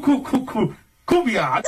cu, cu, cu, cumbia.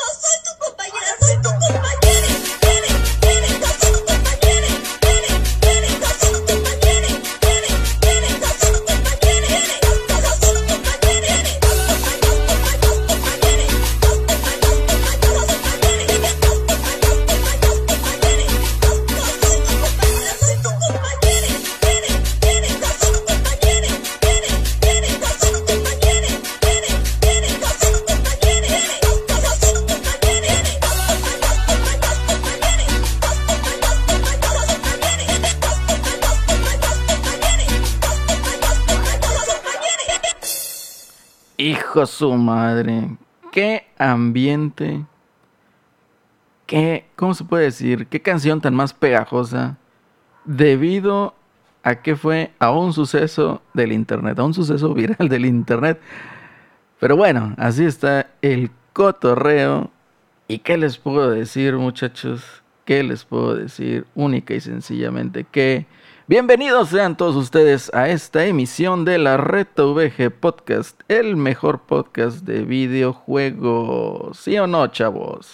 Su madre. Qué ambiente. Qué, ¿cómo se puede decir? Qué canción tan más pegajosa. Debido a que fue a un suceso del internet, a un suceso viral del internet. Pero bueno, así está el cotorreo. ¿Y qué les puedo decir, muchachos? ¿Qué les puedo decir? Única y sencillamente que bienvenidos sean todos ustedes a esta emisión de la Reto VG Podcast, el mejor podcast de videojuegos. ¿Sí o no, chavos?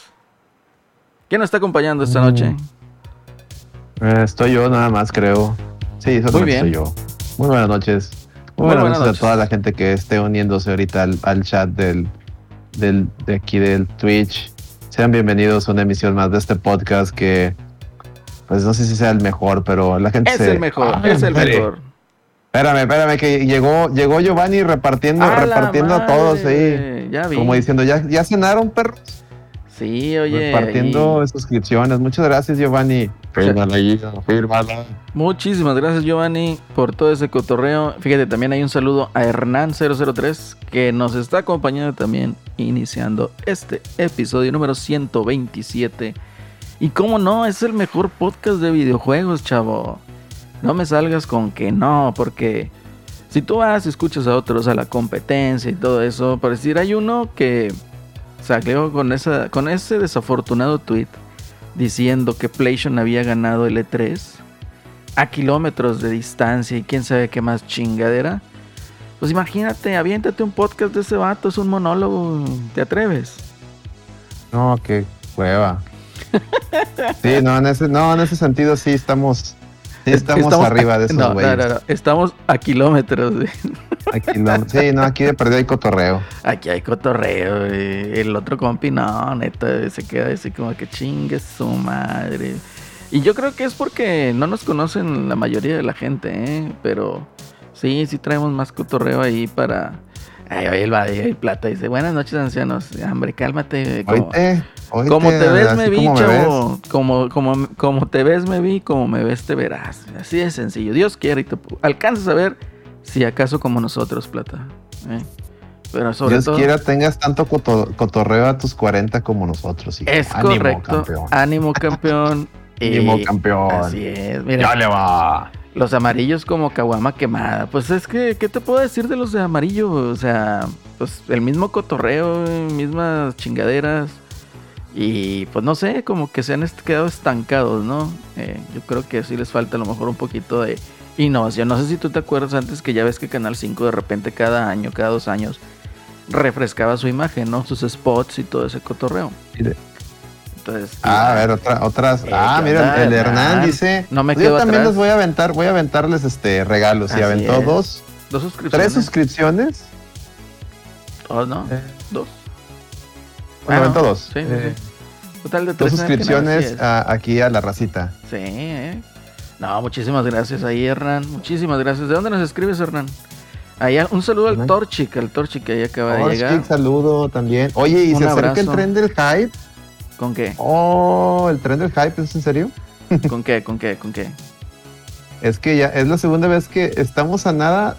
¿Quién nos está acompañando esta noche? Eh, estoy yo nada más, creo. Sí, solamente bien. soy yo. Muy buenas noches. Muy, Muy buenas, buenas noches, noches. a toda la gente que esté uniéndose ahorita al, al chat del, del, de aquí del Twitch. Sean bienvenidos a una emisión más de este podcast que, pues no sé si sea el mejor, pero la gente Es se... el mejor, Ah, es el espere. mejor. Espérame, espérame, que llegó, llegó Giovanni repartiendo, ¡A repartiendo a todos ahí. madre! Ya vi. Como diciendo, ¿ya, ya cenaron, perros? Sí, oye. repartiendo suscripciones. Muchas gracias, Giovanni. Fírmala ahí, fírmala. Muchísimas gracias Giovanni por todo ese cotorreo. Fíjate, también hay un saludo a Hernán003 que nos está acompañando también iniciando este episodio número 127. Y cómo no, es el mejor podcast de videojuegos, chavo. No me salgas con que no, porque si tú vas escuchas a otros, a la competencia y todo eso, por decir, hay uno que salió con, esa, con ese desafortunado tweet diciendo que PlayStation había ganado el E3 a kilómetros de distancia y quién sabe qué más chingadera. Pues imagínate, aviéntate un podcast de ese vato, es un monólogo, ¿te atreves? No, qué hueva. Sí, no, en ese, no, en ese sentido sí estamos, sí estamos, arriba de esos no, güeyes. no, no, estamos a kilómetros. Aquí lo- sí, no, aquí de perdido hay cotorreo. Aquí hay cotorreo. güey. El otro compi, no, neta, se queda así como que chingue su madre. Y yo creo que es porque no nos conocen la mayoría de la gente, ¿eh? Pero sí, sí traemos más cotorreo ahí para... Ay, oye, el, Badía, el plata dice, buenas noches, ancianos. Hombre, cálmate. Como, oíte, como te ves, me vi, como chavo. Como, como, como te ves, me vi. Como me ves, te verás. Así de sencillo. Dios quiere y te alcanzas a ver si acaso como nosotros, plata. ¿eh? Pero sobre Dios todo... quiera tengas tanto coto- cotorreo a tus 40 como nosotros. hijo. Es Ánimo, correcto. campeón. Ánimo, campeón. Ánimo, Y campeón. Así es. Mira, Ya le va. los amarillos como caguama quemada. Pues es que, ¿qué te puedo decir de los de amarillo? O sea, pues el mismo cotorreo, eh, mismas chingaderas. Y pues no sé, como que se han quedado estancados, ¿no? Eh, yo creo que sí les falta a lo mejor un poquito de innovación. No sé si tú te acuerdas antes que ya ves que Canal 5 de repente cada año, cada dos años, refrescaba su imagen, ¿no? Sus spots y todo ese cotorreo. Entonces, Ah, a ver, otra, otras. Eh, ah, ¿qué mira, onda, el Hernán? Hernán dice. No me "Pues quedo Yo también atrás". les voy a aventar, voy a aventarles este regalos. Así y aventó es. dos, dos suscripciones. tres suscripciones. Dos, ¿no? Eh, Dos. Bueno, Ah, aventó no. dos. Sí, sí, Eh, sí. Total de tres suscripciones a- aquí a la racita. Sí, eh. No, muchísimas gracias ahí, Hernán. Muchísimas gracias. ¿De dónde nos escribes, Hernán? Ahí, un saludo al Hernán. Torchic, al Torchic que ahí acaba de llegar. sí, saludo también. Oye, ¿y Un se acerca el abrazo. tren del hype? ¿Con qué? Oh, el tren del hype, ¿es en serio? ¿Con qué? ¿Con qué? ¿Con qué? Es que ya es la segunda vez que estamos a nada,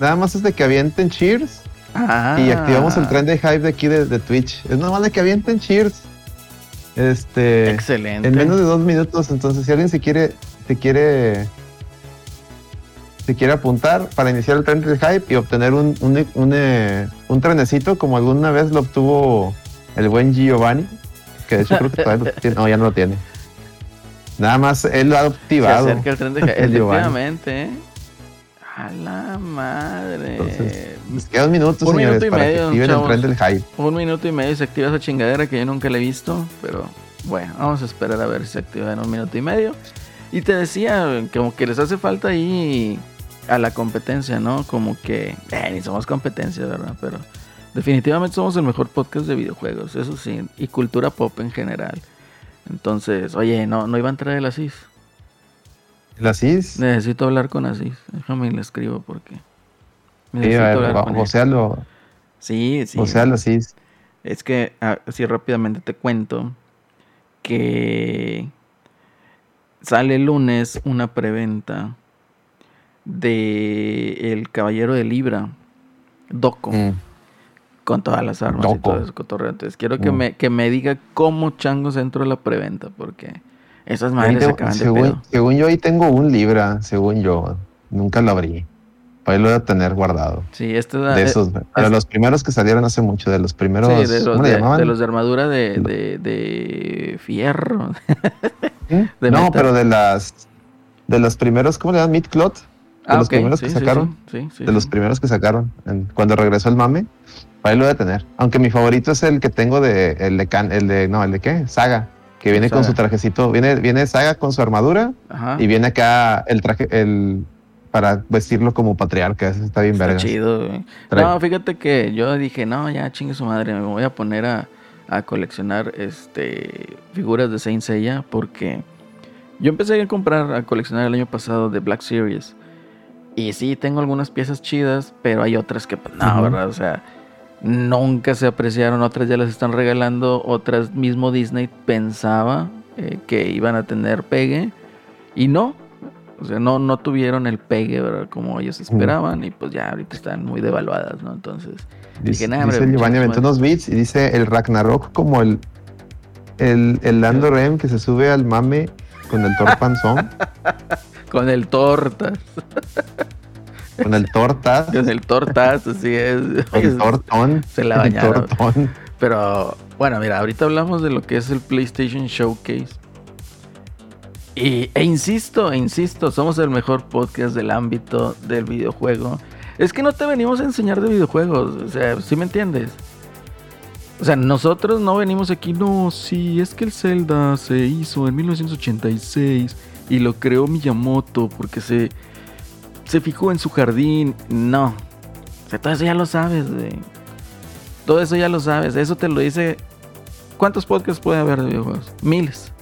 nada más es de que avienten cheers Ah. y activamos el tren de hype de aquí de, de Twitch. Es nada más de que avienten cheers. Este, Excelente. en menos de dos minutos, entonces si alguien se quiere, se quiere, se quiere apuntar para iniciar el tren del hype y obtener un, un, un, eh, un trenecito como alguna vez lo obtuvo el buen Giovanni, que de hecho creo que todavía lo tiene, no, ya no lo tiene. Nada más él lo ha Se activado. acerca el tren de... Giovanni. Efectivamente, ¿eh? A la madre. Entonces, Nos quedan minutos, Un señores, minuto y para medio, que activen chavos. el tren del hype. Un minuto y medio se activa esa chingadera que yo nunca la he visto, pero bueno, vamos a esperar a ver si se activa en un minuto y medio. Y te decía, como que les hace falta ahí a la competencia, ¿no? Como que, eh, ni somos competencia, ¿verdad? Pero definitivamente somos el mejor podcast de videojuegos, eso sí, y cultura pop en general. Entonces, oye, no, no iba a entrar el Asís. El Asís, Necesito hablar con Asís. Déjame y le escribo porque. sí, a ver, va- con él. vocealo, Sí, sí. vocealo, Asís. Es que ah, así rápidamente te cuento que sale el lunes una preventa de El Caballero de Libra, Doco, Mm. con todas las armas y Doco. todo eso cotorreo. Entonces quiero que, Mm. me, que me diga cómo changos entro a la preventa, porque esas madres se tengo- acaban de según, pedo. según yo, ahí tengo un Libra, según yo. Nunca lo abrí. Ahí lo voy a tener guardado. Sí, este da- De eh, esos, pero los primeros que salieron hace mucho, de los primeros, sí, de los ¿cómo le de, llamaban? de los de armadura de, de, de fierro. ¿Mm? de no, metal. pero de las, de los primeros, ¿cómo le llaman? Midcloth. De Ah, los ok, primeros sí, que sí, sacaron. de los primeros que sacaron. en- cuando regresó el mame, ahí lo voy a tener. Aunque mi favorito es el que tengo de, el de, Can- el de, no, el de qué? Saga. Que viene con su trajecito. Viene, viene Saga con su armadura Ajá. y viene acá el traje, el, para vestirlo como patriarca. Ese está bien Está verga. chido, güey. No, fíjate que yo dije, no, ya chingue su madre, me voy a poner a, a coleccionar este figuras de Saint Seiya porque yo empecé a comprar, a coleccionar el año pasado de Black Series. Y sí, tengo algunas piezas chidas, pero hay otras que, pues, no. ¿verdad? O sea, nunca se apreciaron, otras ya las están regalando, otras mismo Disney pensaba eh, que iban a tener pegue y no. O sea, no, no tuvieron el pegue, ¿verdad? Como ellos esperaban y pues ya ahorita están muy devaluadas, ¿no? Entonces, Dice, Dije, nah, hombre, dice Giovanni aventó unos beats y dice el Ragnarok como el, el, el Lando Rem que se sube al mame con el Thor panzón, con el tortas, con el Tortas, con el tortas, así es. con el Tortón. Se la el bañaron. Tortón. Pero bueno, mira, ahorita hablamos de lo que es el PlayStation Showcase. Y, e insisto, insisto, somos el mejor podcast del ámbito del videojuego. Es que no te venimos a enseñar de videojuegos, o sea, ¿sí me entiendes? O sea, nosotros no venimos aquí, no, sí, es que el Zelda se hizo en 1986 y lo creó Miyamoto porque se, se fijó en su jardín. No, o sea, todo eso ya lo sabes, güey. Todo eso ya lo sabes. Eso te lo dice. ¿Cuántos podcasts puede haber de videojuegos? Miles.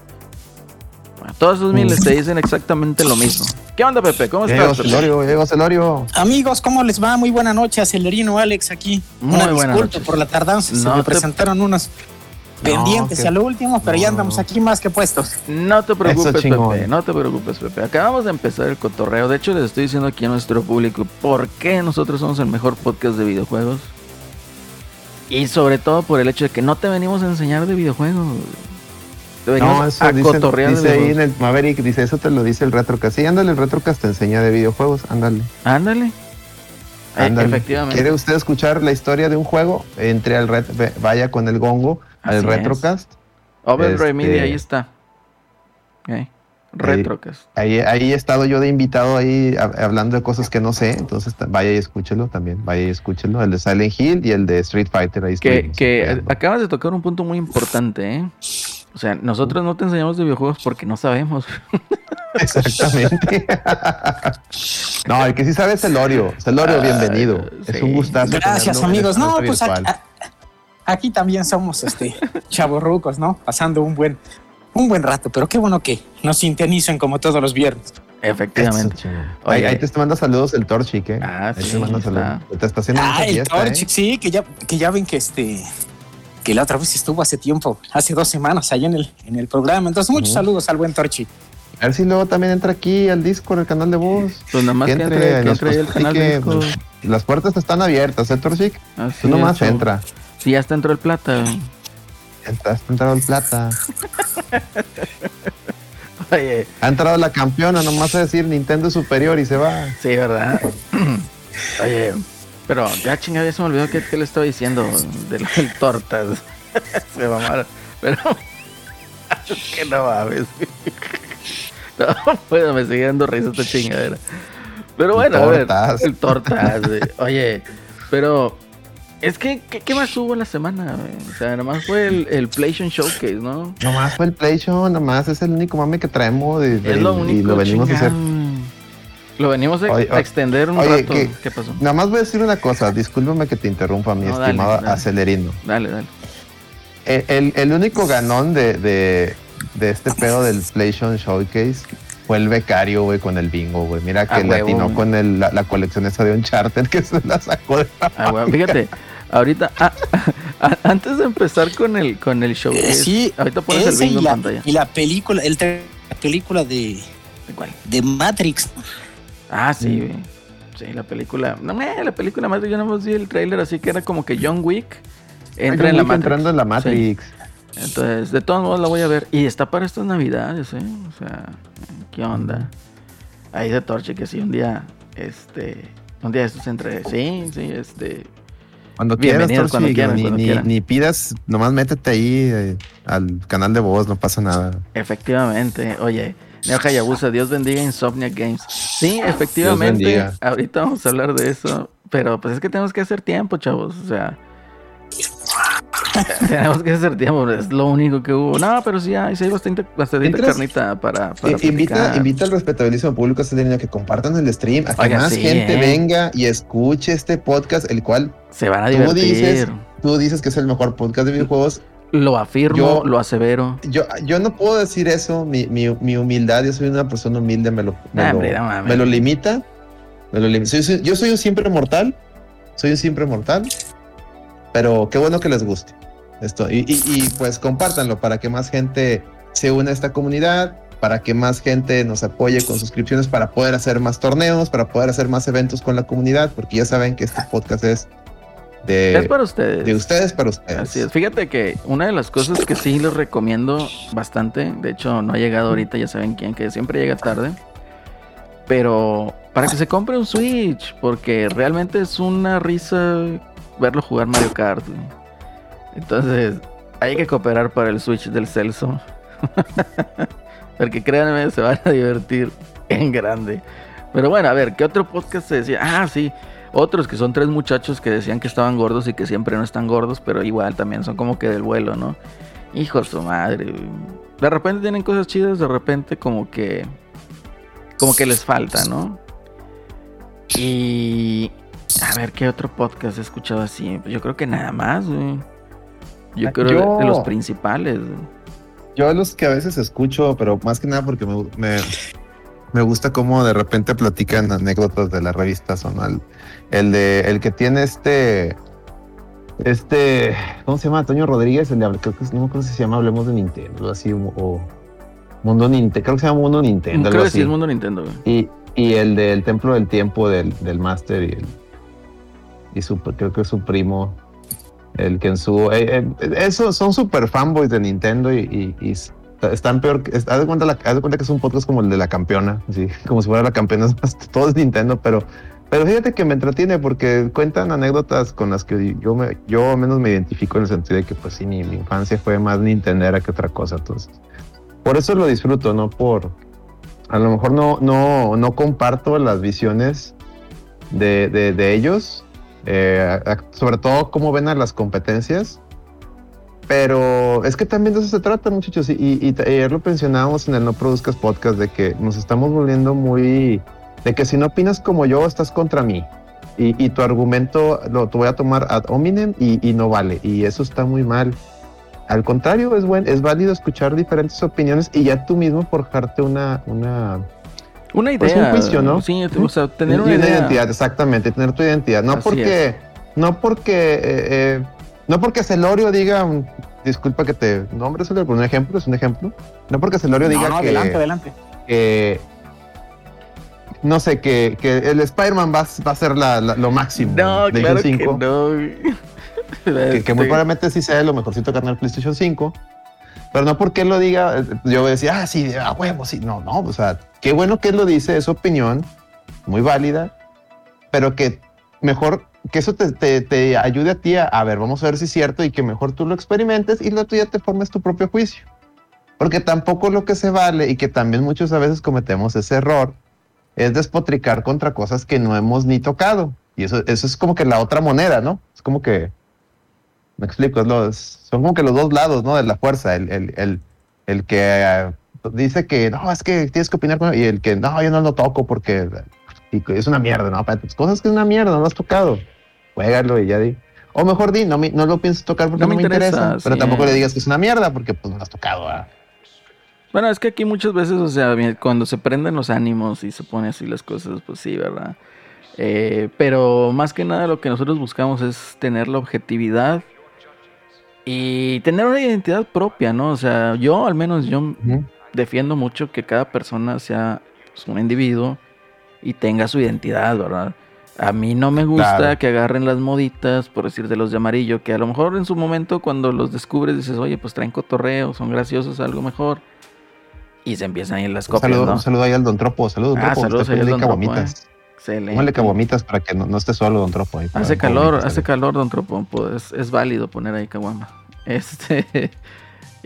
Bueno, todos esos miles te dicen exactamente lo mismo. ¿Qué onda, Pepe? ¿Cómo estás? Celorio, llegó Celorio. Amigos, ¿cómo les va? Muy buena noche, Acelerino Alex aquí. Muy Una buenas disculpa noches. por la tardanza, se No me te- presentaron unos pendientes que- a lo último, pero ya andamos no. aquí más que puestos. No te preocupes. Pepe. No te preocupes, Pepe. Acabamos de empezar el cotorreo. De hecho, les estoy diciendo aquí a nuestro público por qué nosotros somos el mejor podcast de videojuegos. Y sobre todo por el hecho de que no te venimos a enseñar de videojuegos. Te venimos No, eso a dice, cotorrear de dice ahí videojuegos. en el Maverick, dice, eso te lo dice el Retrocast. Sí, ándale, el Retrocast te enseña de videojuegos, ándale. Ándale. Ándale. efectivamente. ¿Quiere usted escuchar la historia de un juego? Entre al ve- vaya con el gongo al Así es. Retrocast. Overdrive Este- Media, ahí está. Retrocast. Ahí, ahí he estado yo de invitado ahí hab- hablando de cosas que no sé, entonces vaya y escúchelo también, vaya y escúchelo, el de Silent Hill y el de Street Fighter. Ahí Que, que acabas de tocar un punto muy importante, ¿eh? O sea, nosotros no te enseñamos de videojuegos porque no sabemos. Exactamente. no, el que sí sabe es Celorio. Celorio, Ah, bienvenido. sí. Es un gustazo. Gracias, amigos. No, pues a- aquí también somos este chavorrucos, ¿no? Pasando un buen un buen rato, pero qué bueno que nos sintonicen como todos los viernes. Efectivamente. Oye. Ahí, ahí te manda saludos el Torchic, ¿eh? Ah, Ahí sí, te manda está. saludos. Te está haciendo Ah, el fiesta, ¿eh? Torchic, sí, que ya, que ya ven que este que la otra vez estuvo hace tiempo, hace dos semanas allá en el, en el programa. Entonces, muchos saludos al buen Torchic. A ver si luego también entra aquí al Discord, el canal de voz. Pues nada más que entre, que entre el canal de. Las puertas están abiertas, ¿eh, Torchic? Así Tú nomás es, chavo. entra. Sí, ya está entró el plata. güey. Entra- Has entrado el plata. Oye, Ha entrado la campeona, nomás a decir Nintendo superior y se va. sí, ¿verdad? Oye, pero ya chingada, ya se me olvidó que, que le estaba diciendo del, del tortas. se mamaron. Pero es que no mames. No, pues me sigue dando risa esta chingadera. Pero bueno, a ver. El tortas. Oye, pero. Es que, ¿qué, qué más hubo en la semana? güey? O sea, nomás fue el, el PlayStation Showcase, ¿no? Nomás fue el PlayStation, nomás es el único mame que traemos y, Es lo único. y lo venimos a hacer. Lo venimos a, Oye, extender un oye, rato. ¿qué- ¿Qué pasó? Nada más voy a decir una cosa, discúlpame que te interrumpa, mi No, estimado dale. acelerino. Dale, dale. El, el- el único ganón de, de, de este pedo del PlayStation Showcase fue el becario, güey, con el bingo, güey. Mira que huevo, latino güey. con el- la, la colección esa de Uncharted que se la sacó de la Ah, fíjate, ahorita, ah, ah, antes de empezar con el, con el show, Eh, sí, ahorita pones el bingo y en la, pantalla. y la película, el tra- la película de, ¿De cuál? de Matrix. Ah, sí, güey. Sí, la película. No, eh, la película Matrix, yo no más vi el tráiler, así que era como que John Wick entra en la Wick Matrix. entrando en la Matrix. Sí. Entonces, de todos modos la voy a ver. Y está para estas navidades, ¿eh? O sea, ¿qué onda? Ahí de Torche que sí, un día, este, un día estos entre, sí, sí, este, Cuando quieras, cuando quieran, ni, cuando ni- quieran. ni pidas, nomás métete ahí eh, al canal de voz, no pasa nada. Efectivamente, oye, Neo Hayabusa, Dios bendiga Insomnia Games. Sí, efectivamente, ahorita vamos a hablar de eso, pero pues es que tenemos que hacer tiempo, chavos, o sea, tenemos que hacer tiempo, es lo único que hubo. No, pero sí hay, sí hay bastante, bastante carnita para, invita, invita al respetabilísimo público a que compartan el stream, a que Oiga, más sí, gente eh. venga y escuche este podcast, el cual Se van a tú divertir. dices, tú dices que es el mejor podcast de videojuegos. Lo afirmo, Yo- lo asevero. Yo, yo no puedo decir eso, mi, mi, mi humildad, yo soy una persona humilde, me lo, me Nah, lo- hombre, no me lo limita. Me lo lim- soy- soy- yo soy un siempre mortal, soy un siempre mortal, pero qué bueno que les guste esto. Y, y- y, pues compártanlo para que más gente se una a esta comunidad, para que más gente nos apoye con suscripciones, para poder hacer más torneos, para poder hacer más eventos con la comunidad, porque ya saben que este podcast es de, es para ustedes. de ustedes para ustedes. Así es. Fíjate que una de las cosas que sí les recomiendo bastante, de hecho no ha llegado ahorita, ya saben quién, que siempre llega tarde, pero para que se compre un Switch, porque realmente es una risa verlo jugar Mario Kart. Entonces, hay que cooperar para el Switch del Celso. porque créanme, se van a divertir en grande. Pero bueno, a ver, ¿qué otro podcast se decía? Ah, sí. Otros que son tres muchachos que decían que estaban gordos y que siempre no están gordos, pero igual también son como que del vuelo, ¿no? Hijo de su madre. De repente tienen cosas chidas, de repente como que. Como que les falta, ¿no? Y. A ver, ¿qué otro podcast he escuchado así? Yo creo que nada más, güey. Yo creo yo- de los principales. Yo los que a veces escucho, pero más que nada porque me, me, me gusta cómo de repente platican anécdotas de la revista son el, de el que tiene este este ¿cómo se llama? Antonio Rodríguez, el de creo que no me acuerdo si se llama Hablemos de Nintendo, así o, o Mundo Nintendo, creo que se llama Mundo Nintendo, Creo algo que así. sí es Mundo Nintendo. Y, y el del Templo del Tiempo del, del Master y, el- y su, creo que es su primo, el que en su... eh, eh, eso, son super fanboys de Nintendo y, y- y s- están peor... que- Haz de, cuenta la- haz de cuenta que es un podcast como el de la campeona, así, como si fuera la campeona, todo es Nintendo, pero... Pero fíjate que me entretiene porque cuentan anécdotas con las que yo, me, menos me identifico en el sentido de que pues sí, mi, infancia fue más Nintendera que otra cosa, entonces... Por eso lo disfruto, no por, a lo mejor no, no, no comparto las visiones de, de- ellos, eh, sobre todo cómo ven a las competencias. Pero es que también de eso se trata, muchachos. Y- y ayer lo mencionábamos en el No Produzcas Podcast, de que nos estamos volviendo muy... De que si no opinas como yo, estás contra mí. Y, y tu argumento lo te voy a tomar ad hominem y, y no vale. Y eso está muy mal. Al contrario, es, buen, es válido escuchar diferentes opiniones y ya tú mismo forjarte una, una, Una idea. Pues un juicio, ¿no? Sí, o sea, tener una idea. identidad, exactamente, tener tu identidad. No Así porque, no porque, eh, eh, no porque Celorio diga, disculpa que te nombre Celorio, pero un ejemplo, es un ejemplo. No porque Celorio diga No, no, que, adelante, adelante. que, no sé, que, que el Spider-Man va, a- va a ser la- la- lo máximo. No, de claro PlayStation que 5, no. que, que Este, muy probablemente sí sea lo mejorcito que el PlayStation 5. Pero no porque él lo diga, yo decía, ah, sí, a huevo, sí. No, no, o sea, qué bueno que él lo dice, es su opinión, muy válida, pero que mejor que eso te, te- te ayude a ti a, a ver, vamos a ver si es cierto y que mejor tú lo experimentes y luego tú ya te formes tu propio juicio. Porque tampoco lo que se vale y que también muchos a veces cometemos ese error es despotricar contra cosas que no hemos ni tocado. Y eso, eso es como que la otra moneda, ¿no? Es como que, me explico, es son como que los dos lados, ¿no? De la fuerza. El, el, el, el que eh, dice que no, es que tienes que opinar con y el que no, yo no lo toco porque es una mierda, ¿no? Pues, cosas que es una mierda, no lo has tocado. Juégalo y ya di. O mejor di, no, me- no lo pienso tocar porque No no, me me interesa. interesa, pero sí. tampoco le digas que es una mierda porque pues no lo has tocado. ¿verdad? Bueno, es que aquí muchas veces, o sea, cuando se prenden los ánimos y se pone así las cosas, pues sí, ¿verdad? Eh, pero más que nada lo que nosotros buscamos es tener la objetividad y tener una identidad propia, ¿no? O sea, yo al menos yo defiendo mucho que cada persona sea pues, un individuo y tenga su identidad, ¿verdad? A mí no me gusta Claro. que agarren las moditas, por decir de los de amarillo, que a lo mejor en su momento cuando los descubres dices, oye, pues traen cotorreo, son graciosos, algo mejor. Y se empiezan a ir las Un copias, saludo, ¿no? un saludo ahí al Don Tropo. Saludos, Ah, Tropo. saludos ahí Don Tropo, caguamitas. Excelente. Póngale caguamitas para que no, no esté solo Don Tropo ahí. Hace calor, caguamitas hace calor, don Tropompo. Es, es válido poner ahí caguama. Este.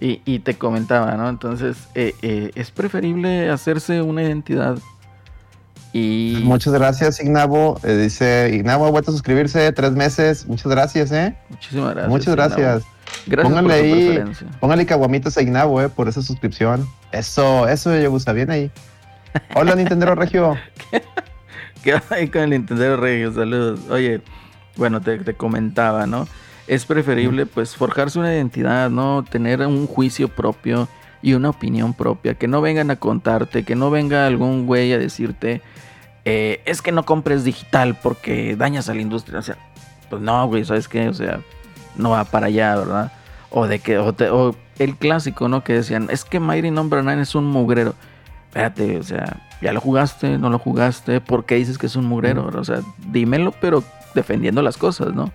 Y, y te comentaba, ¿no? Entonces, eh, eh, es preferible hacerse una identidad. Y. Muchas gracias, Ignavo. Eh, dice, Ignavo ha vuelto a suscribirse tres meses. Muchas gracias, ¿eh? Muchísimas gracias. Muchas gracias. Gracias Pónganle por tu ahí. preferencia. Póngale caguamitas a ¿eh? Por esa suscripción. Eso, eso yo gusta bien ahí. Hola, Nintendo Regio. ¿Qué va ahí con el Nintendo Regio? Saludos. Oye, bueno, te, te comentaba, ¿no? Es preferible, pues, forjarse una identidad, ¿no? Tener un juicio propio y una opinión propia. Que no vengan a contarte, que no venga algún güey a decirte, eh, es que no compres digital porque dañas a la industria. O sea, pues no, güey, ¿sabes qué? O sea, no va para allá, ¿verdad? O de que, o, te- o el clásico, ¿no? Que decían, es que Mighty Number 9 es un mugrero. Espérate, o sea, ya lo jugaste, no lo jugaste, ¿por qué dices que es un mugrero? O sea, dímelo, pero defendiendo las cosas, ¿no?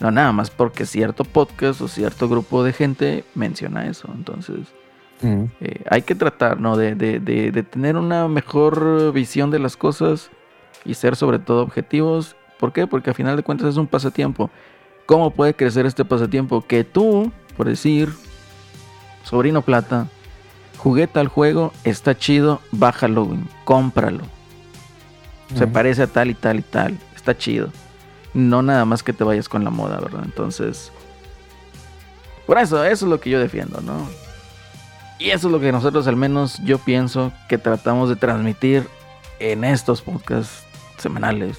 No nada más porque cierto podcast o cierto grupo de gente menciona eso. Entonces, Mm. eh, hay que tratar, ¿no? De, de- de- de tener una mejor visión de las cosas y ser sobre todo objetivos. ¿Por qué? Porque a final de cuentas es un pasatiempo. ¿Cómo puede crecer este pasatiempo? Que tú, por decir, sobrino plata, jugué tal juego, está chido, bájalo, güey, cómpralo. Se parece a tal y tal y tal, está chido. No nada más que te vayas con la moda, ¿verdad? Entonces, por eso, eso es lo que yo defiendo, ¿no? Y eso es lo que nosotros, al menos yo pienso que tratamos de transmitir en estos podcasts semanales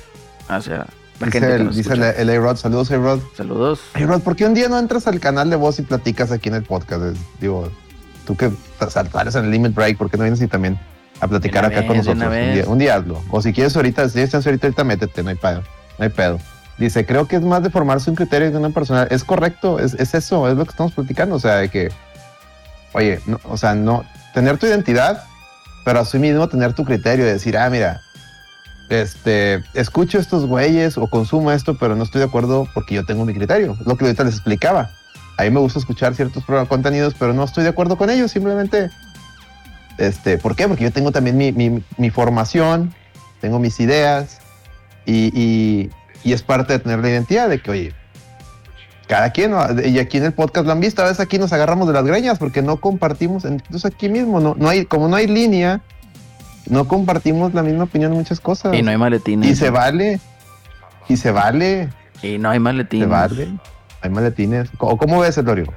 hacia la Dice, gente que el, dice el, el A-Rod. Saludos, A-Rod. Saludos. A-Rod, ¿por qué un día no entras al canal de voz y platicas aquí en el podcast? Es- digo, tú que saltares en el Limit Break, ¿por qué no vienes y también a platicar acá con vez, de nosotros? Un día, un día hazlo. O si quieres ahorita, si chance ahorita, ahorita métete, no hay pedo. No hay pedo. Dice, creo que es más de formarse un criterio de una persona. Es correcto, es, es eso, es lo que estamos platicando. O sea, de que, oye, no, o sea, no, tener tu identidad, pero así mismo tener tu criterio de decir, ah, mira, este, escucho estos güeyes o consumo esto, pero no estoy de acuerdo porque yo tengo mi criterio. Lo que ahorita les explicaba. A mí me gusta escuchar ciertos contenidos, pero no estoy de acuerdo con ellos. Simplemente, este, ¿por qué? Porque yo tengo también mi, formación, tengo mis ideas y, es parte de tener la identidad de que, oye, cada quien, y aquí en el podcast lo han visto, a veces aquí nos agarramos de las greñas porque no compartimos, entonces aquí mismo, no, no hay, como no hay línea, no compartimos la misma opinión en muchas cosas. Y no hay maletines. Y se vale. Y se vale. Y no hay maletines. Se vale. Hay maletines. ¿O cómo ves, Elorio?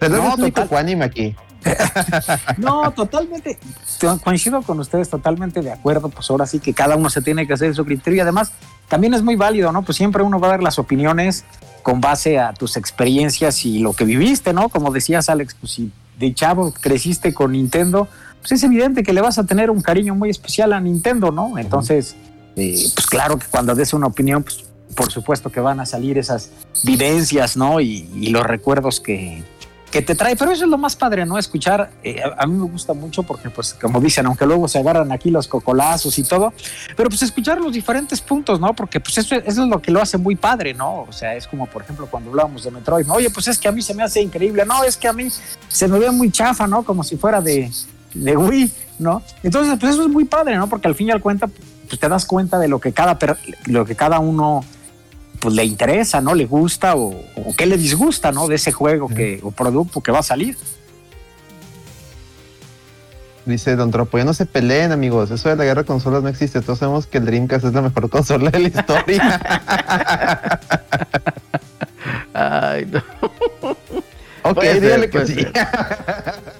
Elorio No, es total. aquí. No, totalmente. co- Coincido con ustedes, totalmente de acuerdo. Pues ahora sí que cada uno se tiene que hacer su criterio. Y además, también es muy válido, ¿no? Pues siempre uno va a dar las opiniones con base a tus experiencias y lo que viviste, ¿no? Como decías, Alex, pues si de chavo creciste con Nintendo, pues es evidente que le vas a tener un cariño muy especial a Nintendo, ¿no? Entonces, eh, pues claro que cuando des una opinión, pues por supuesto que van a salir esas vivencias, ¿no? Y, y los recuerdos que, que te trae, pero eso es lo más padre, ¿no? Escuchar, eh, a, mí me gusta mucho porque, pues, como dicen, aunque luego se agarran aquí los cocolazos y todo, pero pues escuchar los diferentes puntos, ¿no? Porque pues eso, eso es lo que lo hace muy padre, ¿no? O sea, es como, por ejemplo, cuando hablábamos de Metroid, ¿no? Oye, pues es que a mí se me hace increíble, no, es que a mí se me ve muy chafa, ¿no? Como si fuera de, de Wii, ¿no? Entonces, pues eso es muy padre, ¿no? Porque al fin y al cuenta, pues te das cuenta de lo que cada, per- lo que cada uno pues le interesa, ¿no? Le gusta o, o qué le disgusta, ¿no? De ese juego que, o producto que va a salir. Dice Don Tropo, ya no se peleen, amigos. Eso de la guerra de consolas no existe. Todos sabemos que el Dreamcast es la mejor consola de la historia. Ay, no. ok, ser, dígale que puede sí.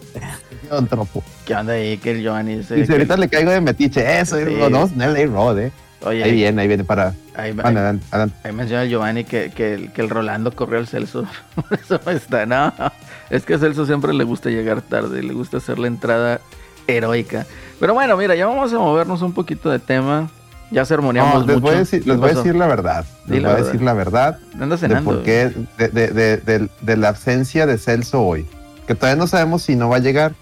Tropo. ¿Qué onda ahí? Que el Giovanni dice. Que- ahorita le caigo de metiche. Eso, Sí. no, LA Road, eh. Oye, Ahí viene, ahí viene para. ahí, ahí- Adelante, adelante. ahí menciona el Giovanni que, que, el- que el Rolando corrió al Celso. Por eso está. No, es que a Celso siempre le gusta llegar tarde, le gusta hacer la entrada heroica. Pero bueno, mira, ya vamos a movernos un poquito de tema. Ya sermoneamos No, les mucho. voy a decir, ¿Qué les voy a decir la verdad. Les la voy a decir la verdad Andas de cenando. por qué, de- de- de la ausencia de Celso hoy. Que todavía no sabemos si no va a llegar.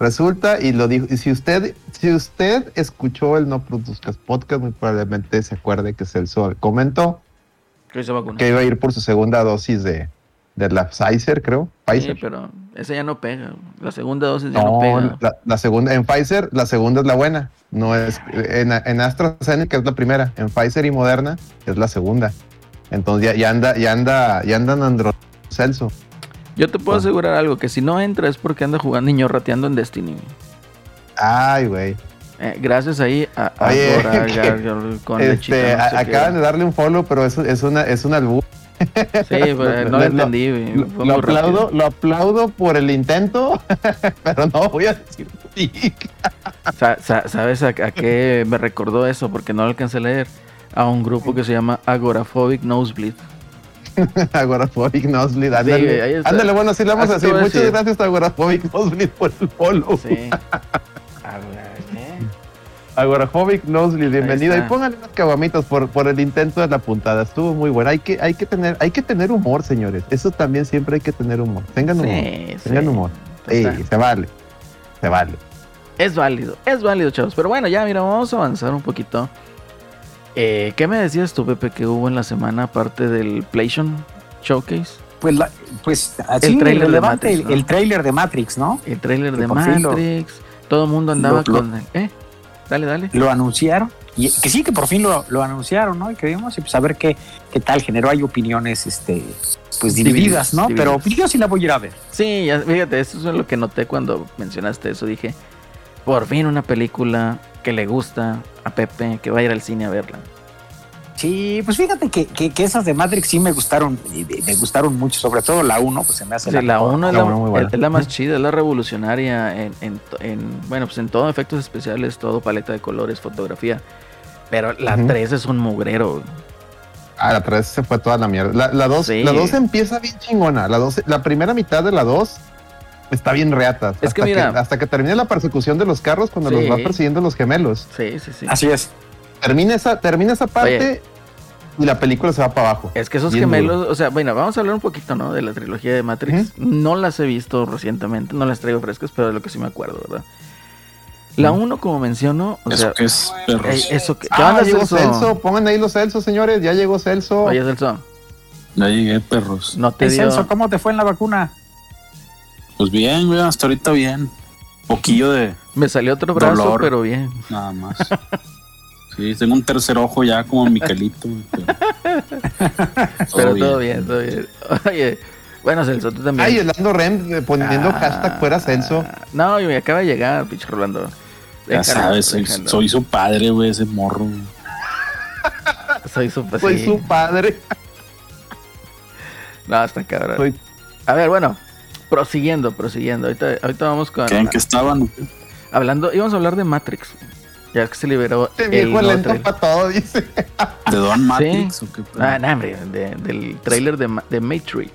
Resulta, y lo dijo, y si usted, si usted escuchó el No Produzcas Podcast, muy probablemente se acuerde que Celso comentó Que se que iba a ir por su segunda dosis de, de la Pfizer, creo. Sí, Pfizer. pero esa ya no pega. La segunda dosis ya no, No, pega. la, la segunda, en Pfizer, la segunda es la buena. No es, en, en AstraZeneca es la primera. En Pfizer y Moderna es la segunda. Entonces ya, ya anda, ya anda, ya andan andro Celso. Yo te puedo Ah. asegurar algo, que si no entra es porque anda jugando niño rateando en Destiny. Ay, güey. Eh, gracias ahí a, a Oye, Dora que- con Este, lechita, no sé qué. acaban de darle un follow, pero es, es una, es una albur. Sí, Lo- no lo- entendí. Lo, lo rápido. aplaudo, lo aplaudo por el intento, pero no voy a decir sa- ¿Sabes a, a qué me recordó eso? Porque no lo alcancé a leer. A un grupo que se llama Agoraphobic Nosebleed. Agoraphobic Nosebleed, Sí, ándale. está. ándale, bueno, así le vamos a decir. Muchas decir. gracias a Agoraphobic Nosebleed por el follow. Sí. Agoraphobic Nosebleed, bienvenido. Y pónganle unas caguamitas por, por el intento de la puntada. Estuvo muy bueno. Hay que, hay que tener, hay que tener humor, señores. Eso también siempre hay que tener humor. Tengan humor. Sí, Tengan sí. humor. Sí, Total. se vale. Se vale. Es válido, es válido, chavos. Pero bueno, ya mira, vamos a avanzar un poquito. Eh, ¿Qué me decías tú, Pepe, que hubo en la semana aparte del PlayStation Showcase? Pues, la- pues así tráiler de relevante, Matrix, el, ¿no? el trailer de Matrix, ¿no? El tráiler Que de lo- Matrix. Todo el mundo andaba lo- con el... ¿Eh? Dale, dale. Lo anunciaron. Y que sí, que por fin lo, lo anunciaron, ¿no? Y que vimos, y pues a ver qué, qué tal generó. Hay opiniones, este, pues divididas, Divididas, ¿no? divididas. Pero yo sí la voy a ir a ver. Sí, ya, fíjate, eso es lo que noté cuando mencionaste eso. Dije, por fin una película que le gusta a Pepe, que va a ir al cine a verla. Sí, pues fíjate que, que, que esas de Matrix sí me gustaron, me gustaron mucho, sobre todo la 1, pues se me hace Sí, la mejor. 1 es, la la- uno muy buena. es la más chida, es la revolucionaria en, en, en- bueno, pues en todo efectos especiales, todo paleta de colores, fotografía. Pero la Ujú. 3 es un mugrero. Ah, la 3 se fue toda la mierda. La, la 2 Sí. la dos empieza bien chingona. La, dos, la primera mitad de la 2 está bien reata. Es que hasta mira- hasta que termine la persecución de los carros cuando Sí. los va persiguiendo los gemelos. Sí, sí, sí. Así es. Termina esa, termina esa parte y la película se va para abajo. Es que esos Bien gemelos, o sea, bueno, vamos a hablar un poquito, ¿no? De la trilogía de Matrix. No las he visto recientemente, no las traigo frescas, pero de lo que sí me acuerdo, ¿verdad? La 1, como menciono, o sea, que es perros. eh, eso que... ¿Qué Ah, onda, llegó Celso? Celso. Pongan ahí los Celso, señores. Ya llegó Celso. Oye, Celso, Ya llegué, perros. no te dio... Celso, ¿cómo te fue en la vacuna? Pues bien, güey, hasta ahorita bien. Poquillo de Me salió otro brazo, Dolor. pero bien. nada más. Sí, tengo un tercer ojo ya como Miquelito. pero- Pero todo bien, todo bien. Oye, bueno, Celso, tú también. Ay, el Ando Rem eh, poniendo Ah, hashtag fuera Celso. No, me acaba de llegar, pinche Rolando. Ya sabes, soy, déjalo. soy su padre, güey, ese morro. Soy su Soy sí. su padre. No, está cabrón. Soy- A ver, bueno, prosiguiendo, prosiguiendo. Ahorita, ahorita vamos con. ¿Qué, ¿En qué estaban? Hablando, íbamos a hablar de Matrix. Ya que se liberó. Este el viejo lento trailer. para todo, dice. ¿De Don Matrix o qué? Ah, no, hombre, de- del trailer de, de Matrix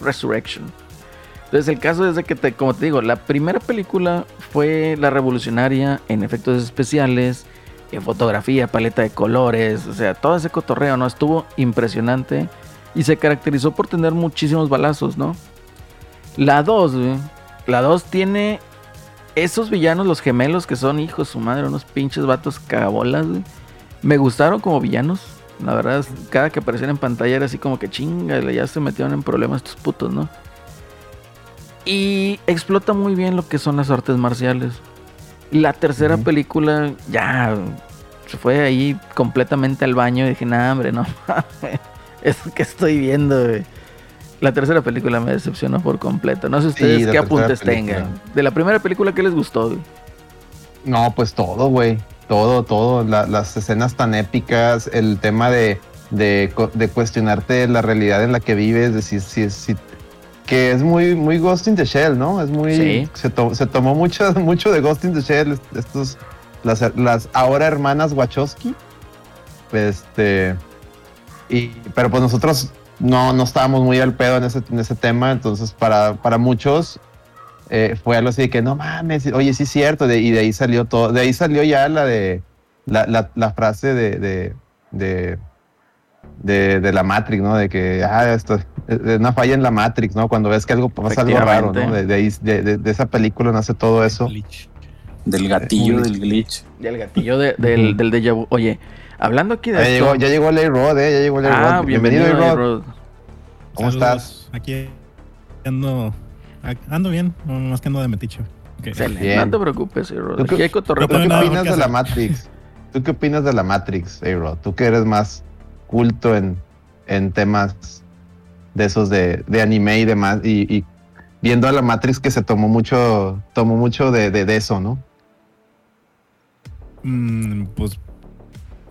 Resurrection. Entonces, el caso es de que, te, como te digo, la primera película fue la revolucionaria en efectos especiales, en fotografía, paleta de colores, o sea, todo ese cotorreo, ¿no? Estuvo impresionante y se caracterizó por tener muchísimos balazos, ¿no? La 2, güey, la 2 tiene esos villanos, los gemelos, que son hijos, su madre, unos pinches vatos cagabolas, güey. Me gustaron como villanos. La verdad, cada que aparecían en pantalla era así como que chinga, ya se metieron en problemas estos putos, ¿no? Y explota muy bien lo que son las artes marciales. La tercera película ya se fue ahí completamente al baño y dije, nah, hombre, no. es que estoy viendo, güey. La tercera película me decepcionó por completo. No sé ustedes Sí, qué apuntes película. tengan. De la primera película, ¿qué les gustó? güey? No, pues todo, güey. Todo, todo. La- las escenas tan épicas, el tema de, de, de cuestionarte la realidad en la que vives, decir, si, si, que es muy, muy Ghost in the Shell, ¿no? Es muy. Sí. Se, to- se tomó mucho, mucho de Ghost in the Shell, est- estos, las, las ahora hermanas Wachowski. Este. Y, pero pues nosotros no, no estábamos muy al pedo en ese, en ese tema, entonces para, para muchos eh, fue algo así de que no mames, oye, sí es cierto, de- y de ahí salió todo, de ahí salió ya la de la, la- la frase de, de, de, de- de la Matrix, ¿no? De que ah, esto es una falla en la Matrix, ¿no? Cuando ves que algo pasa algo raro, ¿no? De, de, ahí- de- de- de esa película nace todo eso. Glitch. Del gatillo, del glitch. Y el gatillo de- del, del déjà vu. Oye, hablando aquí de Ya esto. llegó, ya llegó Ley Rod, eh, ya llegó Ley ah, Rod. bienvenido, Bienvenido, Ley A-Rod. Rod. ¿Cómo Saludos. estás? Aquí ando, ando bien, más que ando de metiche. Ok. Excelente. No te preocupes, A-Rod. ¿Tú qué- hay cotorreo ¿Tú No qué tengo nada opinas de la. Matrix? ¿Tú qué opinas de la Matrix, A-Rod? Tú que eres más culto en, en temas de esos de, de anime y demás, y, y viendo a la Matrix que se tomó mucho, tomó mucho de, de- de eso, ¿no? Mm, pues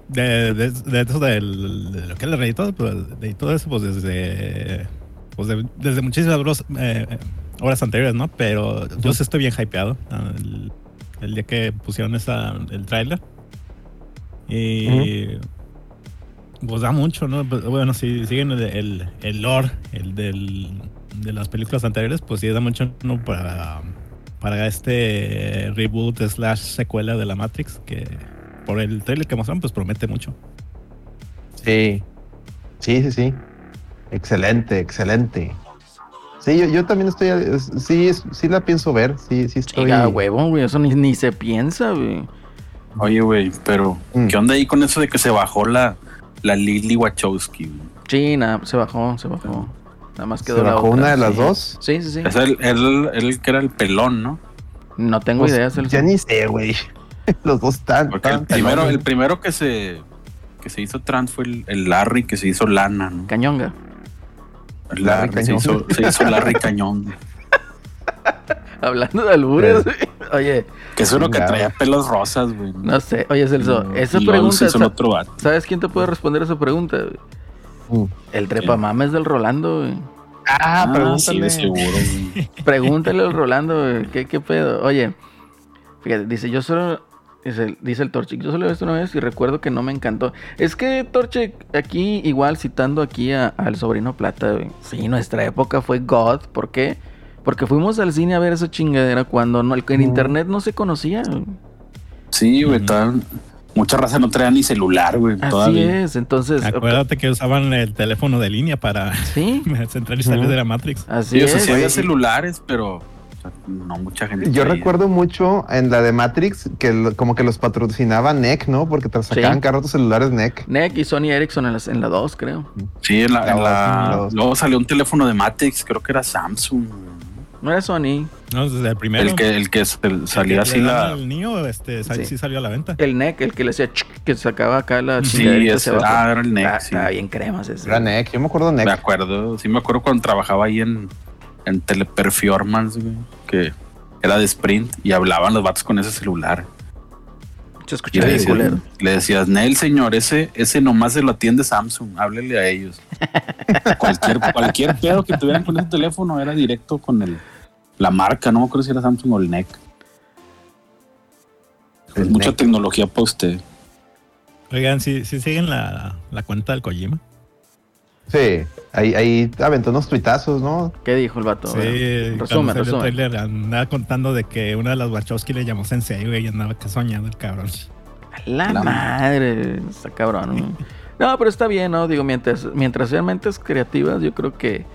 de, de, de eso del- de lo que le todo, pues, de todo eso, pues desde, pues de- desde muchísimas horas, eh, horas anteriores, ¿no? Pero yo sí estoy bien hypeado. El, el día que pusieron esa, el tráiler. Y pues da mucho, ¿no? Pues, Bueno, si siguen el, el, el lore, el del, de las películas anteriores, pues sí da mucho ¿no? para, para este reboot slash secuela de la Matrix, que por el trailer que mostraron, pues promete mucho. Sí. Sí, sí, sí. Excelente, excelente. Sí, yo, yo también estoy, es- sí, sí la pienso ver, sí, sí estoy. Chica, huevo, güey. Eso ni, ni se piensa, güey. Oye, güey, pero Mm. ¿qué onda ahí con eso de que se bajó la, la Lily Wachowski? güey? Sí, nada, se bajó, se bajó. Nada más ¿Se quedó la bajó otra, una de las dos? Sí, sí, sí. Es el, el, el que era el pelón, ¿no? No tengo Pues, idea. Celso. ya ni sé, güey. Los dos están. Porque el están primero, pelones. el primero que se que se hizo trans fue el, el Larry que se hizo lana, ¿no? Cañonga. El Larry se, hizo, se hizo Larry Cañón. Hablando de albures, güey. Oye, Que es uno que traía pelos rosas, güey. no sé. Oye, Celso, No, esa pregunta. el sa- otro. ¿Sabes quién te puede responder esa pregunta? güey? Mm. El trepamames del Rolando, güey. Ah, Ah, pregúntale. sí, de seguro, güey. Pregúntale al Rolando, güey. ¿Qué, ¿Qué pedo? Oye, fíjate, dice, yo solo. Dice, dice el Torchic, yo solo he visto una vez y recuerdo que no me encantó. Es que Torchic, aquí, igual citando aquí a- al sobrino Plata, güey. Sí, nuestra época fue God. ¿Por qué? Porque fuimos al cine a ver esa chingadera cuando no, el, en internet no se conocía. güey. Sí, güey, tal. Mucha raza no traía ni celular, güey. Así todavía. es, entonces. Acuérdate que usaban el teléfono de línea para Sí, centrar y salir Ujú. de la Matrix. así Sí, o sea, es. sí había celulares, pero no mucha gente. Yo traía. recuerdo mucho en la de Matrix que lo- como que los patrocinaba NEC, ¿no? Porque te sacaban Sí. rato celulares NEC. NEC y Sony Ericsson en la, en la 2, creo. Sí, en la, en La la luego salió un teléfono de Matrix, creo que era Samsung. No era Sony. No, desde el primero. El que, el que el- El salía así la. al niño, este, sal- Sí. sí. salió a la venta. El NEC, el que le hacía chuc, que sacaba acá la Sí, ese, ah, era el NEC. Está- sí. estaba bien cremas ese. Era NEC, yo me acuerdo Me NEC. acuerdo, sí me acuerdo cuando trabajaba ahí en, en Teleperformance, güey, que era de Sprint y hablaban los vatos con ese celular. Se Y le decías, le decías, Nel, señor, ese, ese nomás se lo atiende Samsung, háblele a ellos. cualquier, cualquier pedo que tuvieran con ese teléfono era directo con el, la marca, no me acuerdo si era Samsung o el NEC. El mucha NEC. tecnología para usted. Oigan, si siguen la, la cuenta del Kojima. Sí, ahí, ahí aventó unos tuitazos, ¿no? ¿Qué dijo el vato? Sí, el resumen. tráiler, andaba contando de que una de las Wachowski le llamó Sensei, güey, y andaba que soñando el cabrón. A La, La madre, está cabrón. ¿no? No, pero está bien, ¿no? Digo, mientras, mientras sean mentes creativas, yo creo que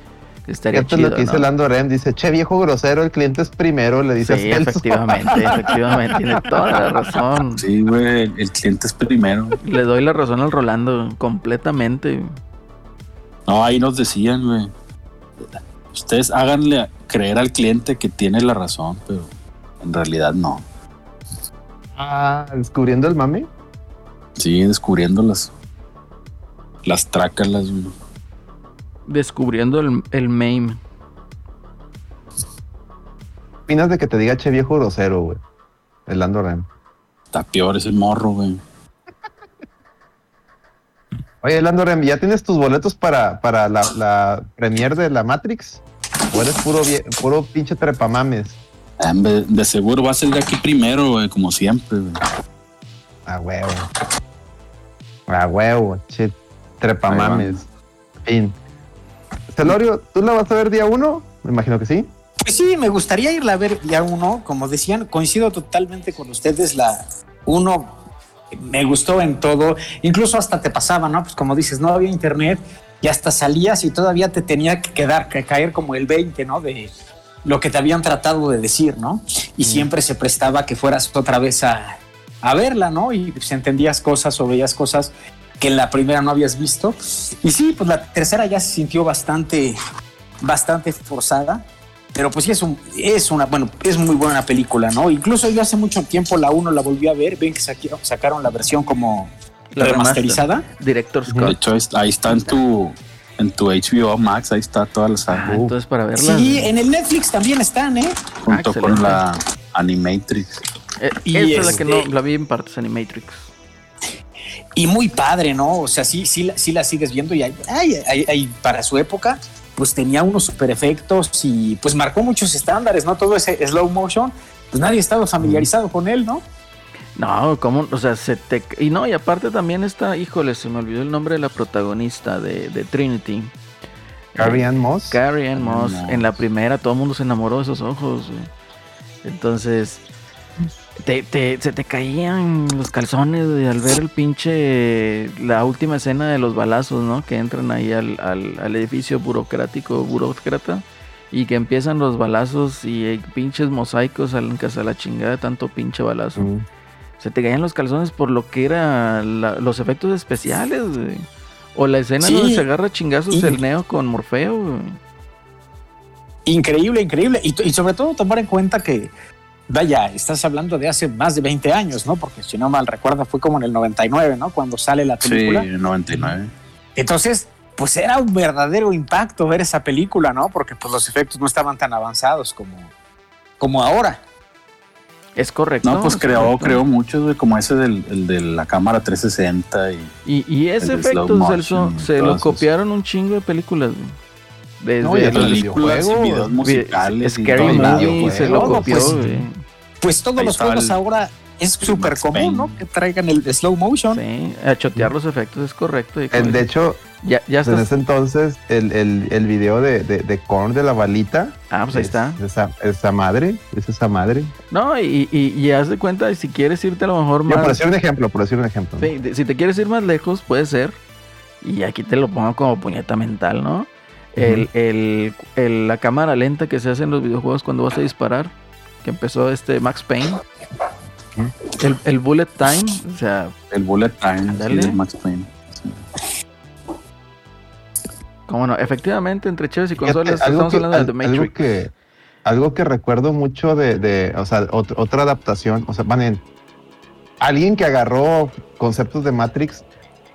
estaría Esto es chido, lo que dice ¿no? Lando Rem. Dice, che, viejo grosero, el cliente es primero, le dice Sí, efectivamente, efectivamente. Tiene toda la razón. Sí, güey, el, el cliente es primero. Le doy la razón al Rolando completamente. No, ahí nos decían, güey. Ustedes háganle creer al cliente que tiene la razón, pero en realidad no. Ah, descubriendo el mame. Sí, descubriendo las, las trácalas, güey. Descubriendo el, el meme. ¿Qué opinas de que te diga che viejo grosero, güey? El Lando Rem. Está peor ese morro, güey. Oye, Landorem, ¿ya tienes tus boletos para, para la, la premier de la Matrix? ¿O eres puro, puro pinche trepamames? De, de seguro va a ser de aquí primero, güey, como siempre, güey. A huevo. A huevo, che, trepamames. Fin. Celorio, ¿tú la vas a ver día uno? Me imagino que sí. Pues sí, me gustaría irla a ver ya uno. Como decían, coincido totalmente con ustedes. La uno me gustó en todo. Incluso hasta te pasaba, ¿no? Pues como dices, no había internet y hasta salías y todavía te tenía que quedar, que caer como el 20, ¿no? De lo que te habían tratado de decir, ¿no? Y siempre se prestaba que fueras otra vez a, a verla, ¿no? Y pues entendías cosas o veías cosas que en la primera no habías visto. Y sí, pues la tercera ya se sintió bastante, bastante forzada. Pero pues sí es un, es una, bueno, es muy buena película, ¿no? Incluso yo hace mucho tiempo la 1 la volví a ver, ven que sacaron la versión como La remasterizada. Director's De Cut. hecho, ahí está- en tu, en tu HBO Max, ahí está toda la Ah, entonces para verla. Sí, en el Netflix también están, ¿eh? junto ah, con excelente. la Animatrix. Eh, y esa es la que este- no la vi en partes Animatrix. Y muy padre, ¿no? O sea, sí, sí, la- sí la sigues viendo y hay, hay- hay- hay- para su época, pues tenía unos super efectos y pues marcó muchos estándares, ¿no? Todo ese slow motion, pues nadie estaba familiarizado con él, ¿no? No, ¿cómo? O sea, se te... Y no, y aparte también está, híjole, se me olvidó el nombre de la protagonista de, de Trinity. Carrie Eh, Ann Moss. Carrie Ann Moss. Moss. En la primera todo el mundo se enamoró de esos ojos. güey. Entonces, te, te- se te caían los calzones al ver el pinche... La última escena de los balazos, ¿no? Que entran ahí al, al- al edificio burocrático, burócrata. Y que empiezan los balazos y hay pinches mosaicos casi a la chingada de tanto pinche balazo. Mm. Se te caían los calzones por lo que era la- los efectos especiales, güey. O la escena Sí. donde se agarra chingazos Y- el Neo con Morfeo, güey. Increíble, increíble. Y sobre todo tomar en cuenta que, vaya, estás hablando de hace más de 20 años, ¿no? Porque si no mal recuerdo fue como en el 99, ¿no? Cuando sale la Sí, película. 99. Entonces, pues era un verdadero impacto ver esa película, ¿no? Porque pues los efectos no estaban tan avanzados como, como ahora. Es correcto. No, pues es creó, correcto. creó muchos, güey, como ese del, el de la cámara 360 y Y, y ese el efecto, Celso, motion y se lo copiaron un chingo de películas, güey. Desde No, los- el películas y videojuego, videos musicales. Scary Movie güey. se lo copió, pues, güey. Pues todos Ahí los juegos el- ahora es súper común. ¿no? Que traigan el slow motion. Sí, a chotear los efectos es correcto. y El, de hecho, ya, ya en estás. ese entonces, el, el, el video de, de, de Korn de la balita. Ah, pues ahí es- está. Esa, esa madre, es esa madre. No, y, y, y haz de cuenta, si quieres irte a lo mejor Yo, por más. decir un ejemplo, por decir un ejemplo. ¿no? Sí, de- si te quieres ir más lejos, puede ser. Y aquí te lo pongo como puñeta mental, ¿no? El, el- el- la cámara lenta que se hace en los videojuegos cuando vas a disparar, que empezó este Max Payne. El, el bullet time, o sea, El Bullet Time sí, de Max Payne. Sí. como no, efectivamente entre Cheves y consolas algo estamos que- hablando de The algo Matrix. que, algo que recuerdo mucho de, de o sea, ot- otra adaptación, o sea, van en, alguien que agarró conceptos de Matrix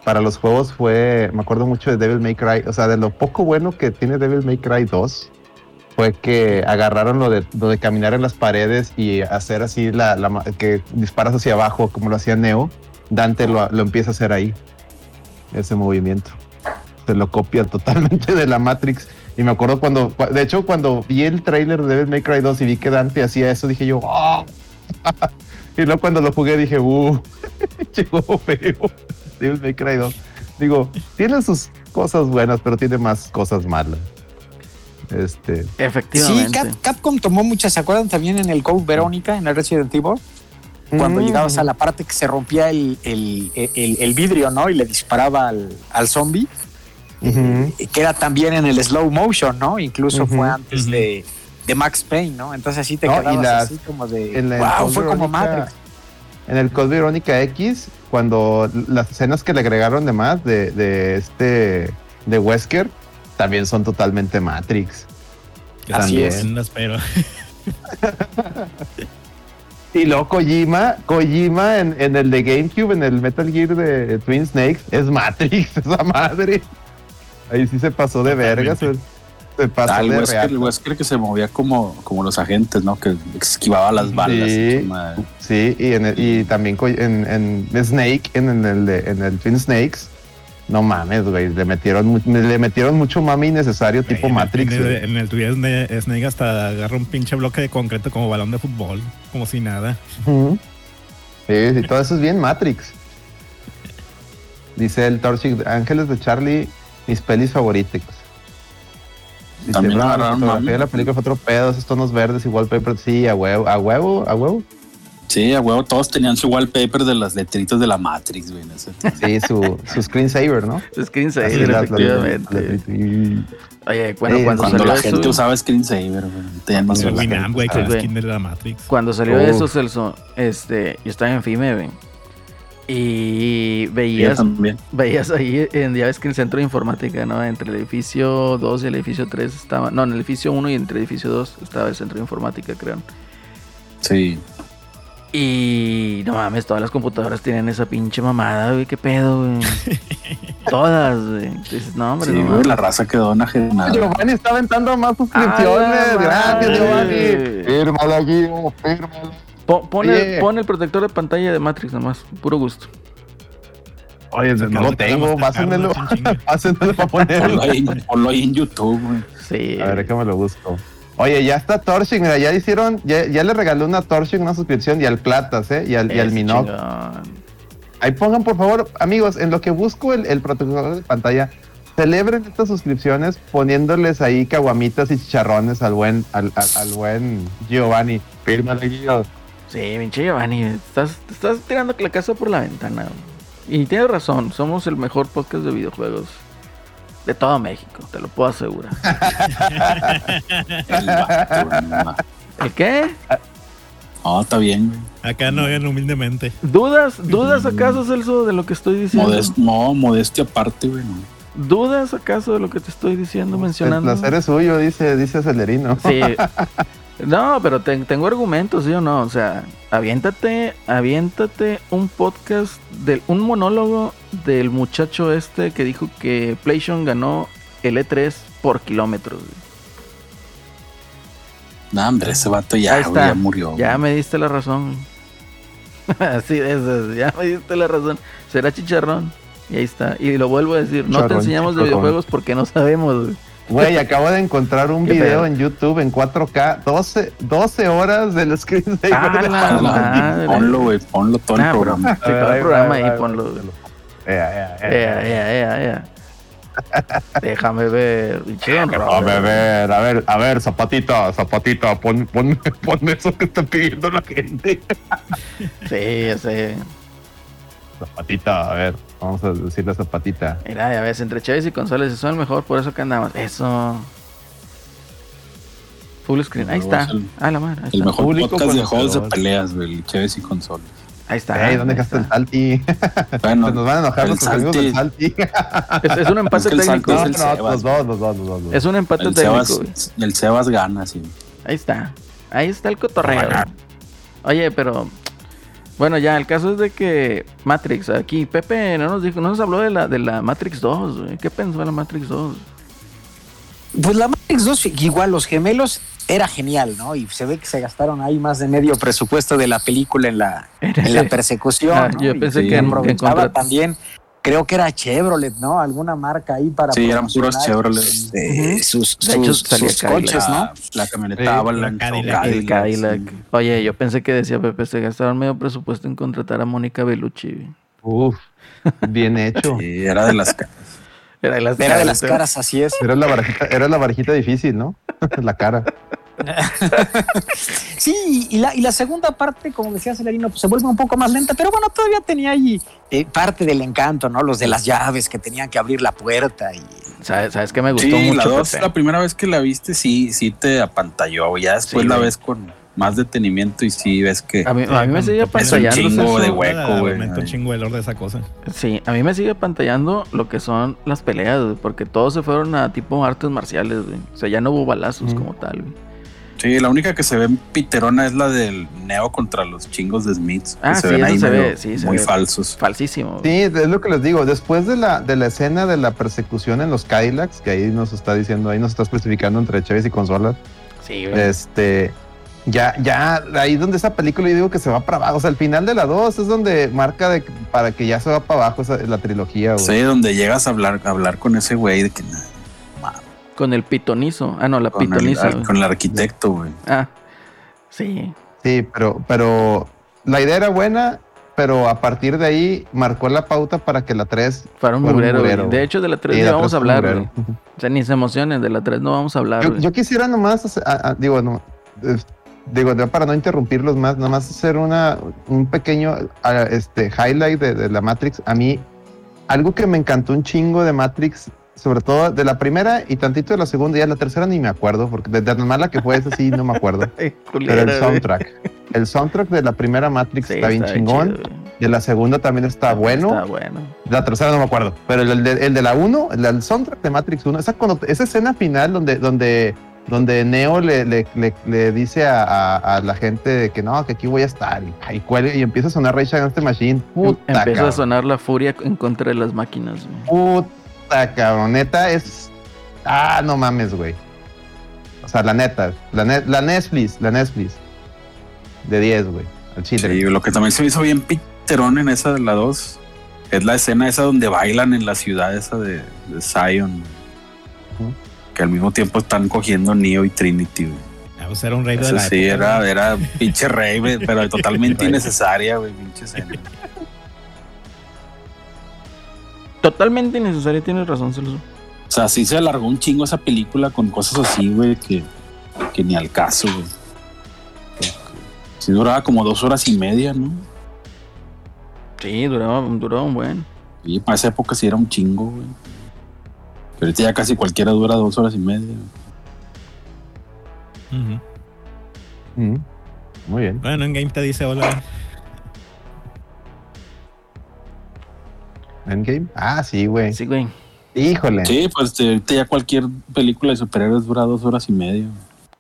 para los juegos fue, me acuerdo mucho de Devil May Cry, o sea, de lo poco bueno que tiene Devil May Cry 2 fue que agarraron lo de, lo de caminar en las paredes y hacer así la, la que disparas hacia abajo como lo hacía Neo, Dante lo, lo empieza a hacer ahí, ese movimiento. Se lo copia totalmente de la Matrix. Y me acuerdo cuando, cua- de hecho, cuando vi el trailer de Devil May Cry 2 y vi que Dante hacía eso, dije yo, ¡ah! y luego cuando lo jugué dije, ¡uh! Llegó feo. Devil May Cry 2. Digo, tiene sus cosas buenas, pero tiene más cosas malas. Este, Sí, Efectivamente. Cap- Capcom tomó muchas, ¿se acuerdan también en el Code Verónica, en el Resident Evil? Cuando Mm. llegabas a la parte que se rompía el, el- el- el vidrio, ¿no? Y le disparaba al, al zombie, ujú. que era también en el slow motion, ¿no? Incluso fue antes de, de Max Payne, ¿no? Entonces así te No, quedabas así como de, en la- wow, en fue como Matrix. En el Code Verónica X, cuando las escenas que le agregaron de más de, de este de Wesker también son totalmente Matrix. Así También. es. No espero. Y luego Kojima, Kojima en, en el de GameCube, en el Metal Gear de Twin Snakes, es Matrix, esa madre. Ahí sí se pasó de vergas. Se pasó Ah, el de Wesker, el Wesker que se movía como, como los agentes, ¿no? Que esquivaba las balas. Sí. Sí, y, en el- y también en, en Snake, en, en el de- en el Twin Snakes, no mames, güey, le metieron, le metieron mucho mame innecesario tipo En el- Matrix. En el, en el tuyo Sna- Snake hasta agarra un pinche bloque de concreto como balón de fútbol, como si nada. Sí, sí, todo eso es bien Matrix. Dice el Torchic, Ángeles de Charlie, mis pelis favoritas. Dice, También "No, la agarraron fotografía mame". de la película fue otro pedo, esos tonos verdes y wallpaper, sí, a huevo, a huevo, a huevo. Sí, a huevo, todos tenían su wallpaper de las letritas de la Matrix, güey. Sí, su, su screensaver, ¿no? Screensaver, las- las- efectivamente. Oye, bueno, Eh, cuando, Cuando salió la gente eso, usaba screensaver, güey. Güey, Ah, cuando salió Uf. eso, Celso, este, yo estaba en FIME, güey. Y veías, veías ahí, en, ya ves que en el centro de informática, ¿no? Entre el edificio 2 y el edificio 3 estaba, no, en el edificio 1 y entre el edificio 2 estaba el centro de informática, creo. Sí. Y no mames, todas las computadoras tienen esa pinche mamada, güey, qué pedo, güey. todas, güey. Dices, no, hombre, Sí, no güey, la raza quedó enajenada. Giovanni está aventando más ¡A suscripciones. la Gracias, madre! Giovanni. Fírmala, Gio, fírmala. Pon, pon Oye. el, pon el protector de pantalla de Matrix nomás, puro gusto. Oye, no lo tengo, pásenmelo. Pásenmelo para Ponlo ponerlo. ahí, ponlo ahí en YouTube, güey. Sí. A ver, déjame lo busco. Oye, ya está Torching, mira, ya hicieron, ya, ya le regalé una Torching, una suscripción y al Platas, ¿eh? Y al, y al Ese Minoc. chingón. Ahí pongan, por favor, amigos, en lo que busco el, el protector de pantalla, celebren estas suscripciones poniéndoles ahí caguamitas y chicharrones al buen, al, al, al buen Giovanni. Fírmale, Gio. Sí, pinche Giovanni, estás, estás tirando la casa por la ventana. Y tienes razón, somos el mejor podcast de videojuegos de todo México, te lo puedo asegurar. El vato, ¿El qué? No, está bien, güey. Acá no ven humildemente. ¿Dudas? ¿Dudas acaso, Celso, de lo que estoy diciendo? Modest- no, modestia aparte, güey. no. ¿Dudas acaso de lo que te estoy diciendo, El mencionando? placer es suyo, dice, dice Celerino. Sí. No, pero te- tengo argumentos, ¿sí o no? O sea, aviéntate, aviéntate un podcast, de, un monólogo del muchacho este que dijo que PlayStation ganó el E3 por kilómetros. No, hombre, ese vato ya, güey, ya murió. Ya güey. me diste la razón. Así de esas, ya me diste la razón. Será chicharrón. Y ahí está. Y lo vuelvo a decir, no te enseñamos de videojuegos porque no sabemos. güey. Güey, acabo de encontrar un ¿Qué video pedo? en YouTube en 4K, 12, 12 horas del screensaver. Ah, de la Ponlo, madre. Ponlo, güey, ponlo todo el Ah, pero programa. sí, todo el programa ahí ponlo. Ea, ea, ea, ea. Déjame ver. Robert. ver, a ver, a ver, zapatita, zapatita, pon, pon, pon eso que está pidiendo la gente. Sí, ese. Zapatita, a ver, vamos a decirle zapatita. Mira, ya ves, entre Chávez y González son el mejor, por eso que andamos. Eso. Full screen. Ahí está. El- Ah, la madre. Ahí El está. mejor Público podcast de juegos de peleas, güey. el Chévez y consolas. Ahí está. Ey, ¿dónde gasta el salti? Bueno, nos van a enojar nuestros amigos del Salti- salti. Es, es un empate Es que el técnico. No, no, Sebas, los dos, los dos, los dos. los dos. Es un empate el técnico. Sebas, el Sebas gana, sí. Ahí está. Ahí está el cotorreo. Oye, pero. Bueno, ya, el caso es de que Matrix, aquí, Pepe no nos dijo, no nos habló de la, de la Matrix 2, güey. ¿Qué pensó de la Matrix 2? Pues la Matrix 2, igual los gemelos, era genial, ¿no? Y se ve que se gastaron ahí más de medio presupuesto de la película en la, en la persecución. Ah, ¿no? yo pensé que, en, que también, creo que era Chevrolet, ¿no? Alguna marca ahí para Sí, eran puros Chevrolet. este, sus, coches, ¿no? La, la camioneta Sí, Avalanche. Cadillac. el Cadillac. sí. Oye, yo pensé que decía Pepe, se gastaron medio presupuesto en contratar a Mónica Bellucci. Uf, bien hecho. Sí, era de las caras. Era de las Era de caras, las ¿eh? caras, así es. Era la varejita, era la varejita difícil, ¿no? la cara. Sí, y la, y la segunda parte, como decía Celerino, pues se vuelve un poco más lenta, pero bueno, todavía tenía ahí eh, parte del encanto, ¿no? Los de las llaves que tenían que abrir la puerta y ¿Sabes, ¿Sabes qué me gustó Sí, mucho? la dos, Pepe? la primera vez que la viste, sí, sí te apantalló. Ya después Sí, la güey. ves con más detenimiento y sí ves que. A mí, a mí me sigue Es un pantallando. chingo de hueco, güey. Un chingo el olor de esa cosa. Sí, a mí me sigue pantallando lo que son las peleas, porque todos se fueron a tipo artes marciales, güey. O sea, ya no hubo balazos Mm. como tal, güey. Sí, la única que se ve piterona es la del Neo contra los chingos de Smiths. que Ah, se sí, ven ahí se ve, sí, se muy ve. falsos. Falsísimo. Sí, es lo que les digo. Después de la, de la escena de la persecución en los Cadillacs, que ahí nos está diciendo, ahí nos está especificando entre Chevys y consolas, Sí, güey. este, ya, ya, ahí donde esa película yo digo que se va para abajo. O sea, el final de la 2 es donde marca de, para que ya se va para abajo esa, la trilogía, güey. Sí, donde llegas a hablar, a hablar con ese güey de que Con el pitonizo. Ah, no, la con pitoniza. con el arquitecto, güey. Ah, sí. Sí, pero, pero la idea era buena, pero a partir de ahí marcó la pauta para que la 3 Para un mugrero, De hecho, de la 3 Sí, no vamos a hablar, güey. O sea, ni se emocionen, de la 3 no vamos a hablar, Yo, quisiera nomás, hacer- digo, no, eh, digo, ya para no interrumpirlos más, nomás hacer una, un pequeño este, highlight de, de la Matrix. A mí, algo que me encantó un chingo de Matrix, sobre todo de la primera y tantito de la segunda, ya la tercera ni me acuerdo, porque de tan mala que fue esa sí no me acuerdo. Ay, Pero el soundtrack, el soundtrack de la primera Matrix Sí, está bien chingón, chido, de la segunda también está bueno. Está bueno. La tercera no me acuerdo, pero el, de, el de la 1, el soundtrack de Matrix 1, esa, cuando- esa escena final donde, donde, donde Neo le, le, le- le dice a, a- a la gente que no, que aquí voy a estar y, y, cuelga, y empieza a sonar Rage Against the Machine. Puta, Em- Empieza a cabrón. sonar la furia en contra de las máquinas, güey. Puta, cabrón. Neta es. Ah, no mames, güey. O sea, la neta. La, net, la Netflix, la Netflix. De 10, güey. Al chile. Sí, lo que también se me hizo bien piterón en esa de la 2 es la escena esa donde bailan en la ciudad esa de, de Zion. Que al mismo tiempo están cogiendo Neo y Trinity. güey. Ah, pues era un rey de la sí, época, era, era pinche rey, pero totalmente innecesaria, güey, pinche escena. Totalmente innecesario, tienes razón, Celso. O sea, sí se alargó un chingo esa película con cosas así, güey, que, que ni al caso, güey. Sí duraba como dos horas y media, ¿no? Sí, duraba, duraba un buen. Y para esa época sí era un chingo, güey. Pero ahorita ya casi cualquiera dura dos horas y media. Ujú. Mm. Muy bien. Bueno, en Game te dice hola. Endgame. Ah, sí, güey. Sí, güey. Híjole. Sí, pues ahorita ya cualquier película de superhéroes dura dos horas y media.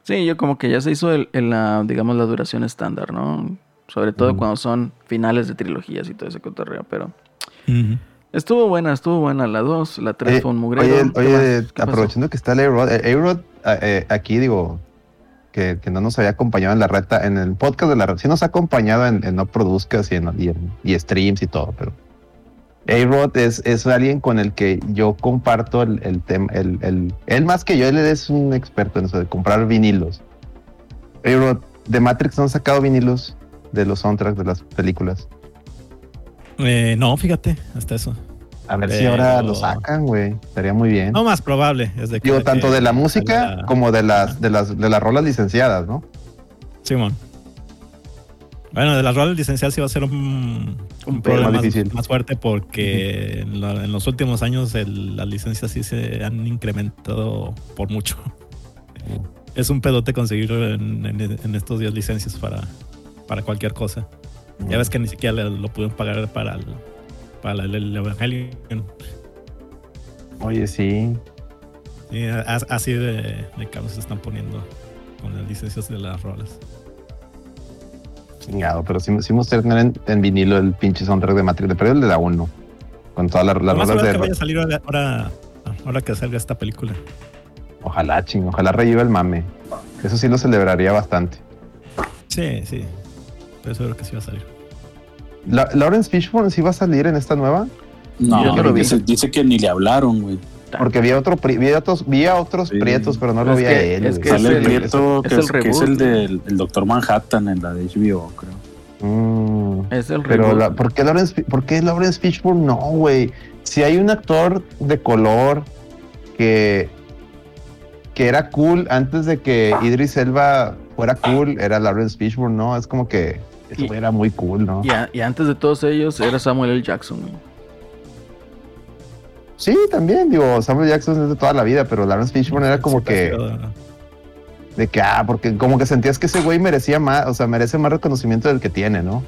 Sí, yo como que ya se hizo el, el, la, digamos, la duración estándar, ¿no? Sobre todo cuando son finales de trilogías y todo ese cotorreo, pero estuvo buena, estuvo buena la 2, la 3 Oye, fue un mugrero. Oye, aprovechando que está el A-Rod, eh, A-Rod, eh, eh, aquí digo que, que no nos había acompañado en la reta, en el podcast de la reta, sí nos ha acompañado en, en No Produzcas y en, y en- y streams y todo, pero A-Rod es, es alguien con el que yo comparto el, el tema, el, el- él más que yo, él es un experto en eso de comprar vinilos. A-Rod, de Matrix no han sacado vinilos de los soundtracks de las películas. Eh, no, fíjate, hasta eso. A ver si ahora lo sacan, güey. Estaría muy bien. No más probable. Es de que, Digo, tanto de la música como de las, de las, de las rolas licenciadas, ¿no? Simón. Bueno, de las rolas licenciadas sí va a ser un, un problema más difícil. más fuerte porque en, la- en los últimos años el- las licencias sí se han incrementado por mucho. Es un pedote conseguir en, en- en estos días licencias para, para cualquier cosa. Ya ves que ni siquiera le- lo pudieron pagar para el, para el, el Evangelion. Oye, sí. Así de, de caros se están poniendo con las licencias de las rolas. Chingado, pero sí, sí me gustaría tener en, en vinilo el pinche soundtrack de Matrix. Le perdí el de la 1. Con todas las, las rolas de. que vaya a salir ahora, ahora, ahora que salga esta película. Ojalá, ching. Ojalá reviva el mame. Eso sí lo celebraría bastante. Sí, sí. Estoy seguro que sí va a salir. La- Lawrence Fishburne sí va a salir en esta nueva. No, Yo no lo vi. dice, dice que ni le hablaron, güey. Porque vi a, otro, vi a otros, vi a otros Sí. prietos, pero no lo vi que- a él. es que Sale es el prieto es que el es, que es reboot. el del el Doctor Manhattan en la de HBO, creo. Mm. Es el Pero, la- ¿por, qué Lawrence, ¿por qué Lawrence Fishburne no, güey? Si hay un actor de color que, que era cool antes de que Idris Elba fuera cool, era Lawrence Fishburne, ¿no? Es como que eso Y- era muy cool, ¿no? Y, a- y antes de todos ellos era Samuel L. Jackson. Sí, también, digo, Samuel Jackson es de toda la vida, pero Lawrence Fishburne era como que, de que, ah, porque como que sentías que ese güey merecía más, o sea, merece más reconocimiento del que tiene, ¿no?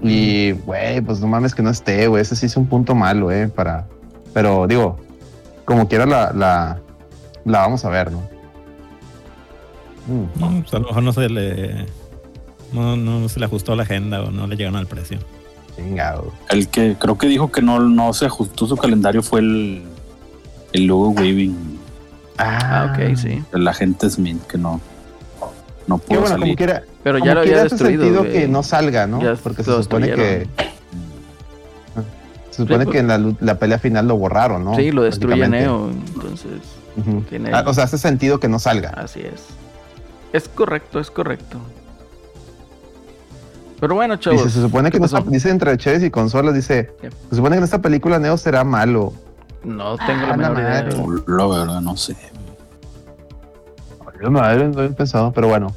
Y, güey, pues no mames que no esté, güey, ese sí es un punto malo, ¿eh? Para, pero digo, como quiera la, la, la vamos a ver, ¿no? Mm. No, pues a lo mejor no se le. No, no se le ajustó la agenda o no le llegaron al precio. Chingado. El que creo que dijo que no, no se ajustó su calendario fue el, el Lugo Weaving, Ah, ok, sí. el agente Smith, que no, no pudo bueno, como salir. quiera, Pero como ya lo había destruido. sentido que no salga, ¿no? Ya Porque se supone que se supone Sí, que en la, la pelea final lo borraron, ¿no? Sí, lo destruye. Neo. Entonces, tiene. Ah, o sea, hace sentido que no salga. Así es. Es correcto, es correcto. Pero bueno, chavos. Dice, se supone que ¿qué no está- pasó? dice entre Chévez y consolas, dice, ¿Qué? se supone que en esta película Neo será malo. No tengo la Ah, menor la idea. madre. güey. La verdad, no sé. Yo no había no había pensado, pero bueno.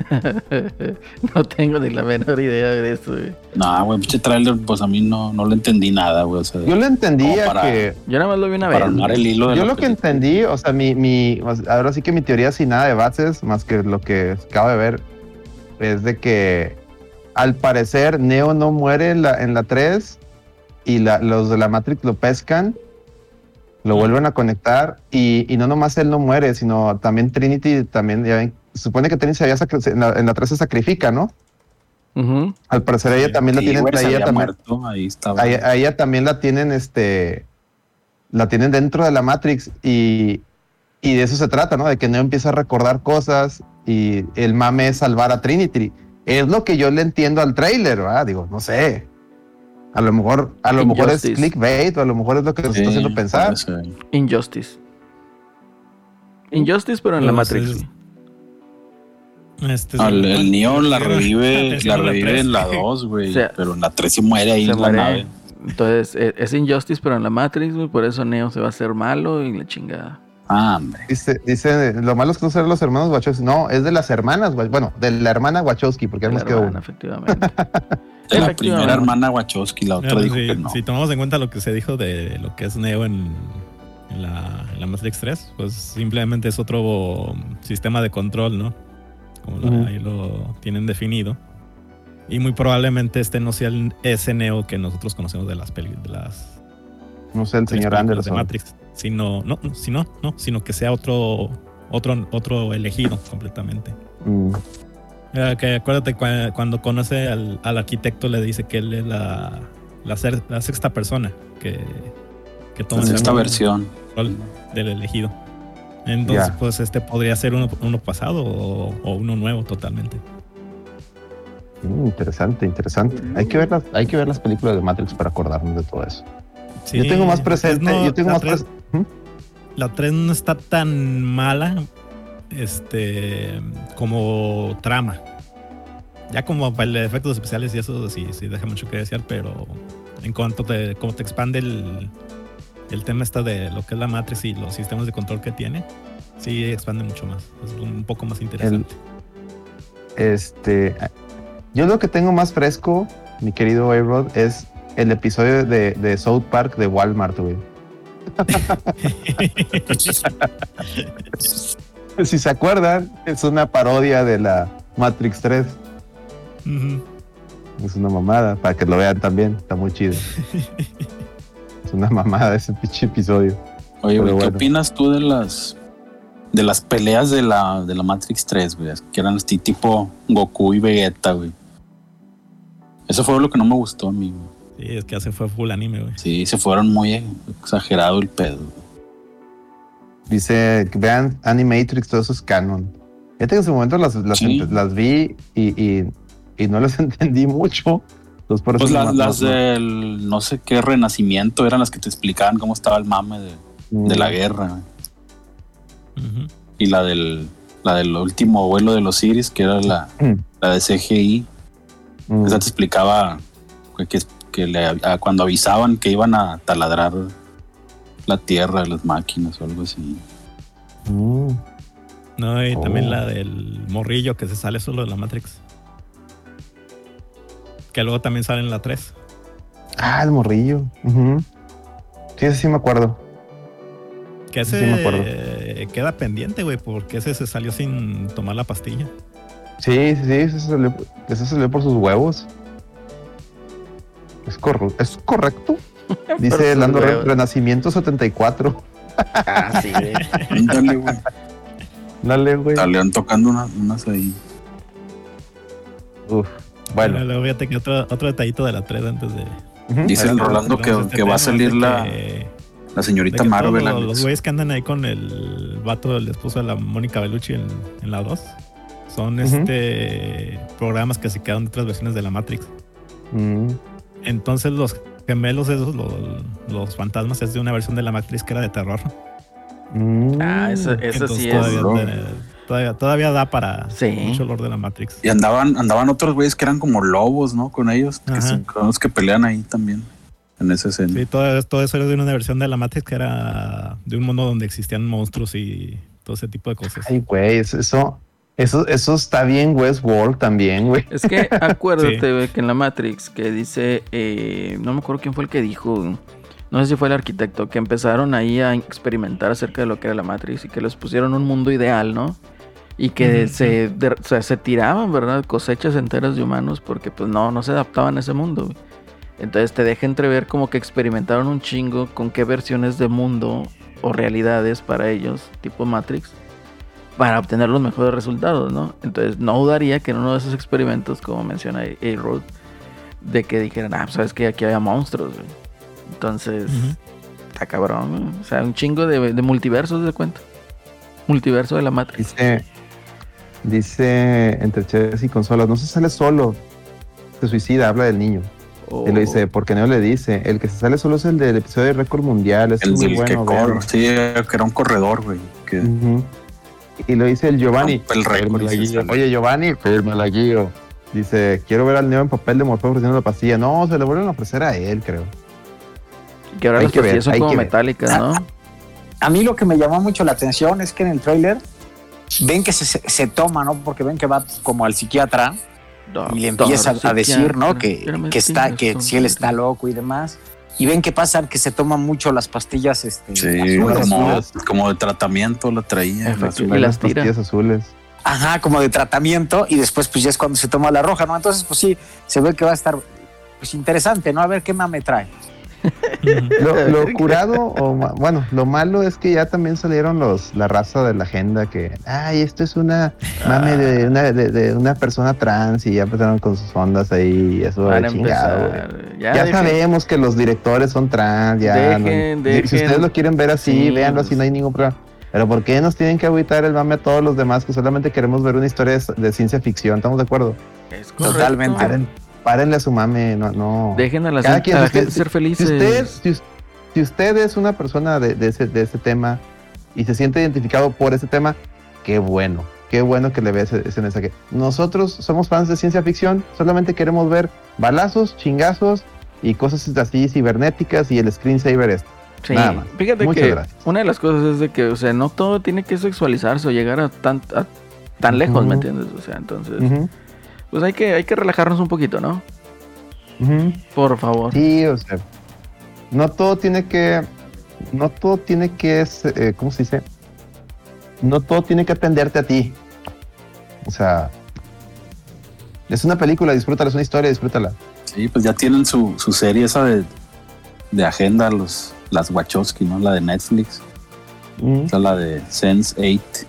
no tengo ni la menor idea de eso. güey. No, güey, pinche trailer, pues a mí no, no le entendí nada, güey. O sea, Yo le entendía para- que... Yo nada más lo vi una para vez. armar el hilo de Yo la lo que entendí, o sea, mi, mi, ahora sí que mi teoría sin nada de bases, más que lo que acabo de ver, es de que al parecer Neo no muere en la, en la 3 y la- los de la Matrix lo pescan, lo vuelven a conectar y, y no nomás él no muere, sino también Trinity también, ya ven, se supone que Trinity se había en la, en la 3 se sacrifica, ¿no? Al parecer ella también la tienen, a ella también, muerto, ahí estaba. a, a ella también la tienen, este, la tienen dentro de la Matrix y, y de eso se trata, ¿no? De que Neo empieza a recordar cosas y el mame es salvar a Trinity. Es lo que yo le entiendo al trailer, ¿verdad? Digo, no sé. A lo mejor, a lo mejor es clickbait o a lo mejor es lo que nos Sí, está haciendo pensar. Injustice. Injustice, pero en la Pues, Matrix. es-. Este, Al- sí, el Neo la revive, la revive en la 2, güey. O sea, pero en la 3 se muere ahí se en la muere. nave. Entonces, e- es Injustice, pero en la Matrix, güey. Por eso Neo se va a hacer malo y la chingada. Ah, hombre. Dice, dice, lo malo es que no ser los hermanos Wachowski. No, es de las hermanas, bueno, de la hermana Wachowski, porque ya La nos quedó hermana, uno. efectivamente. De la primera hermana Wachowski, la otra Bueno, dijo si, que no. si tomamos en cuenta lo que se dijo de lo que es Neo en, en la, en la Matrix 3, pues simplemente es otro sistema de control, ¿no? Como ahí lo tienen definido. Y muy probablemente este no sea el, ese Neo que nosotros conocemos de las películas, de las No sé, el señor Anderson. de Matrix, sino no, no, sino, no, sino que sea otro otro otro elegido completamente. Mm. Eh, que acuérdate cua- cuando conoce al, al arquitecto le dice que él es la, la, ser- la sexta persona que, que toma esta control versión. del elegido. Entonces, pues este podría ser uno, uno pasado o, o uno nuevo totalmente. Mm, interesante, interesante. Hay que ver las, hay que ver las películas de Matrix para acordarnos de todo eso. Sí, yo tengo más pues, presente, no, yo tengo la más tres- presente. La 3 no está tan mala este como trama. Ya como para el efectos especiales y eso sí, sí deja mucho que desear, pero en cuanto te, como te expande el, el tema está de lo que es la Matrix y los sistemas de control que tiene, sí expande mucho más. Es un poco más interesante. Este, yo lo que tengo más fresco, mi querido A-Rod, es el episodio de, de South Park de Walmart, güey. Si se acuerdan, es una parodia de la Matrix 3. Ujú. Es una mamada, para que lo vean también. Está muy chido. Es una mamada ese pinche episodio. Oye, güey, ¿qué opinas tú de las de las peleas de la, de la Matrix 3, güey? Que eran así tipo Goku y Vegeta, güey. Eso fue lo que no me gustó a mí, güey. Sí, es que hace fue full anime, güey. Sí, se fueron muy exagerado el pedo. Dice, que vean Animatrix, todo eso es canon. Fíjate que en su momento las, las, Sí. las vi y, y, y no las entendí mucho. Entonces, por eso Pues las, las del no sé qué renacimiento eran las que te explicaban cómo estaba el mame de, de la guerra. güey. Ujú. Y la del la del último vuelo de los Iris, que era la, Mm. la de CGI. Mm. Esa te explicaba que, que, que le- a- cuando avisaban que iban a taladrar la tierra de las máquinas o algo así. Mm. No, y Oh. también la del morrillo que se sale solo de la Matrix. Que luego también sale en la 3. Ah, el morrillo. Sí, ese sí me acuerdo. Que Sí, ese me acuerdo. eh, queda pendiente, güey, porque ese se salió sin tomar la pastilla. Sí, sí, sí, ese salió, ese salió por sus huevos. Es, corru- ¿es correcto. Dice Lando Re-. Renacimiento 74. Ah, sí, güey. Ándale, güey. Dale, güey. Salían tocando una- unas ahí. Uf. Bueno, Bueno. luego fíjate que otro, otro detallito de la 3 antes de. Dice el. Rolando que, este que va a salir la, que- la señorita Marvel. todos los, los güeyes que andan ahí con el vato, el esposo de la Mónica Bellucci en, en la 2 son este programas que se quedan de otras versiones de la Matrix. Mm. Entonces los gemelos esos, los, los fantasmas, es de una versión de la Matrix que era de terror. Mm. Ah, eso, eso Entonces sí es. todavía, ¿no? te- todavía, todavía da para Sí. mucho olor de la Matrix. Y andaban, andaban otros güeyes que eran como lobos, ¿no? Con ellos, que Ajá. son con los que pelean ahí también. En esa escena. Sí, todo, todo eso era de una versión de la Matrix que era de un mundo donde existían monstruos y todo ese tipo de cosas. Ay, güey, eso, eso, eso, eso está bien Westworld también, güey. Es que acuérdate Sí. güey, que en la Matrix que dice, eh, no me acuerdo quién fue el que dijo, no sé si fue el arquitecto, que empezaron ahí a experimentar acerca de lo que era la Matrix y que les pusieron un mundo ideal, ¿no? Y que se, de- o sea, se tiraban, ¿verdad? Cosechas enteras de humanos porque pues no, no se adaptaban a ese mundo. güey. Entonces te deja entrever como que experimentaron un chingo con qué versiones de mundo o realidades para ellos, tipo Matrix, para obtener los mejores resultados, ¿no? Entonces no dudaría que en uno de esos experimentos, como menciona A-Road, de que dijeran, ah, pues, sabes que aquí había monstruos, güey. Entonces, está cabrón, güey. O sea, un chingo de, de multiversos de cuenta. Multiverso de la Matrix. Dice, dice entre Chess y consolas, no se sale solo, se suicida, habla del niño. Y lo dice, porque Neo le dice, el que se sale solo es el del episodio de récord mundial, es El muy del que bueno. corre. véanlo". Sí, que era un corredor, güey. Que. Y lo dice el Giovanni. el récord. Oye, Giovanni, fírmala, Guillo. Dice, quiero ver al Neo en papel de Morfeo ofreciendo la pastilla. No, se le vuelven a ofrecer a él, creo. que ahora hay las que ver, son hay como metálicas, ¿no? A mí lo que me llamó mucho la atención es que en el tráiler ven que se, se- se toma, ¿no? Porque ven que va como al psiquiatra y le empieza a decir, ¿no? Que, que está, que si él está loco y demás. Y ven que pasa que se toman mucho las pastillas, este, Sí, azules, como, de tratamiento la traía. Efectivo. la azul. Y las tira. pastillas azules. Ajá, como de tratamiento y después pues ya es cuando se toma la roja, ¿no? Entonces pues sí, se ve que va a estar pues interesante, ¿no? A ver qué mame trae. Lo, lo curado, o bueno, lo malo es que ya también salieron los la raza de la agenda que, ay, esto es una mame de una, de, de una persona trans y ya empezaron con sus ondas ahí y eso de chingado, empezar. Ya, sabemos que los directores son trans, ya. no- Dejen, si- dejen. Si ustedes lo quieren ver así, Sí, véanlo así, no hay ningún problema. Pero ¿por qué nos tienen que agüitar el mame a todos los demás que solamente queremos ver una historia de, de ciencia ficción? ¿Estamos de acuerdo? Es correcto. Totalmente. Párenle a su mame, no, no. Dejen a la, Cada gente- quien, a la si usted- gente ser Si felices. usted, si, si usted es una persona de, de ese, de ese tema y se siente identificado por ese tema, qué bueno. Qué bueno que le ve ese, ese mensaje. Nosotros somos fans de ciencia ficción, solamente queremos ver balazos, chingazos y cosas así cibernéticas y el screensaver este. Sí, Nada más. fíjate Muchas que gracias. una de las cosas es de que, o sea, no todo tiene que sexualizarse o llegar a tan, a tan lejos, ¿me entiendes? O sea, entonces, Ujú, pues hay que, hay que relajarnos un poquito, ¿no? Por favor. Sí, o sea, no todo tiene que, no todo tiene que, eh, ¿cómo se dice? No todo tiene que atenderte a ti. O sea, es una película, disfrútala, es una historia, disfrútala. Sí, pues ya tienen su, su serie esa de, de agenda, los, las Wachowski, ¿no? La de Netflix. Mm, Esa es la de Sense 8.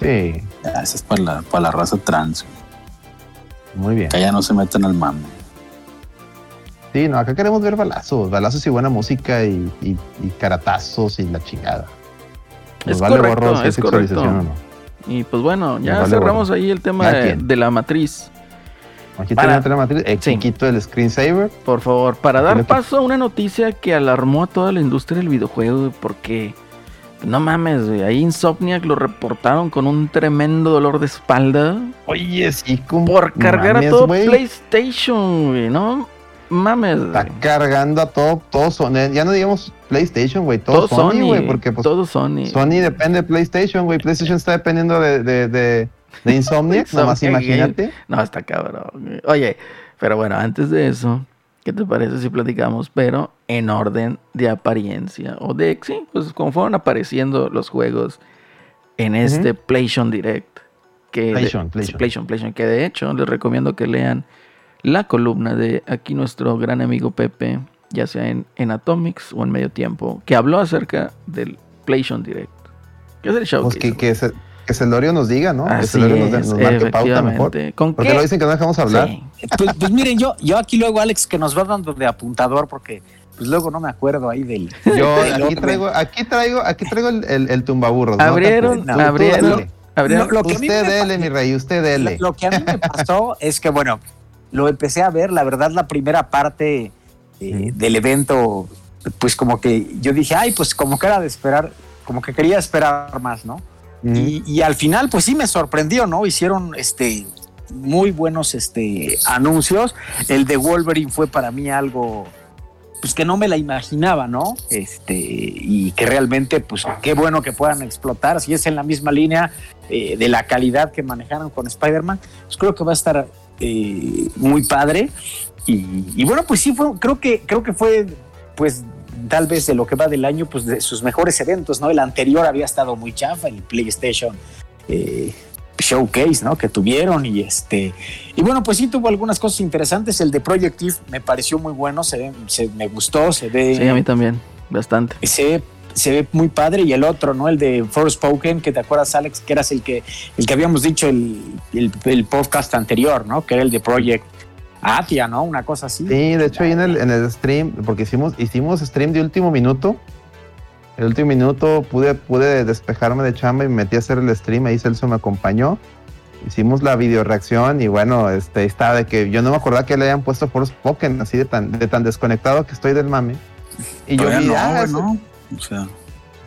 Sí, Ya, esa es para la, para la raza trans. Muy bien. Que allá no se metan al mame. Sí, no, acá queremos ver balazos, balazos y buena música y, y- y caratazos y la chingada. Nos Es vale correcto, gorro si es sexualización correcto. o no. Y pues bueno, ya vale cerramos ahí el tema de, la matriz. Aquí Para- tenemos la matriz, el Sí. chiquito del screensaver. Por favor, para dar paso a una noticia que alarmó a toda la industria del videojuego, porque no mames, güey, ahí Insomniac lo reportaron con un tremendo dolor de espalda Oye, sí, como por cargar a todo. PlayStation, güey, no mames. Está cargando a todo, todo Sony. Ya no digamos PlayStation, güey. Todo, Todo Sony, güey. Porque pues, todo Sony. Sony depende de PlayStation, güey. PlayStation está dependiendo de, de, de, de Insomniac. nomás imagínate. No, está cabrón. Oye, pero bueno, antes de eso, ¿qué te parece si platicamos? Pero en orden de apariencia. O de, sí, pues como fueron apareciendo los juegos en este PlayStation Direct. Que de- PlayStation, sí, PlayStation. PlayStation, PlayStation, Que de hecho les recomiendo que lean la columna de aquí nuestro gran amigo Pepe, ya sea en, en Atomics o en Medio Tiempo, que habló acerca del PlayStation Direct. ¿Qué es el show? Pues que, que se, que Celorio nos diga, ¿no? que Así Celorio nos, es, nos marque pauta mejor. ¿Con Porque qué? lo dicen que no dejamos hablar. Sí. Pues, pues miren, yo, yo aquí luego, Alex, que nos va dando de apuntador, porque pues luego no me acuerdo ahí del. Yo del aquí traigo, aquí traigo, aquí traigo el, el, el tumbaburros. ¿no? Abrieron, Tú- tú abrieron, dale. abrieron. Lo- lo que a mí Usted me dele, mi rey, usted dele. Lo, lo que a mí me pasó es que, bueno, lo empecé a ver, la verdad, la primera parte eh, del evento, pues como que yo dije, ay, pues como que era de esperar, como que quería esperar más, ¿no? Y, y al final, pues sí me sorprendió, ¿no? Hicieron este muy buenos este, anuncios. El de Wolverine fue para mí algo pues que no me la imaginaba, ¿no? Este, y que realmente, pues qué bueno que puedan explotar. Si es en la misma línea eh, de la calidad que manejaron con Spider-Man, pues creo que va a estar eh, muy padre. Y, y bueno, pues sí, fue, creo que, creo que fue, pues, tal vez de lo que va del año, pues de sus mejores eventos, ¿no? El anterior había estado muy chafa, el PlayStation eh, Showcase, ¿no? Que tuvieron y este. Y bueno, pues sí tuvo algunas cosas interesantes. El de Project Eve me pareció muy bueno, se, ve- se me gustó, se ve. Sí, a mí también, bastante. se ve, se ve muy padre y el otro, ¿no? El de Forspoken, que te acuerdas, Alex, que eras el que, el que habíamos dicho el, el, el podcast anterior, ¿no? Que era el de Project Atia, ¿no? Una cosa así. Sí, de hecho ahí en el, en el stream, porque hicimos, hicimos stream de último minuto. El último minuto pude, pude despejarme de chamba y me metí a hacer el stream, ahí Celso me acompañó. Hicimos la video reacción y bueno, este estaba de que yo no me acordaba que le hayan puesto Forspoken, así de tan, de tan desconectado que estoy del mame. Y yo Todavía vi, no, ah, güey, ese- ¿no? O sea,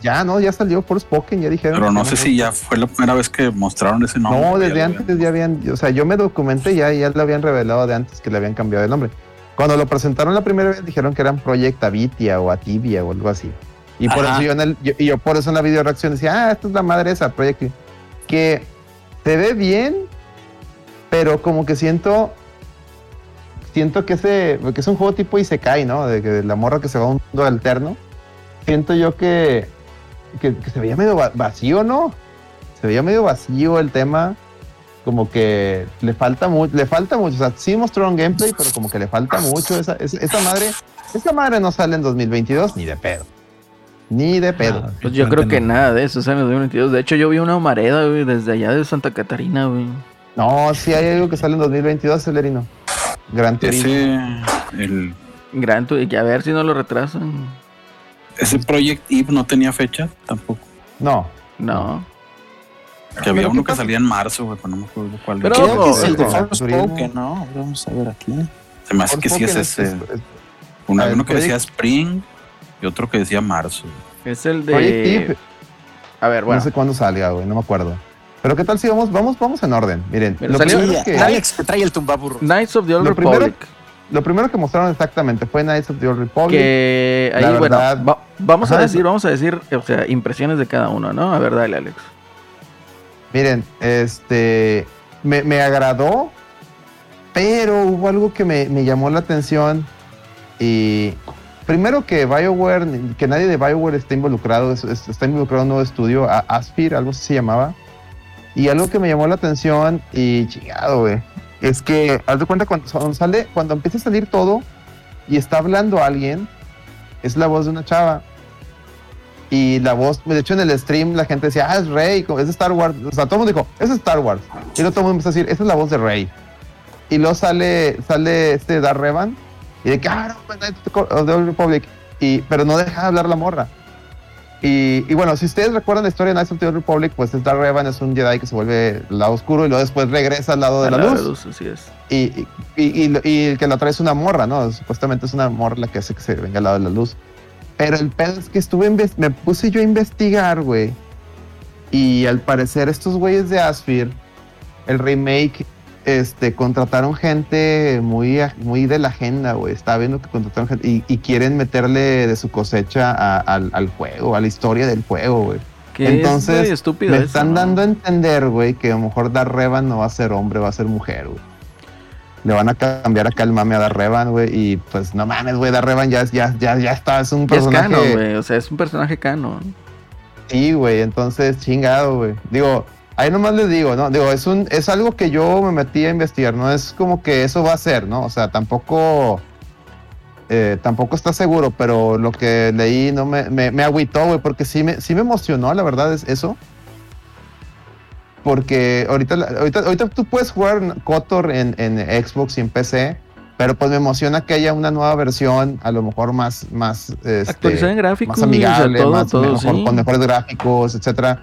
ya no, ya salió Forspoken, ya dijeron. pero no sé si ya fue la primera vez que mostraron ese nombre. No, desde ya antes ya habían, o sea, yo me documenté y ya, ya lo habían revelado de antes que le habían cambiado el nombre. Cuando lo presentaron la primera vez dijeron que eran Project Avitia o Atibia o algo así. Y por eso yo en el, yo, y yo por eso en la video reacción decía, ah, esta es la madre esa, Project Eve", que se ve bien, pero como que siento, siento que ese, que es un juego tipo Isekai, ¿no? De que la morra que se va a un mundo alterno. Siento yo que, que, que se veía medio va- vacío, ¿no? Se veía medio vacío el tema. Como que le falta mucho, le falta mucho. O sea, sí mostraron gameplay, pero como que le falta mucho. Esa, esa, esa madre, esa madre no sale en 2022 ni de pedo. Ni de pedo. Ah, Pues yo creo que no. nada de eso sale en 2022. De hecho, yo vi una humareda, güey, desde allá de Santa Catarina, güey. No, sí hay algo que sale en 2022, Celerino. Gran Turismo. Ese, el, Gran tu- y a ver si no lo retrasan. Ese Project Eve no tenía fecha tampoco. No. No. Que había ¿Pero uno que pasa? salía en marzo, güey, pero no me acuerdo cuál Pero. Creo que es el de Forspoken, ¿no? Vamos a ver aquí. Se me hace que sí es ese. es- Uno, que decía Spring y otro que decía marzo. Es el Project de. Eve, A ver, bueno. No sé cuándo salga, güey, no me acuerdo. Pero qué tal si vamos, vamos, vamos en orden. Miren, Pero lo salió- primero, que, Alex que trae el tumbaburro. Knights of the Old Lo primero- Republic. Lo primero que mostraron exactamente fue Knights of the Old Republic. Que ahí, bueno, verdad- va- vamos a decir, vamos a decir, o sea, impresiones de cada uno, ¿no? A ver, dale, Alex. Miren, este me, me agradó, pero hubo algo que me, me llamó la atención. Y primero que BioWare, que nadie de BioWare está involucrado, es- es- está involucrado en un nuevo estudio, a- Aspir, algo así se llamaba. Y algo que me llamó la atención, y chingado, güey, es que haz de cuenta cuando sale, cuando empieza a salir todo y está hablando alguien, es la voz de una chava. Y la voz, de hecho en el stream la gente decía, ah, es Rey, es Star Wars. O sea, todo el mundo dijo, es Star Wars. Y luego todo el mundo empezó a decir, esa es la voz de Rey. Y luego sale, sale este Dar Revan y de que, ah, no, pues, Republic. Y, pero no deja de hablar la morra. Y, y bueno, si ustedes recuerdan la historia de Knights of the Old Republic, pues es Dar Revan es un Jedi que se vuelve al lado oscuro y luego después regresa al lado de la A luz. así es. Y, y, y- el que la trae es una morra, ¿no? Supuestamente es una morra la que hace que se venga al lado de la luz. Pero el pedo es que estuve, me puse yo a investigar, güey. Y al parecer estos güeyes de Aspir, el remake, este, contrataron gente muy, muy de la agenda, güey. Estaba viendo que contrataron gente y, y quieren meterle de su cosecha a- al, al juego, a la historia del juego, güey. Entonces, es estúpido Me eso, están ¿no? dando a entender, güey, que a lo mejor Dar Revan no va a ser hombre, va a ser mujer, güey. Le van a cambiar acá el mame a Dar Revan, güey, y pues no mames, güey, Dar Revan ya, ya, ya, ya está, es un Ya es personaje. canon, güey. O sea, es un personaje canon. Sí, güey, entonces chingado, güey. Digo, ahí nomás les digo, ¿no? Digo, es un, es algo que yo me metí a investigar, no es como que eso va a ser, ¿no? O sea, tampoco, eh, tampoco está seguro, pero lo que leí no me, me, me agüitó, güey, porque sí me, sí me emocionó, la verdad es eso. porque ahorita, ahorita, ahorita tú puedes jugar Kotor en, en Xbox y en PC, pero pues me emociona que haya una nueva versión, a lo mejor más, más, este, Actualizada en gráficos, más amigable, todo, más, todo, mejor- sí. con mejores gráficos, etcétera.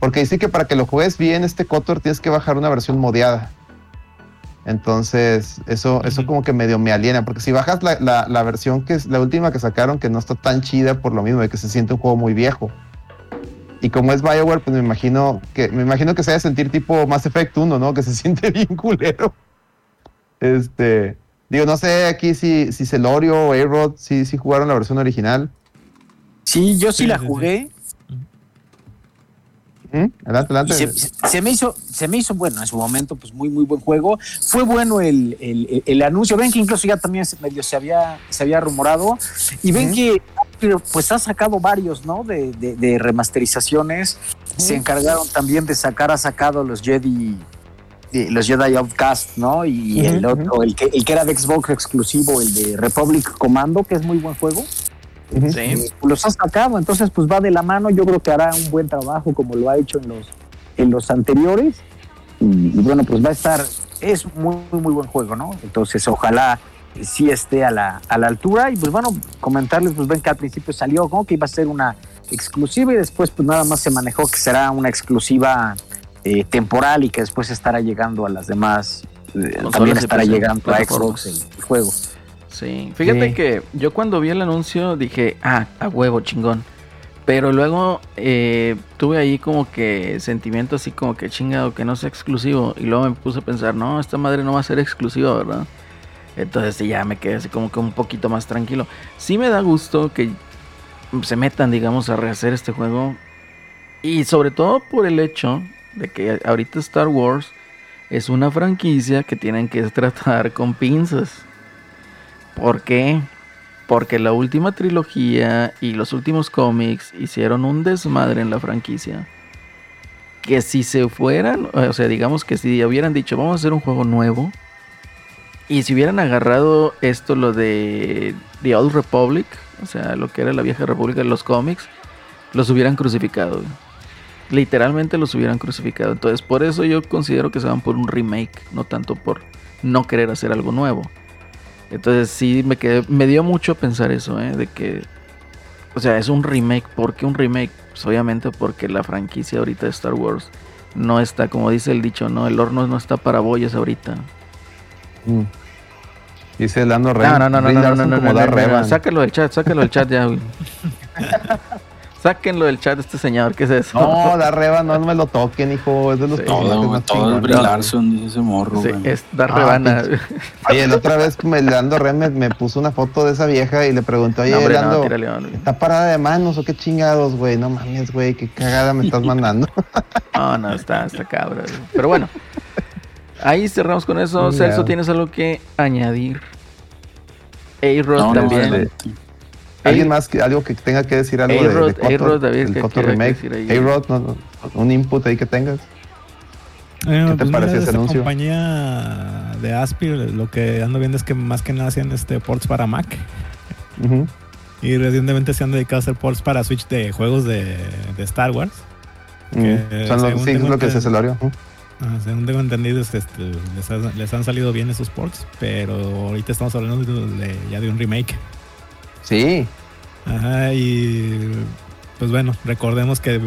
Porque dice que para que lo juegues bien este Kotor tienes que bajar una versión modeada. Entonces, eso, eso como que medio me aliena, porque si bajas la, la- la versión que es la última que sacaron, que no está tan chida por lo mismo, de que se siente un juego muy viejo. Y como es Bioware, pues me imagino que me imagino que se vaya a sentir tipo Mass Effect 1, ¿no? Que se siente bien culero. Este, digo, no sé aquí si, si Celorio o A-Rod si, si jugaron la versión original. Sí, yo sí, Sí, la sí, sí. jugué. ¿Mm? Adelante, y adelante. se, se- se me hizo, se me hizo bueno en su momento, pues muy, muy buen juego. Fue bueno el, el- anuncio. Ven que incluso ya también se- medio se había, se había rumorado. Y ven que pues ha sacado varios, ¿no? De, de- de remasterizaciones. Se encargaron también de sacar, ha sacado los Jedi. Los Jedi Outcast, ¿no? Y el otro, el que, el que era de Xbox exclusivo, el de Republic Commando, que es muy buen juego. Sí. Eh, los ha sacado, entonces pues va de la mano, yo creo que hará un buen trabajo como lo ha hecho en los, en los anteriores y, y bueno pues va a estar, es muy muy, muy buen juego, ¿no? Entonces ojalá sí esté a la, a la altura y pues bueno, comentarles pues ven que al principio salió ¿no? que iba a ser una exclusiva y después pues nada más se manejó que será una exclusiva eh, temporal y que después estará llegando a las demás, eh, también estará llegando a. Xbox el juego. Sí, fíjate Sí. que yo cuando vi el anuncio dije, ah, a huevo, chingón. Pero luego eh, tuve ahí como que sentimiento así como que chingado, que no sea exclusivo. Y luego me puse a pensar, no, esta madre no va a ser exclusiva, ¿verdad? Entonces sí, ya me quedé así como que un poquito más tranquilo. Sí me da gusto que se metan, digamos, a rehacer este juego. Y sobre todo por el hecho de que ahorita Star Wars es una franquicia que tienen que tratar con pinzas. ¿Por qué? Porque la última trilogía y los últimos cómics hicieron un desmadre en la franquicia. Que si se fueran, o sea, digamos que si hubieran dicho, vamos a hacer un juego nuevo. Y si hubieran agarrado esto, lo de The Old Republic, o sea, lo que era la vieja república de los cómics, los hubieran crucificado. Literalmente los hubieran crucificado. Entonces, por eso yo considero que se van por un remake, no tanto por no querer hacer algo nuevo. Entonces sí me quedé, me dio mucho pensar eso, ¿eh? de que, o sea, es un remake. ¿Por qué un remake? Pues obviamente porque la franquicia ahorita de Star Wars no está, como dice el dicho, no, el horno no está para bollas ahorita. Mm. Dice Lando Rey. No, no, no, no, no, no, no, no, no, no, sácalo del chat, sácalo del chat ya, güey. Sáquenlo del chat este señor, ¿qué es eso? No, Darth Revan, no me lo toquen, hijo. Es de los Sí. personajes Todo, es Larson, dice ese morro, Sí, es dar Ah. Oye, la otra vez me, Lando Rey me, me puso una foto de esa vieja y le pregunté, oye, No, hombre, no, tírale, no. ¿está parada de manos o qué chingados, güey? No mames, güey, qué cagada me estás mandando. No, no, está, está cabrón. güey. Pero bueno, ahí cerramos con eso. Celso, ¿tienes algo que añadir? A-Rod No, no, también. ¿Alguien más que, algo que tenga que decir algo de, A-Rod, de David, del ¿qué Kotor quiera remake? decir ahí? A-Rod, no, no, un input ahí que tengas. Eh, ¿Qué te pareció ese anuncio? compañía de Aspir, lo que ando viendo es que más que nada hacían este ports para Mac. Ujú. Y recientemente se han dedicado a hacer ports para Switch de juegos de, de Star Wars. Mm. Que Son los- según sí, es tengo lo que se entendido- Celorio. Ujú. Ah, según tengo entendido, es, este, les, ha- les han salido bien esos ports, pero ahorita estamos hablando de- de- ya de un remake. Sí, Ajá, y pues bueno, recordemos que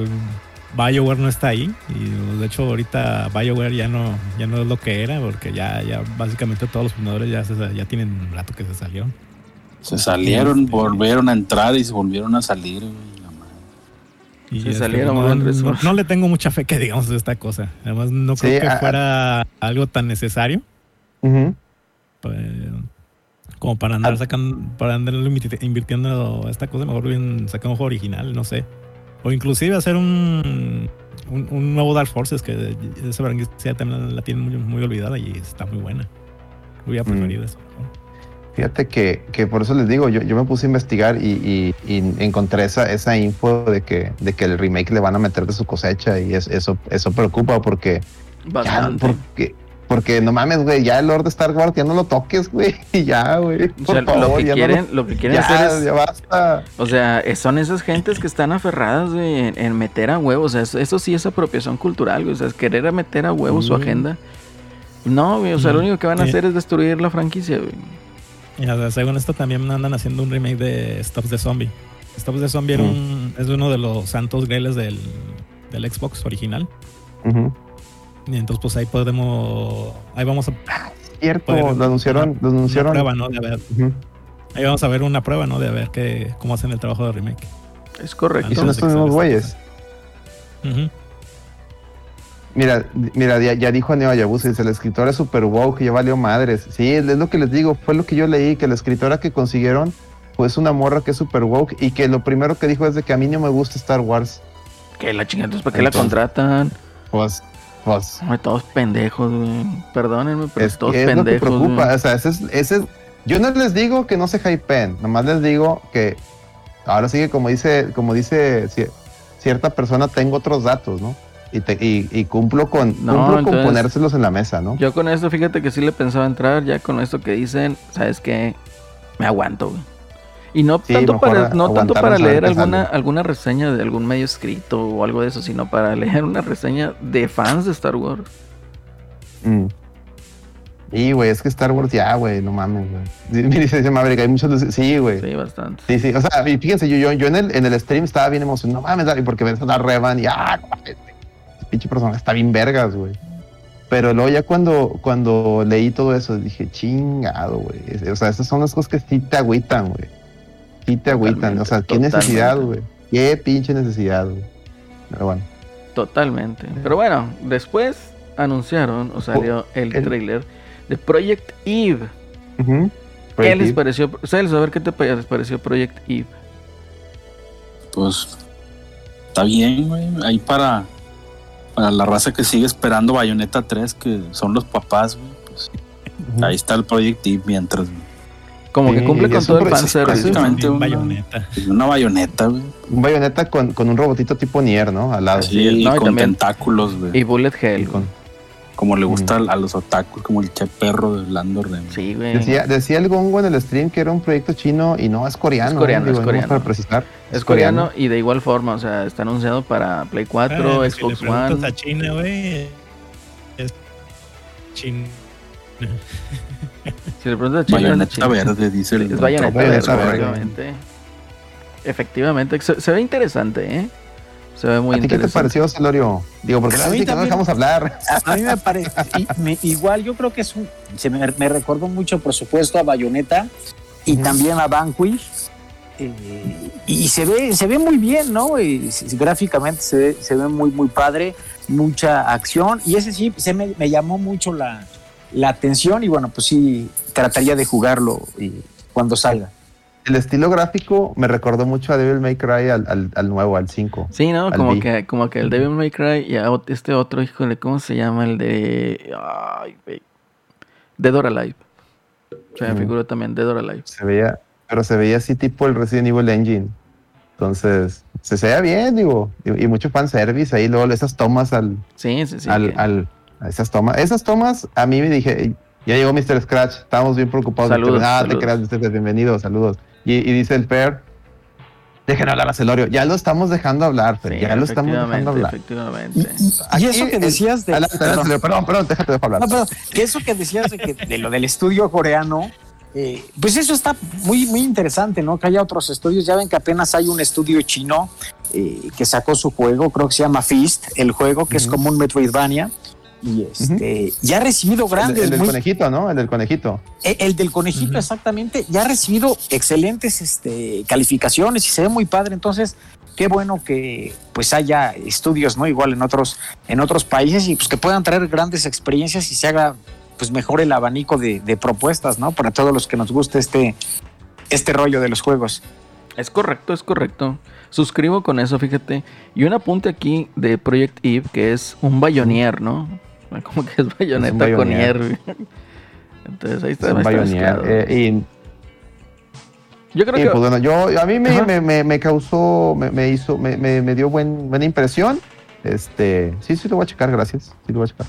BioWare no está ahí. Y de hecho, ahorita BioWare ya no, ya no es lo que era, porque ya, ya básicamente todos los fundadores ya, se- ya tienen un rato que se salió. Se salieron, volvieron a entrar y se volvieron a salir, güey. la madre. Y Se este, salieron no, no- le tengo mucha fe que digamos de esta cosa. Además, no Sí, creo que a- fuera algo tan necesario. Ujú. pues, como para andar Ah. sacando, para andar invirtiendo esta cosa, mejor bien sacar un juego original, no sé. O inclusive hacer un, un, un nuevo Dark Forces, que esa franquicia también la tienen muy, muy olvidada y está muy buena. Hubiera Mm. preferido eso. Fíjate que, que por eso les digo, yo, yo me puse a investigar y, y- y encontré esa, esa info de que, de que el remake le van a meter de su cosecha y es- eso, eso preocupa porque, ya, porque Porque no mames, güey, ya el Lord de Star Wars ya no lo toques, güey. Y ya, güey. O sea, lo que ya no quieren, lo que quieren ya, hacer es ya basta. O sea, eh, son esas gentes que están aferradas güey, en, en meter a huevos. O sea, eso, eso sí es apropiación cultural, güey. O sea, es querer meter a huevos su Mm. agenda. No, güey. O sea, lo Mm. único que van a Sí. hacer es destruir la franquicia, güey. Y, o sea, según esto también andan haciendo un remake de Stops the Zombie. Stops the Zombie era Mm. un- es uno de los santos grailes del, del Xbox original. Ujú. Y entonces pues ahí podemos... Ahí vamos a... Cierto, lo anunciaron, lo una prueba, ¿no? De a ver, Ujú. ahí vamos a ver una prueba, ¿no? De a ver qué, cómo hacen el trabajo de remake. Es correcto. Y son estos mismos güeyes. Mira, mira, ya, ya dijo Neo Ayabusa, dice, el escritor es super woke, ya valió madres. Sí, es lo que les digo, fue lo que yo leí, que la escritora que consiguieron, pues una morra que es super woke y que lo primero que dijo es de que a mí no me gusta Star Wars. Que la chingada, entonces, ¿para qué la contratan? Pues, pues, Ay, todos pendejos, güey. Perdónenme, pero es, todos es lo que pendejos. preocupa. güey. O sea, ese es, ese es- yo no les digo que no se hypeen, nomás les digo que ahora sí que como dice, como dice ci- cierta persona, tengo otros datos, ¿no? Y, te- y, y cumplo con, No, cumplo con entonces- ponérselos en la mesa, ¿no? Yo con esto, fíjate que sí le pensaba entrar. Ya con esto que dicen, ¿sabes qué? Me aguanto, güey. Y no Sí, tanto para, no tanto para leer alguna, alguna reseña de algún medio escrito o algo de eso, sino para leer una reseña de fans de Star Wars. Mm. Y, güey, es que Star Wars ya, güey, no mames, güey. Me dice, Maverick, hay muchos... Sí, güey. Sí, bastante. Sí, sí, o sea, y fíjense, yo, yo, yo en, el, en el stream estaba bien emocionado, no mames, David, porque ves a la Revan y ah, no mames, pinche personaje está bien vergas, güey. Pero luego ya cuando, cuando leí todo eso, dije, chingado, güey. O sea, esas son las cosas que sí te agüitan, güey. Sí te agüitan. O sea, qué Totalmente, necesidad, güey. Qué pinche necesidad, güey. Pero bueno. Totalmente. Pero bueno, después anunciaron o salió el, Oh, el- trailer de Project Eve. ¿Qué les Pretty. pareció? Celes, a ver qué te les pareció Project Eve. Pues está bien, güey. Ahí para, para la raza que sigue esperando Bayonetta 3, que son los papás, güey. Pues, ahí está el Project Eve mientras. Como que Sí, cumple con todo un el fanservice. prácticamente. ¿no? una- bayoneta, güey. Un bayoneta con, con un robotito tipo Nier, ¿no? Al lado. No, y con también- tentáculos, güey. Y Bullet Hell. Y con- Como le gusta a los otakus, como el che perro de Lando Rem. Sí, güey. Decía, decía el Gongo en el stream que era un proyecto chino y no, es coreano. Es coreano, es Digo, coreano. Para precisar. Es coreano y de igual forma, o sea, está anunciado para Play 4, Ah, Xbox si le preguntas One. a China, güey. Es China. Si le preguntas a China. verde, dice el. Es verde, efectivamente. Efectivamente, se, se ve interesante, ¿eh? Se ve muy ¿A ti qué te interesante. pareció, Celorio? Digo, porque A la mí no también. dejamos hablar. A, mí me parece igual, yo creo que es un, se me, me recordó mucho, por supuesto, a Bayonetta y también a Vanquish. eh, y se ve, se ve muy bien, ¿no? Y gráficamente se ve, se ve muy, muy padre, mucha acción. Y ese sí, se me, me llamó mucho la, la atención. Y bueno, pues sí, trataría de jugarlo eh, cuando salga. El estilo gráfico me recordó mucho a Devil May Cry al, al, al nuevo, al 5. Sí, ¿no? Como B. que, como que el Devil May Cry y a este otro, híjole, ¿cómo se llama? El de. Ay. Dead or Alive. Se me figuró también Dead or Alive. Se veía, pero se veía así tipo el Resident Evil Engine. Entonces, se veía bien, digo. Y, y mucho fanservice ahí, luego esas tomas al, Sí, sí, sí. al, que- al- a esas tomas. Esas tomas, a mí me dije, ya llegó Mr. Scratch, estábamos bien preocupados. Saludos, ah, saludos. te creas, Mr. Bienvenido, saludos. Y, y dice el Fer, dejen hablar a Celorio. Ya lo estamos dejando hablar, Fer, sí, ya lo estamos dejando hablar. Efectivamente. Y, y- y Aquí, eso que decías de. Adelante, perdón. Perdón, perdón, déjate dejo hablar. No, pero que eso que decías de, que, de lo del estudio coreano, eh, pues eso está muy, muy interesante, ¿no? Que haya otros estudios. Ya ven que apenas hay un estudio chino eh, que sacó su juego, creo que se llama Fist, el juego que es como un Metroidvania. Y este, ya ha recibido grandes. el del muy- conejito, ¿no? El del conejito. eh, el del conejito, exactamente, ya ha recibido excelentes este, calificaciones y se ve muy padre. Entonces, qué bueno que pues haya estudios, ¿no? Igual en otros, en otros países y pues que puedan traer grandes experiencias y se haga pues mejor el abanico de, de propuestas, ¿no? Para todos los que nos guste este, este rollo de los juegos. Es correcto, es correcto. Suscribo con eso, fíjate. Y un apunte aquí de Project Eve, que es un bayonier, ¿no? Como que es bayoneta con güey. Entonces ahí está. Es mezclado. Eh, y Yo creo Y que pues bueno, yo a mí me, me, me, me causó, me, me hizo, me, me, me dio buen, buena impresión. Este, sí, sí lo voy a checar, gracias. Sí lo voy a checar.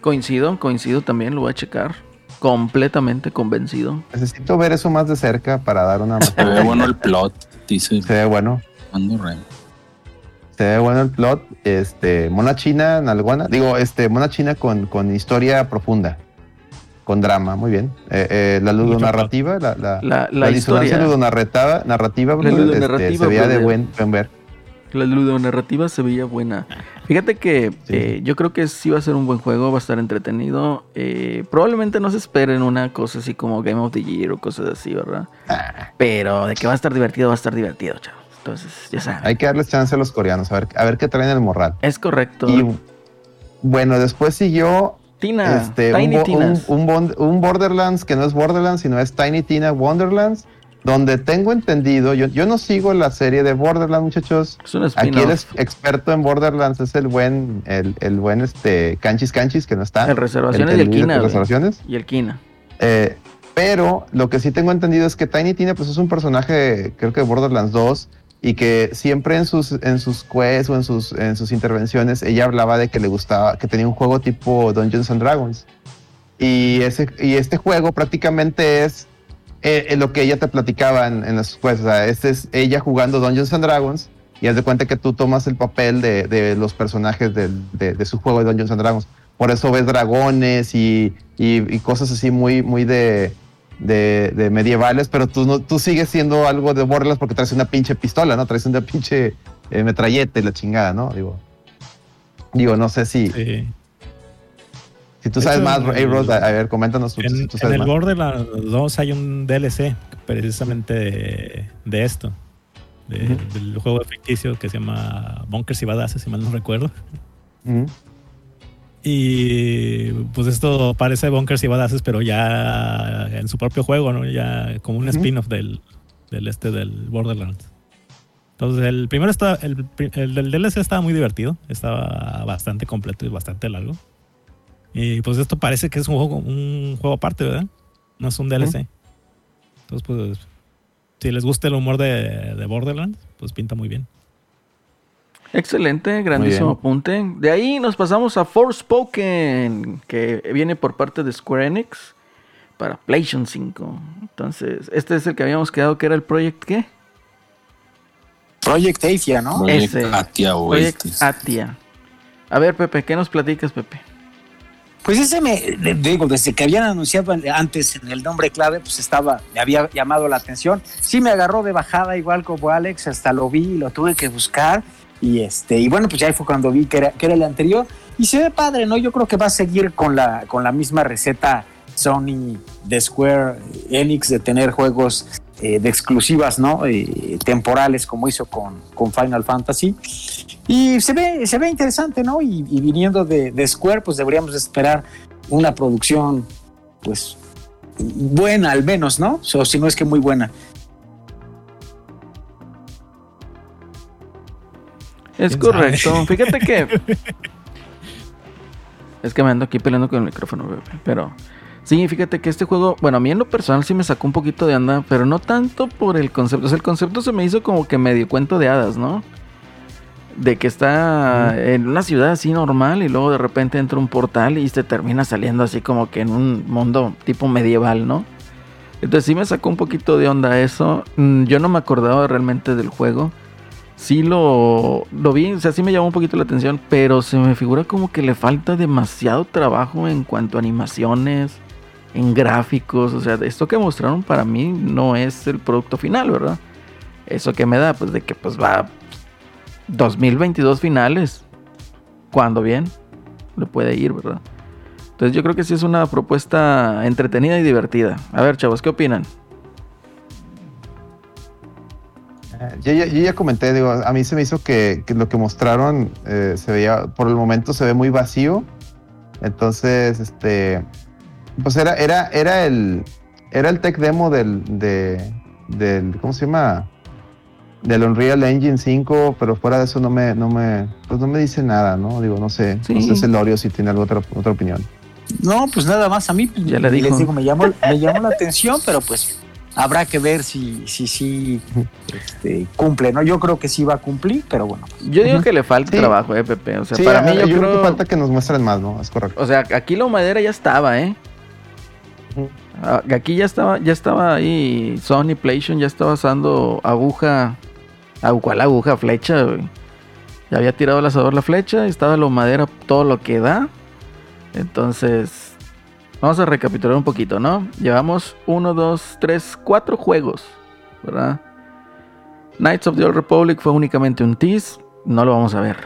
Coincido, coincido también, lo voy a checar. Completamente convencido. Necesito ver eso más de cerca para dar una Se ve bueno el plot, dice Se ve bueno. Rey. Se ve bueno el plot. Este, mona china, nalguana. Digo, este, mona china con, con historia profunda. Con drama, muy bien. Eh, eh, la ludonarrativa, la, la, La, la, la disonancia historia, ludonarrativa, narrativa, La brother, ludonarrativa, este, se veía de buen, buen ver. la ludonarrativa se veía buena. Fíjate que Sí. eh, yo creo que sí va a ser un buen juego, va a estar entretenido. Eh, probablemente no se esperen una cosa así como Game of the Year o cosas así, ¿verdad? Ah. Pero de que va a estar divertido, va a estar divertido, chavos. Entonces, ya saben. Hay que darles chance a los coreanos, a ver, a ver qué traen el morral. Es correcto. Y bueno, después siguió Tina, este, Tiny Tinas. un, un Borderlands que no es Borderlands, sino es Tiny Tina Wonderlands, donde tengo entendido, yo, yo no sigo la serie de Borderlands, muchachos. es un Aquí el experto en Borderlands es el buen, el, el buen este Canchis Canchis, que no está. El reservaciones y el Kina. reservaciones. Y el Kina. Eh, pero lo que sí tengo entendido es que Tiny Tina pues es un personaje, creo que de Borderlands 2, y que siempre en sus, en sus quests o en sus, en sus intervenciones ella hablaba de que le gustaba, que tenía un juego tipo Dungeons and Dragons. Y, ese, y este juego prácticamente es eh, eh, lo que ella te platicaba en, en las quests. O sea, este es ella jugando Dungeons and Dragons y haz de cuenta que tú tomas el papel de, de los personajes de, de su juego de Dungeons and Dragons. Por eso ves dragones y- y cosas así muy, muy de, de, de medievales, pero tú, no, tú sigues siendo algo de Borderlands porque traes una pinche pistola, ¿no? Traes una pinche eh, metralleta y la chingada, ¿no? Digo, digo no sé si, Sí. si tú sabes hecho, más, en hey, Rod, el- a, ver, coméntanos tú, si En, tú en sabes el más. Borderlands 2 hay un DLC precisamente de, de esto. de-. Del juego ficticio que se llama Bunkers y Badasses, si mal no recuerdo. Ujú. Y pues esto parece Bunkers y Badasses, pero ya en su propio juego, ¿no? Ya como un spin-off del, del este del Borderlands. Entonces el primero está, el, el del DLC estaba muy divertido, estaba bastante completo y bastante largo. Y pues esto parece que es un juego, un juego aparte, ¿verdad? No es un DLC. Entonces pues si les gusta el humor de, de Borderlands, pues pinta muy bien. Excelente, grandísimo apunte. De ahí nos pasamos a Forspoken, que viene por parte de Square Enix para PlayStation 5. Entonces, este es el que habíamos quedado que era el Project ¿qué? Project Athia, ¿no? Project Ese. Atia o Project este. Atia. A ver, Pepe, ¿qué nos platicas, Pepe? Pues ese me, digo, desde que habían anunciado antes en el nombre clave, pues estaba, me había llamado la atención. Sí me agarró de bajada igual como Alex, hasta lo vi y lo tuve que buscar. Y este, y bueno, pues ya fue cuando vi que era, que era el anterior. Y se ve padre, ¿no? Yo creo que va a seguir con la, con la misma receta Sony de Square Enix de tener juegos eh, de exclusivas, ¿no? Eh, temporales, como hizo con, con Final Fantasy. Y se ve, se ve interesante, ¿no? Y, y viniendo de, de Square, pues deberíamos esperar una producción, pues, buena al menos, ¿no? O si no es que muy buena. Es correcto. Fíjate que. es que me ando aquí peleando con el micrófono, Pepe. Pero. Sí, fíjate que este juego, bueno, a mí en lo personal sí me sacó un poquito de anda, pero no tanto por el concepto. O sea, el concepto se me hizo como que medio cuento de hadas, ¿no? De que está en una ciudad así normal y luego de repente entra un portal y se termina saliendo así como que en un mundo tipo medieval, ¿no? Entonces sí me sacó un poquito de onda eso. Mm, Yo no me acordaba realmente del juego. Sí lo, lo vi, o sea, sí me llamó un poquito la atención, pero se me figura como que le falta demasiado trabajo en cuanto a animaciones, en gráficos, o sea, esto que mostraron para mí no es el producto final, ¿verdad? Eso que me da, pues de que pues va 2022 finales, cuando bien le puede ir, ¿verdad? Entonces yo creo que sí es una propuesta entretenida y divertida. A ver, chavos, ¿qué opinan? Yo, ya- yo ya comenté, digo, a mí se me hizo que, que lo que mostraron eh, se veía, por el momento se ve muy vacío. Entonces, este, pues era, era, era el, era el tech demo del, de, del, ¿cómo se llama? Del Unreal Engine 5, pero fuera de eso no me, no me, pues no me dice nada, ¿no? Digo, no sé, no Sí. sé si Lorio si tiene alguna otra, otra opinión. No, pues nada más a mí, pues, Ya le dijo. les digo, me llamó, me llamó la atención, pero pues habrá que ver si si, si este, cumple, ¿no? Yo creo que sí va a cumplir, pero bueno. Yo digo que le falta Sí. trabajo, eh, Pepe. O sea, Sí, para mí yo, yo creo creo... que falta que nos muestren más, ¿no? Es correcto. O sea, aquí la madera ya estaba, ¿eh? Ah, Aquí ya estaba, ya estaba ahí Sony PlayStation, ya estaba usando aguja. ah, ¿Cuál aguja? Flecha, güey. Ya había tirado el asador la flecha, estaba la madera todo lo que da. Entonces, vamos a recapitular un poquito, ¿no? Llevamos 1, 2, 3, 4 juegos, ¿verdad? Knights of the Old Republic fue únicamente un tease, no lo vamos a ver.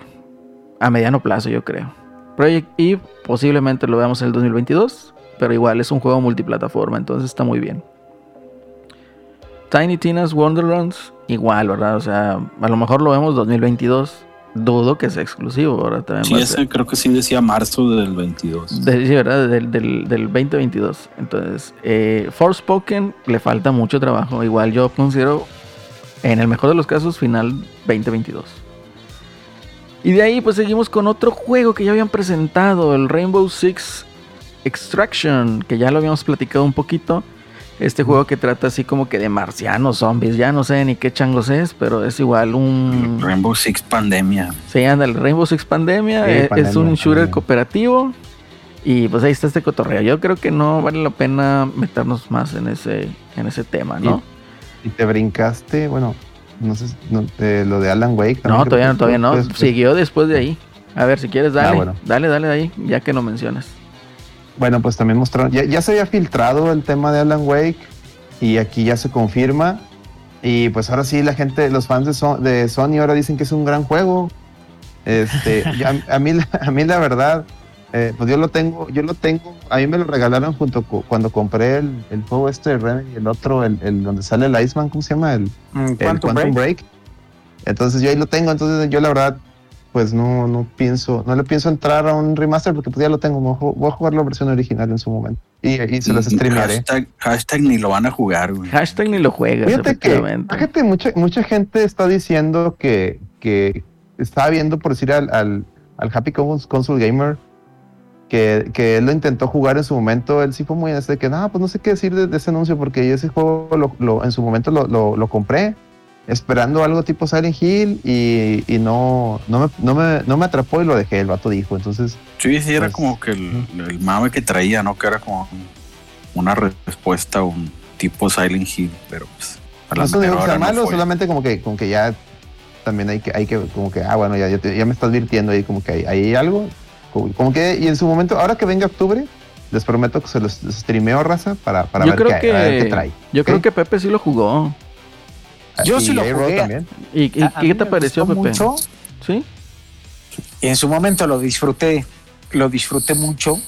A mediano plazo, yo creo. Project Eve posiblemente lo veamos en el 2022, pero igual es un juego multiplataforma, entonces está muy bien. Tiny Tina's Wonderlands, igual, ¿verdad? O sea, a lo mejor lo vemos 2022. Dudo que sea exclusivo, ¿verdad? También Sí, ese creo que sí decía marzo del 22. de- sí, ¿verdad? Del, del, del 2022. Entonces, eh, Forspoken le falta mucho trabajo. Igual yo considero, en el mejor de los casos, final 2022. Y de ahí, pues seguimos con otro juego que ya habían presentado, el Rainbow Six Extraction, que ya lo habíamos platicado un poquito. Este juego que trata así como que de marcianos, zombies, ya no sé ni qué changos es, pero es igual un... Rainbow Six Pandemia. Se llama el Rainbow Six Pandemia. Sí, eh, es Pandemia, un shooter Pandemia. cooperativo. Y pues ahí está este cotorreo. Yo creo que no vale la pena meternos más en ese, en ese tema, ¿no? Y te brincaste, bueno, no sé, no, de lo de Alan Wake. también No, todavía no, todavía no. pues, Siguió después de ahí. A ver, si quieres, dale. Ah, bueno. Dale, dale de ahí, ya que lo mencionas. Bueno, pues también mostraron, ya, ya se había filtrado el tema de Alan Wake y aquí ya se confirma. Y pues ahora sí, la gente, los fans de, Son- de Sony ahora dicen que es un gran juego. Este, a, mí, la- a mí la verdad, eh, pues yo lo tengo, yo lo tengo, a mí me lo regalaron junto cuando compré el, el juego este de Remedy y el otro, el, el donde sale el Iceman, ¿cómo se llama? El, Mm, el Quantum Quantum Break. Break. Entonces yo ahí lo tengo, entonces yo la verdad pues no, no pienso, no le pienso entrar a un remaster porque pues ya lo tengo, voy a ju- voy a jugar la versión original en su momento. Y, y se las streamearé. Hashtag, hashtag ni lo van a jugar, güey. Hashtag ni lo juegas, Fíjate que, fíjate, mucha, mucha gente está diciendo que, que está viendo por decir al, al, al Happy Cons- Console Gamer que, que él lo intentó jugar en su momento, él sí fue muy este que no, pues no sé qué decir de, de ese anuncio porque yo ese juego lo, lo- en su momento lo, lo, lo compré esperando algo tipo Silent Hill y, y no, no, me, no, me, no me atrapó y lo dejé, el vato dijo, entonces Sí, sí, era Pues, como que el, el mame que traía, ¿no? Que era como una respuesta a un tipo Silent Hill, pero pues. a la no digo que sea no malo, fue. solamente como que, como que ya también hay que, hay que, como que, ah, bueno, ya, ya, te- ya me estás virtiendo ahí, como que hay, hay algo, como, como que, y en su momento, ahora que venga octubre, les prometo que se los streameo raza para, para yo ver, creo qué, a ver qué que, trae. yo ¿ok? creo que Pepe sí lo jugó. Yo Y sí lo jugué. también. ¿Y, y A- a qué te pareció, Pepe? mucho. ¿Sí? En su momento lo disfruté, lo disfruté mucho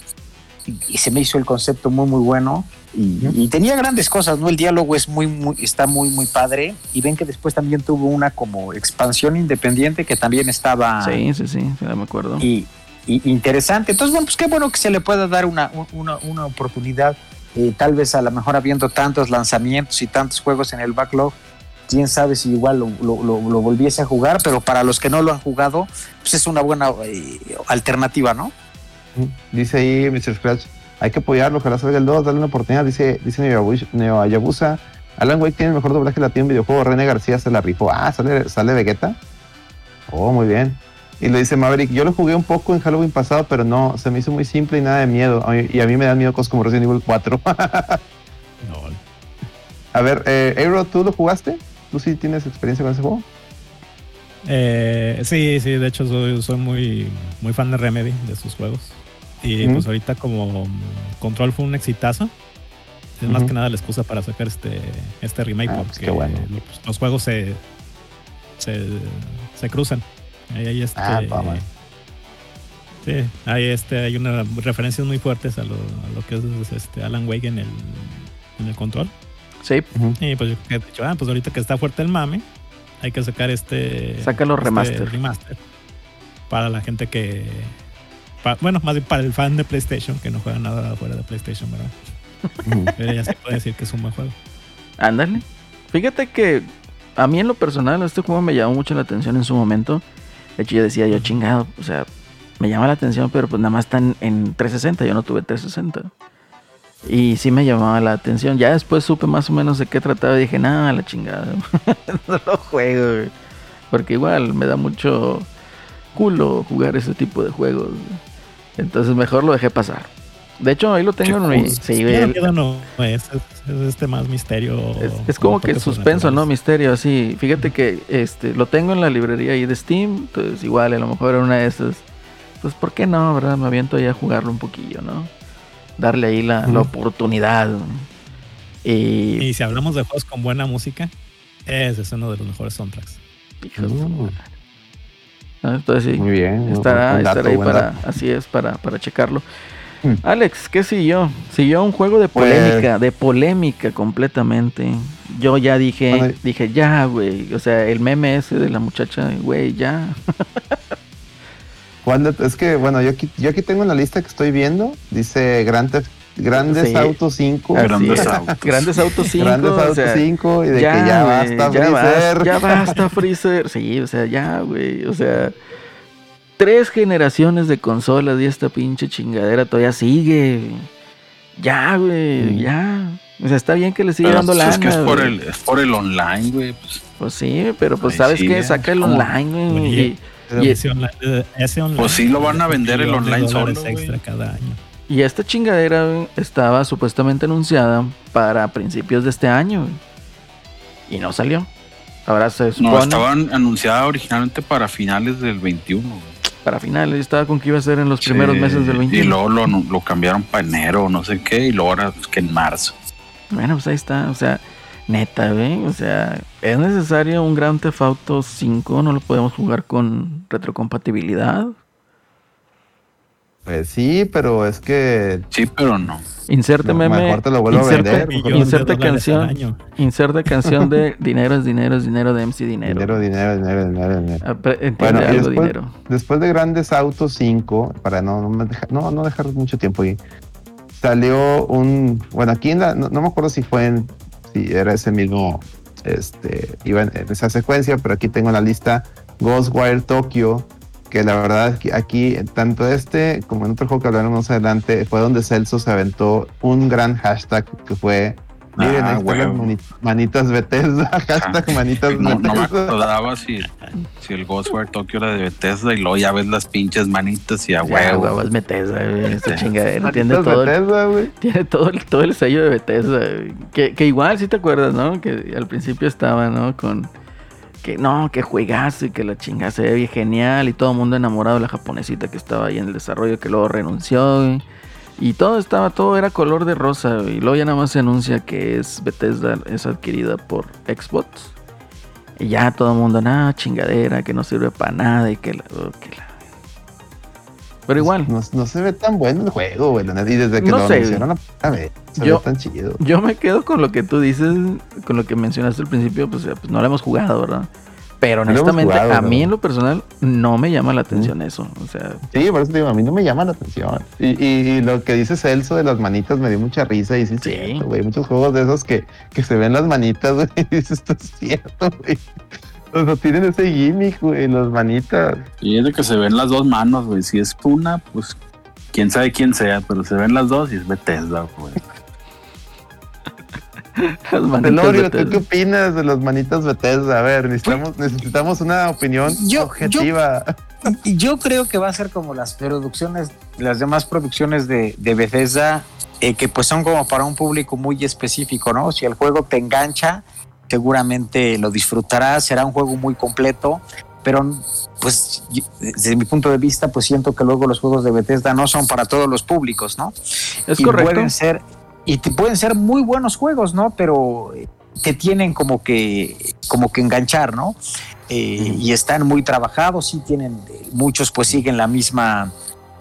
y, y se me hizo el concepto muy muy bueno y, y tenía grandes cosas, ¿no? El diálogo es muy, muy está muy muy padre y ven que después también tuvo una como expansión independiente que también estaba Sí, sí, sí, sí, me acuerdo. y, y interesante. Entonces, bueno, pues qué bueno que se le pueda dar una, un- una, una oportunidad, eh, tal vez a lo mejor habiendo tantos lanzamientos y tantos juegos en el backlog, quién sabe si igual lo, lo- lo- lo volviese a jugar, pero para los que no lo han jugado, pues es una buena eh, alternativa, ¿no? Dice ahí Mr. Scratch, hay que apoyarlo, ojalá salga el 2, darle una oportunidad. Dice, dice Neo Ayabusa- Alan Wake tiene el mejor doblaje latino en videojuego, René García se la rifó. Ah, sale, sale Vegeta. Oh, muy bien. Y le dice Maverick, yo lo jugué un poco en Halloween pasado, pero no, se me hizo muy simple y nada de miedo. Y a mí me dan miedo cosas como Resident Evil 4. No, a ver, eh, Aero, ¿tú lo jugaste? ¿Tú sí tienes experiencia con ese juego? Eh, sí, sí, de hecho soy, soy muy, muy fan de Remedy, de sus juegos. Y pues ahorita como Control fue un exitazo, es más que nada la excusa para sacar este, este remake Ah, pues porque bueno. pues, los juegos se, se, se cruzan. Ahí hay este, Ah, sí, hay este, hay unas referencias muy fuertes a lo, a lo que es este Alan Wake en el, en el Control. Sí, Y pues yo he dicho, ah, pues ahorita que está fuerte el mame, hay que sacar este. Sácalo este remaster. remaster. Para la gente que. bueno, más bien para el fan de PlayStation, que no juega nada fuera de PlayStation, ¿verdad? Pero ya se puede decir que es un buen juego. ándale. Fíjate que a mí en lo personal este juego me llamó mucho la atención en su momento. De hecho yo decía, yo chingado, o sea, me llama la atención, pero pues nada más está en, en 360, yo no tuve 360. Y sí me llamaba la atención. Ya después supe más o menos de qué trataba y dije, nada, la chingada. no lo juego, güey. Porque igual me da mucho culo jugar ese tipo de juegos. Entonces mejor lo dejé pasar. De hecho, ahí lo tengo en mi... Sí, el- no, es, es- es este más misterio. es, es como que suspenso, ¿no? Misterio, así. Fíjate que este lo tengo en la librería ahí de Steam. Entonces, igual, a lo mejor era una de esas. Pues, ¿por qué no, verdad? Me aviento ahí a jugarlo un poquillo, ¿no? Darle ahí la, la oportunidad. Y. Y si hablamos de juegos con buena música, ese es uno de los mejores soundtracks. Mm. madre. ¿no? Entonces, sí. Muy bien. Estará, dato, estará ahí para, dato. así es, para, para checarlo. Hmm. Alex, ¿qué siguió? Siguió un juego de Pues- polémica, de polémica completamente. Yo ya dije, Bueno, dije, ya, güey. O sea, el meme ese de la muchacha, güey, ya. ¿Cuál de- es que, bueno, yo aquí, yo aquí tengo en la lista que estoy viendo. Dice Grand Theft- Grandes Sí. Autos 5. Así Grandes es. Autos. Grandes Autos 5. Grandes o Autos sea, 5 y de ya, que ya basta, ya Freezer. basta, ya basta, Freezer. Sí, o sea, ya, güey. O sea, tres generaciones de consolas y esta pinche chingadera todavía sigue. Ya, güey, Mm. ya. O sea, está bien que le siga Pero, dando pues, lana. es que es por el, es por el online, güey. Pues, Pues sí, pero pues sabes sí, qué, saca el online, güey. Y, y- Ese online, ese online Pues sí lo van a vender el online solo, güey. extra cada año. y esta chingadera estaba supuestamente anunciada para principios de este año. Y no salió. Ahora se supone no, estaban anunciada originalmente para finales del 21. güey. para finales. Estaba con que iba a ser en los primeros meses del Y 21. luego lo, lo cambiaron para enero, no sé qué, y luego ahora pues, que en marzo. Bueno, pues ahí está. O sea, neta, güey. O sea, es necesario un Grand Theft Auto 5. No lo podemos jugar con retrocompatibilidad. Pues sí, pero es que Sí, pero no. Inserte No, meme. mejor te lo vuelvo a inserte, vender, Millón de inserte canción. Inserte canción de dinero es dinero es dinero de MC Dinero. dinero, dinero, dinero, dinero, dinero. Apre- Entiende Bueno, y algo después, dinero. después de Grandes Autos 5, para no, no, me deja- no, no dejar mucho tiempo ahí, salió un, bueno, aquí en la, no, no me acuerdo si fue en, si era ese mismo, este, iba en, esa secuencia, pero aquí tengo en la lista Ghostwire Tokyo, que la verdad aquí, aquí, tanto este como en otro juego que hablaremos más adelante, fue donde Celso se aventó un gran hashtag que fue Miren, Ah, ahí están las huevo. mani- manitas Bethesda, hashtag manitas No, no me Bethesda. acordaba si, si el Ghostwire Tokyo era de Bethesda y luego ya ves las pinches manitas y a huevo. huevos, Bethesda, güey. Esta chingadera. Tiene todo, el- Bethesda, tiene todo, el, todo el sello de Bethesda. güey. Que, que igual, si te acuerdas, ¿no? Que al principio estaba, ¿no? Con que no, que juegazo y que la chingada se ve bien genial y todo el mundo enamorado de la japonesita que estaba ahí en el desarrollo que luego renunció. güey. Y todo estaba, todo era color de rosa. Y luego ya nada más se anuncia que es Bethesda, es adquirida por Xbox. Y ya todo el mundo, nada, chingadera, que no sirve para nada y que la, oh, que la- Pero igual, No, no se ve tan bueno el juego, güey. Y desde que No lo sé, anunciaron la primera vez, se Yo- ve tan chido. Yo me quedo con lo que tú dices, con lo que mencionaste al principio, pues, pues no lo hemos jugado, ¿verdad? Pero honestamente, jugado, a mí ¿no? en lo personal no me llama la atención eso. O sea, Sí, por eso te digo, a mí no me llama la atención. Y, y- y lo que dice Celso de las manitas me dio mucha risa. Y sí, Sí. cierto, güey. Muchos juegos de esos que, que se ven las manitas, güey. Y dices, esto es cierto, güey. O sea, tienen ese gimmick, güey, las manitas. Y es de que se ven las dos manos, güey. Si es una, pues quién sabe quién sea, pero se ven las dos y es Bethesda, güey. las manitas Telorio, de ¿tú qué opinas de las manitas Bethesda? A ver, necesitamos, necesitamos una opinión Yo- objetiva. Yo creo que va a ser como las producciones, las demás producciones de, de Bethesda, eh, que pues son como para un público muy específico, ¿no? Si el juego te engancha, seguramente lo disfrutarás, será un juego muy completo, pero pues desde mi punto de vista, pues siento que luego los juegos de Bethesda no son para todos los públicos, ¿no? Es y correcto. Pueden ser, y te- pueden ser muy buenos juegos, ¿no? Pero eh, te tienen como que, como que enganchar, ¿no? Eh, Y están muy trabajados, sí tienen, eh, muchos pues siguen la misma,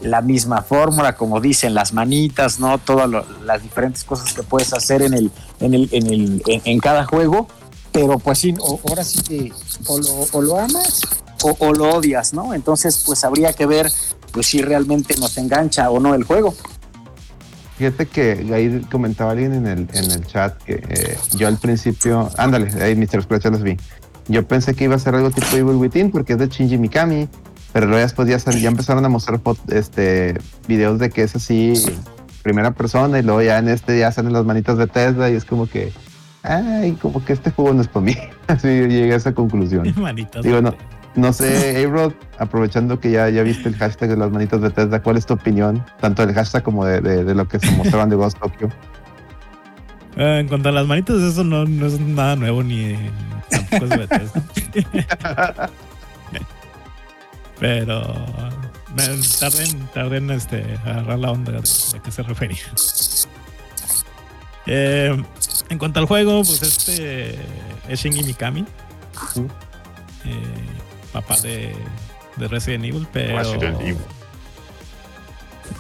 la misma fórmula, como dicen, las manitas, ¿no? Todas lo- las diferentes cosas que puedes hacer en el, en el, en el, en, en cada juego. Pero pues sí, o- ahora sí que o lo, o lo amas o, o lo odias, ¿no? Entonces pues habría que ver pues si realmente nos engancha o no el juego. Fíjate que ahí comentaba alguien en el, en el chat que eh, yo al principio, ándale, ahí Mr. Scratch ya los vi. Yo pensé que iba a ser algo tipo Evil Within porque es de Shinji Mikami, pero luego después ya, sal- ya empezaron a mostrar este, videos de que es así primera persona y luego ya en este ya salen las manitas de Tesla y es como que, ay, como que este juego no es para mí. Así llegué a esa conclusión. Manitas. Digo, no, no sé, A-Rod, aprovechando que ya, ya viste el hashtag de las manitas de Tesla, ¿cuál es tu opinión? Tanto del hashtag como de, de- de lo que se mostraban de Ghost Tokyo. Eh, en cuanto a las manitas, eso no, no es nada nuevo ni tampoco es Bethesda. Pero eh, tarden, tarden este, agarrar la onda de, de qué se refería. Eh, en cuanto al juego, pues este es Shinji Mikami, Ujú. eh, papá de, de Resident Evil, pero Resident Evil.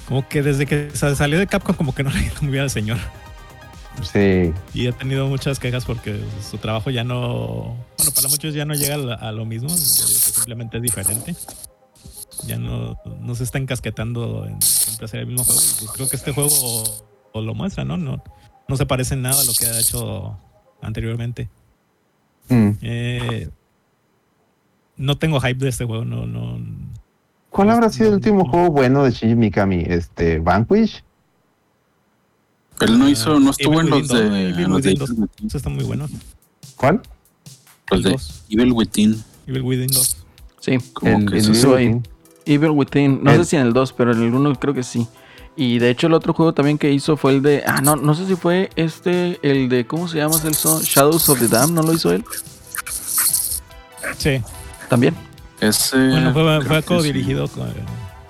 como que desde que sa- salió de Capcom como que no le ha ido muy bien al señor. Sí, Y ha tenido muchas quejas porque su trabajo ya no. Bueno, para muchos ya no llega a, lo mismo. Simplemente es diferente. Ya no, no se está encasquetando en siempre hacer el mismo juego. Creo que este juego o, o lo muestra, ¿no? ¿no? No se parece en nada a lo que ha hecho anteriormente. Mm. Eh, no tengo hype de este juego, no. no ¿Cuál habrá sido el no- último juego bueno de Shinji Mikami? Este, Vanquish. Él no hizo, no Ah, estuvo en los Within de, los de Within. Eso está muy bueno. ¿Cuál? Los de Dos. Evil Within. Evil Within 2. Sí, Como El- que eso ahí. Within. Evil Within. No El- sé si en el 2, pero en el 1 creo que sí. Y de hecho el otro juego también que hizo fue el de... Ah, no, no sé si fue este, el de... ¿Cómo se llama Celso? Shadows of the Dam, ¿no lo hizo él? Sí. También. Ese. Bueno, fue, fue co-dirigido con-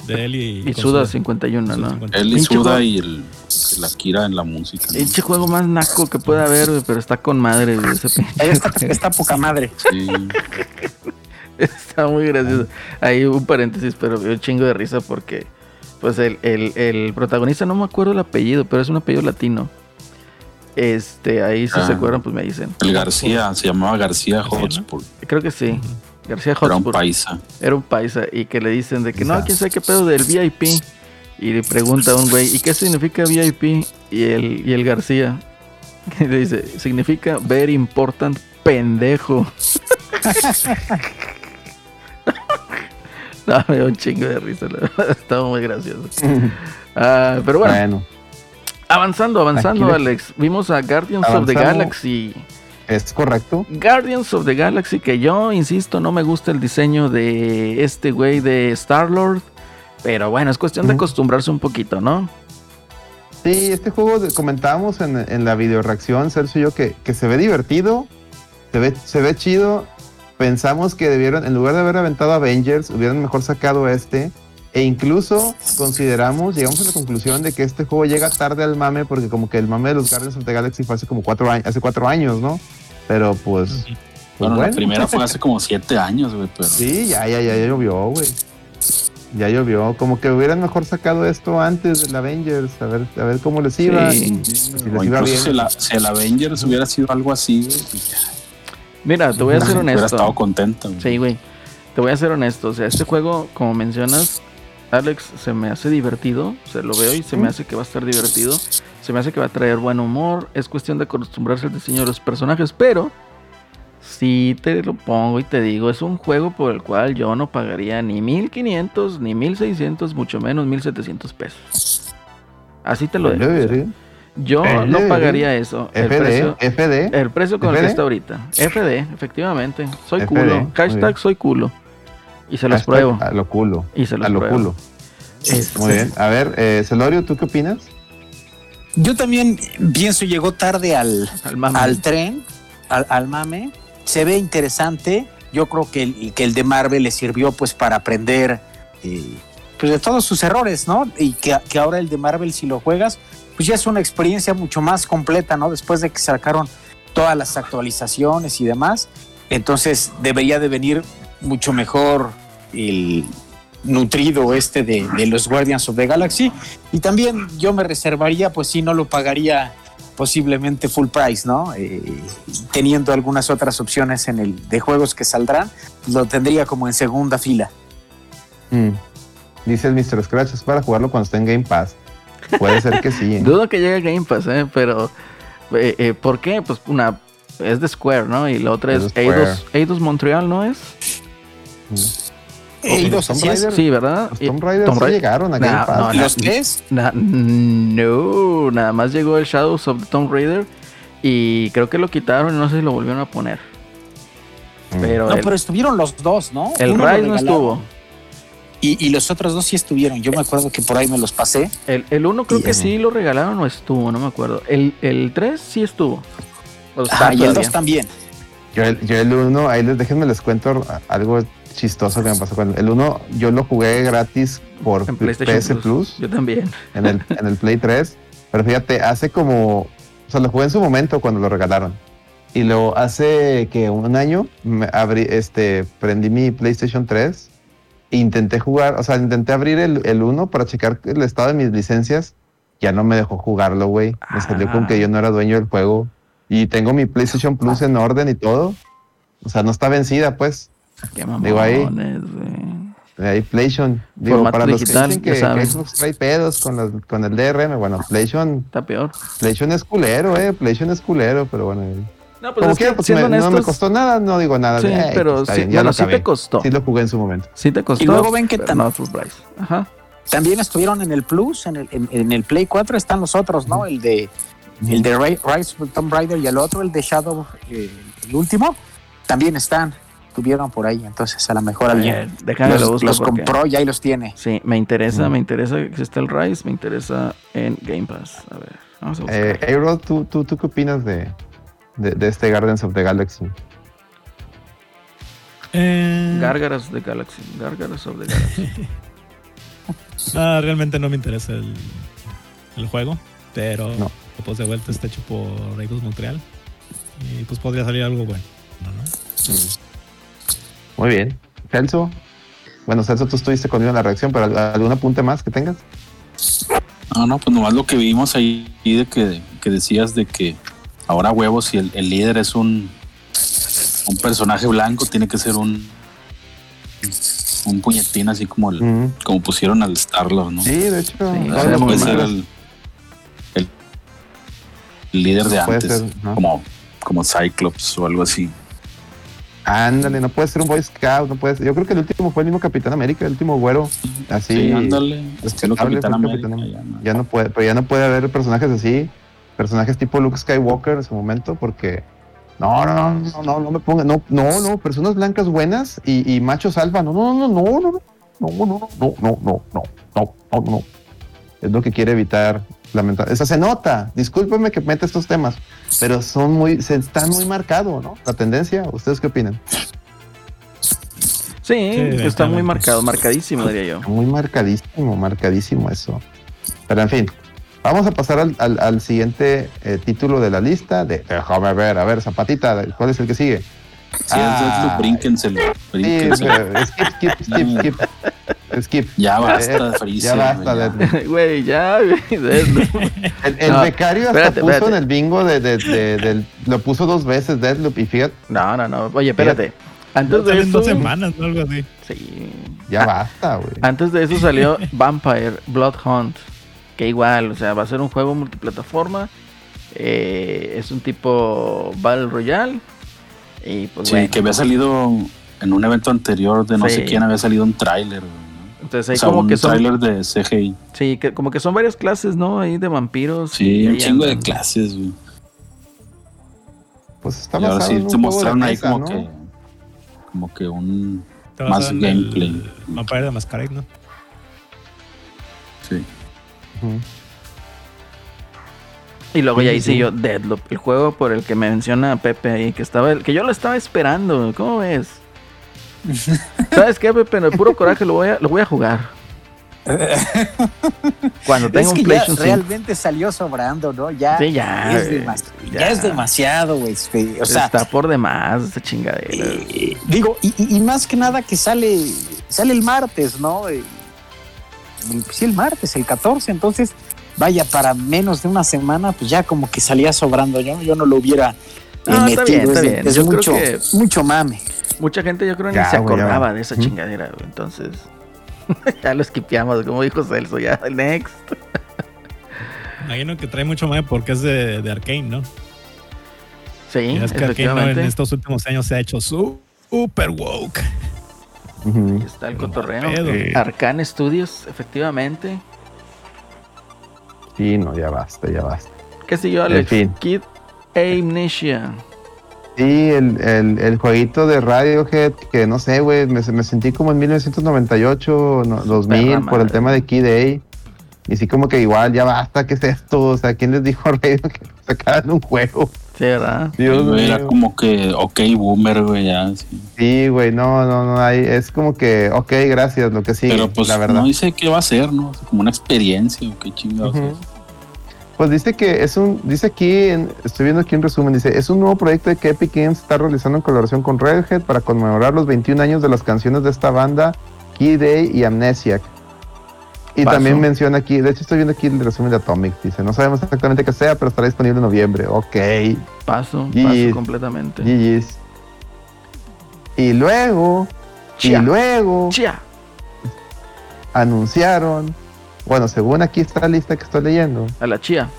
de él y, Y con Suda Suda. 51, Suda ¿no? 51. sí. Él y Suda juego. y el, el Akira en la música. ¿no? Juego más naco que pueda haber, pero está con madre, ese está, está poca madre. Sí. Está muy gracioso. Ahí un paréntesis, pero un chingo de risa porque, pues, el, el, el protagonista, no me acuerdo el apellido, pero es un apellido latino. Este, ahí si Ah. se acuerdan, pues me dicen. El García, se llamaba García. Hotspur. Creo que sí. García Era un Hotspur. paisa. Era un paisa y que le dicen de que no, quién sabe qué pedo del VIP. Y le pregunta a un güey, ¿y qué significa VIP? Y el, y el García y le dice, significa very important pendejo. no, me dio un chingo de risa, la verdad, estaba muy gracioso. Ah, pero bueno, Bueno, avanzando, avanzando, Alex. Vimos a Guardians of the. Galaxy. Es correcto. Guardians of the Galaxy, que yo insisto, no me gusta el diseño de este güey de Star-Lord. Pero bueno, es cuestión de acostumbrarse un poquito, ¿no? Sí, este juego comentábamos en, en la video reacción, Celso y yo, que, que se ve divertido, se ve, se ve chido. Pensamos que debieron, en lugar de haber aventado Avengers, hubieran mejor sacado este. E incluso consideramos, llegamos a la conclusión de que este juego llega tarde al mame, porque como que el mame de los Guardians of the Galaxy fue hace como cuatro años, hace cuatro años, ¿no? Pero pues, pues Bueno, bueno. la primera fue hace como siete años, güey, pero Sí, ya, ya, ya, ya llovió, güey. Ya llovió. Como que hubieran mejor sacado esto antes del Avengers, a ver, a ver cómo les iba. Sí. Si les iba incluso bien. si, la- si el Avengers hubiera sido algo así, güey, ya, Mira, te voy a ser gente hubiera estado honesto. contenta. güey. Sí, güey. Te voy a ser honesto. O sea, este juego, como mencionas, Alex, se me hace divertido. Se lo veo y se me hace que va a estar divertido. Se me hace que va a traer buen humor. Es cuestión de acostumbrarse al diseño de los personajes. Pero, si te lo pongo y te digo, es un juego por el cual yo no pagaría ni 1500, ni 1600, mucho menos 1700 pesos. Así te lo dejo. o sea, diría, yo no pagaría eso. El FD, precio, FD. el precio con el que está ahorita. FD, efectivamente. Soy FD, culo. Hashtag soy culo. Y se los Hashtag pruebo. A lo culo. Y se los A lo pruebo. culo. Este, Muy bien. A ver, eh, Celorio, ¿tú qué opinas? Yo también pienso llegó tarde al, Al mame. al tren, al, al mame. Se ve interesante. Yo creo que el, que el de Marvel le sirvió pues para aprender eh, pues de todos sus errores, ¿no? Y que, que ahora el de Marvel si lo juegas, pues ya es una experiencia mucho más completa, ¿no? Después de que sacaron todas las actualizaciones y demás. Entonces debería de venir mucho mejor el nutrido este de, de los Guardians of the Galaxy. Y también yo me reservaría, pues si no lo pagaría posiblemente full price, ¿no? Eh, teniendo algunas otras opciones en el de juegos que saldrán, lo tendría como en segunda fila. Mm. Dice el Mr. Scratch, es para jugarlo cuando esté en Game Pass. Puede ser que sí. ¿eh? Dudo que llegue a Game Pass, ¿eh? Pero, eh, eh, ¿por qué? Pues una es de Square, ¿no? Y la otra Es. Eidos, Eidos Montreal, ¿no es? He ido Tomb. Raider. Sí, ¿verdad? Los Y- Tomb Raider Tomb sí Ra- llegaron a Game Pass. no, ¿Los tres? No, nada más llegó el Shadows of the Tomb Raider y creo que lo quitaron y no sé si lo volvieron a poner. Mm. Pero, No, el, pero estuvieron los dos, ¿no? el Uno Rise no estuvo. Y, y los otros dos sí estuvieron. Yo me acuerdo que por ahí me los pasé. El, el uno creo Y que sí lo regalaron o estuvo, no me acuerdo. El, el 3 sí estuvo. O Ajá, y el dos también. Yo el, yo el uno, ahí les déjenme les cuento algo chistoso que me pasó con el uno. Yo lo jugué gratis por PS Plus. Plus, Yo también. en, el, en el Play 3. Pero fíjate, hace como, o sea, lo jugué en su momento cuando lo regalaron. Y luego hace que un año me abrí, este, prendí mi PlayStation 3 e intenté jugar, o sea, intenté abrir el, el 1 para checar el estado de mis licencias. Ya no me dejó jugarlo, güey. Me salió con Ah. que yo no era dueño del juego. Y tengo mi PlayStation Plus en orden y todo. O sea, no está vencida, pues. Qué Digo, ahí- mamones, güey. Ahí PlayStation. Digo, Formato para los digital, que dicen que, que Xbox trae pedos con, las- con el DRM, bueno, PlayStation, Está peor. PlayStation es culero, eh. PlayStation es culero, pero bueno. eh. No, pues Como es quiera, que pues siendo me- no me honestos, costó nada, no digo nada. Sí, de, "Ay, pero está sí, bien, bueno, sí te acabé". costó. Sí lo jugué en su momento. Sí te costó. Y luego ven que tam- no. Ajá. También estuvieron en el Plus, en el, en, en el Play 4 están los otros, ¿no? El de el de Ri- Rise of Tomb Raider y el otro, el de Shadow, eh, el último, también están. Estuvieron por ahí, entonces a lo mejor alguien Eh, déjame lo los, los porque- compró y ahí los tiene. Sí, me interesa, Mm. me interesa que exista el Rise, me interesa en Game Pass. A ver, vamos a buscar. Eh, Aero, ¿tú, tú, ¿tú qué opinas de, de, de este Guardians of the Galaxy? Eh, Gárgaras de Galaxy. Gárgaras of the Galaxy. ah, realmente no me interesa el, el juego, pero No. pues de vuelta está hecho por Eidos Montreal y pues podría salir algo bueno. ¿no? Muy bien. Celso. Bueno, Celso, tú estuviste conmigo en la reacción, pero ¿al- ¿algún apunte más que tengas? No, no, pues nomás lo que vimos ahí de que, que decías de que ahora huevos si el, el líder es un un personaje blanco tiene que ser un un puñetín así como el, como pusieron al Star-Lord, ¿no? Sí, de hecho. Sí, puede ser el, el, el líder de Puede antes, ser, ¿no? como como Cyclops o algo así. Ándale, no puede ser un Boy Scout, no puede ser. Yo creo que el último fue el mismo Capitán América, el último güero. Así. Sí, ándale, respetable, Capitán fue América. Capitán ya no. Ya no puede, pero ya no puede haber personajes así, personajes tipo Luke Skywalker en su momento, porque no, no, no, no, no, no me pongan, no, no, no, personas blancas buenas y, y machos alfa, no, no, no, no, no, no, no, no, no, no, no, no, no, no, no, no. Es lo que quiere evitar lamentablemente. Esa se nota, discúlpeme que meta estos temas, pero son muy, se están muy marcado, ¿no? La tendencia, ¿ustedes qué opinan? Sí, está muy marcado, marcadísimo, diría yo. Muy marcadísimo, marcadísimo eso. Pero en fin, vamos a pasar al, al- al siguiente eh, título de la lista. De, déjame ver, a ver, Zapatita, ¿cuál es el que sigue? Si Ah, brínquenselo, Sí, brínquenselo. skip, skip, skip, skip. Skip. Ya basta, Eh, Freezer. ya basta. Deathloop. Güey, ya. El, el No, becario hasta espérate, puso espérate. en el bingo de, de- de- lo puso dos veces Deathloop y fíjate, No, no, no. Oye, espérate. Antes de eso. dos semanas, ¿no? Algo así. Sí. ya Ah, basta, güey. Antes de eso salió Vampire Blood Hunt. Que igual, o sea, va a ser un juego multiplataforma. eh, es un tipo Battle Royale. Y pues Sí, bueno. que había salido en un evento anterior de no Sí. sé quién, había salido un tráiler. Entonces O sea, como un que son. tráiler de CGI. Sí, que como que son varias clases, ¿no? Ahí de vampiros. Sí, y un chingo de clases, güey. Pues está Y ahora sí de mostraron ahí mesa, como ¿no? que como que un Más gameplay. Vampire de Masquerade, ¿no? sí. Ujú. Y luego ya sí. siguió Deadloop, el juego por el que me menciona Pepe ahí, que estaba, que yo lo estaba esperando. ¿Cómo ves? ¿Sabes qué, Pepe? En el puro coraje lo voy a, lo voy a jugar. Cuando Es un que ya PlayStation 5. realmente salió sobrando, ¿no? Ya, Sí, ya, es, güey, demas- ya. ya es demasiado, güey. este, O sea, está por demás esta chingadera. eh, digo, y, más que nada que sale, sale el martes, ¿no? Eh, el- sí, el martes, el 14. Entonces, vaya, para menos de una semana, pues ya como que salía sobrando. Yo, yo no lo hubiera está metido. bien, está es de- bien. es Yo creo mucho, que- mucho mame. Mucha gente yo creo ni Ya, se güey, ya acordaba de esa ¿Mm? chingadera, güey. Entonces, ya lo esquipeamos, como dijo Celso, ya, next. Imagino que trae mucho más porque es de, de Arkane, ¿no? Sí, Y es que Arkane ¿no? en estos últimos años se ha hecho su- super woke. Está el cotorreo. Arcane Studios, efectivamente. Sí, no, ya basta, ya basta. ¿Qué siguió, En Alex? fin. Kid Amnesia. Sí, el, el, el jueguito de Radiohead, que no sé, güey, me, me sentí como en 1998, no, 2000, Perra por el tema de Kid A. Y sí, como que igual, ya basta, ¿qué es esto? O sea, ¿quién les dijo a Radiohead que sacaran un juego? Sí, ¿verdad? Dios Güey, Era como que, ok, boomer, güey, ya. sí. Sí, güey, no, no, no, hay, es como que, ok, gracias, lo que sigue, Pero pues la verdad. no dice qué va a ser, ¿no? Como una experiencia o qué chingados. Es. Pues dice que es un, dice aquí, en- estoy viendo aquí un resumen, dice, es un nuevo proyecto que Epic Games está realizando en colaboración con Redhead para conmemorar los 21 años de las canciones de esta banda, Key Day y Amnesiac. Y Paso. también menciona aquí, de hecho estoy viendo aquí el resumen de Atomic, dice, no sabemos exactamente qué sea, pero estará disponible en noviembre. Ok, Paso, paso completamente. GG's. Y luego, Chia. y luego Chia. anunciaron, bueno, según aquí está la lista que estoy leyendo, A la chía.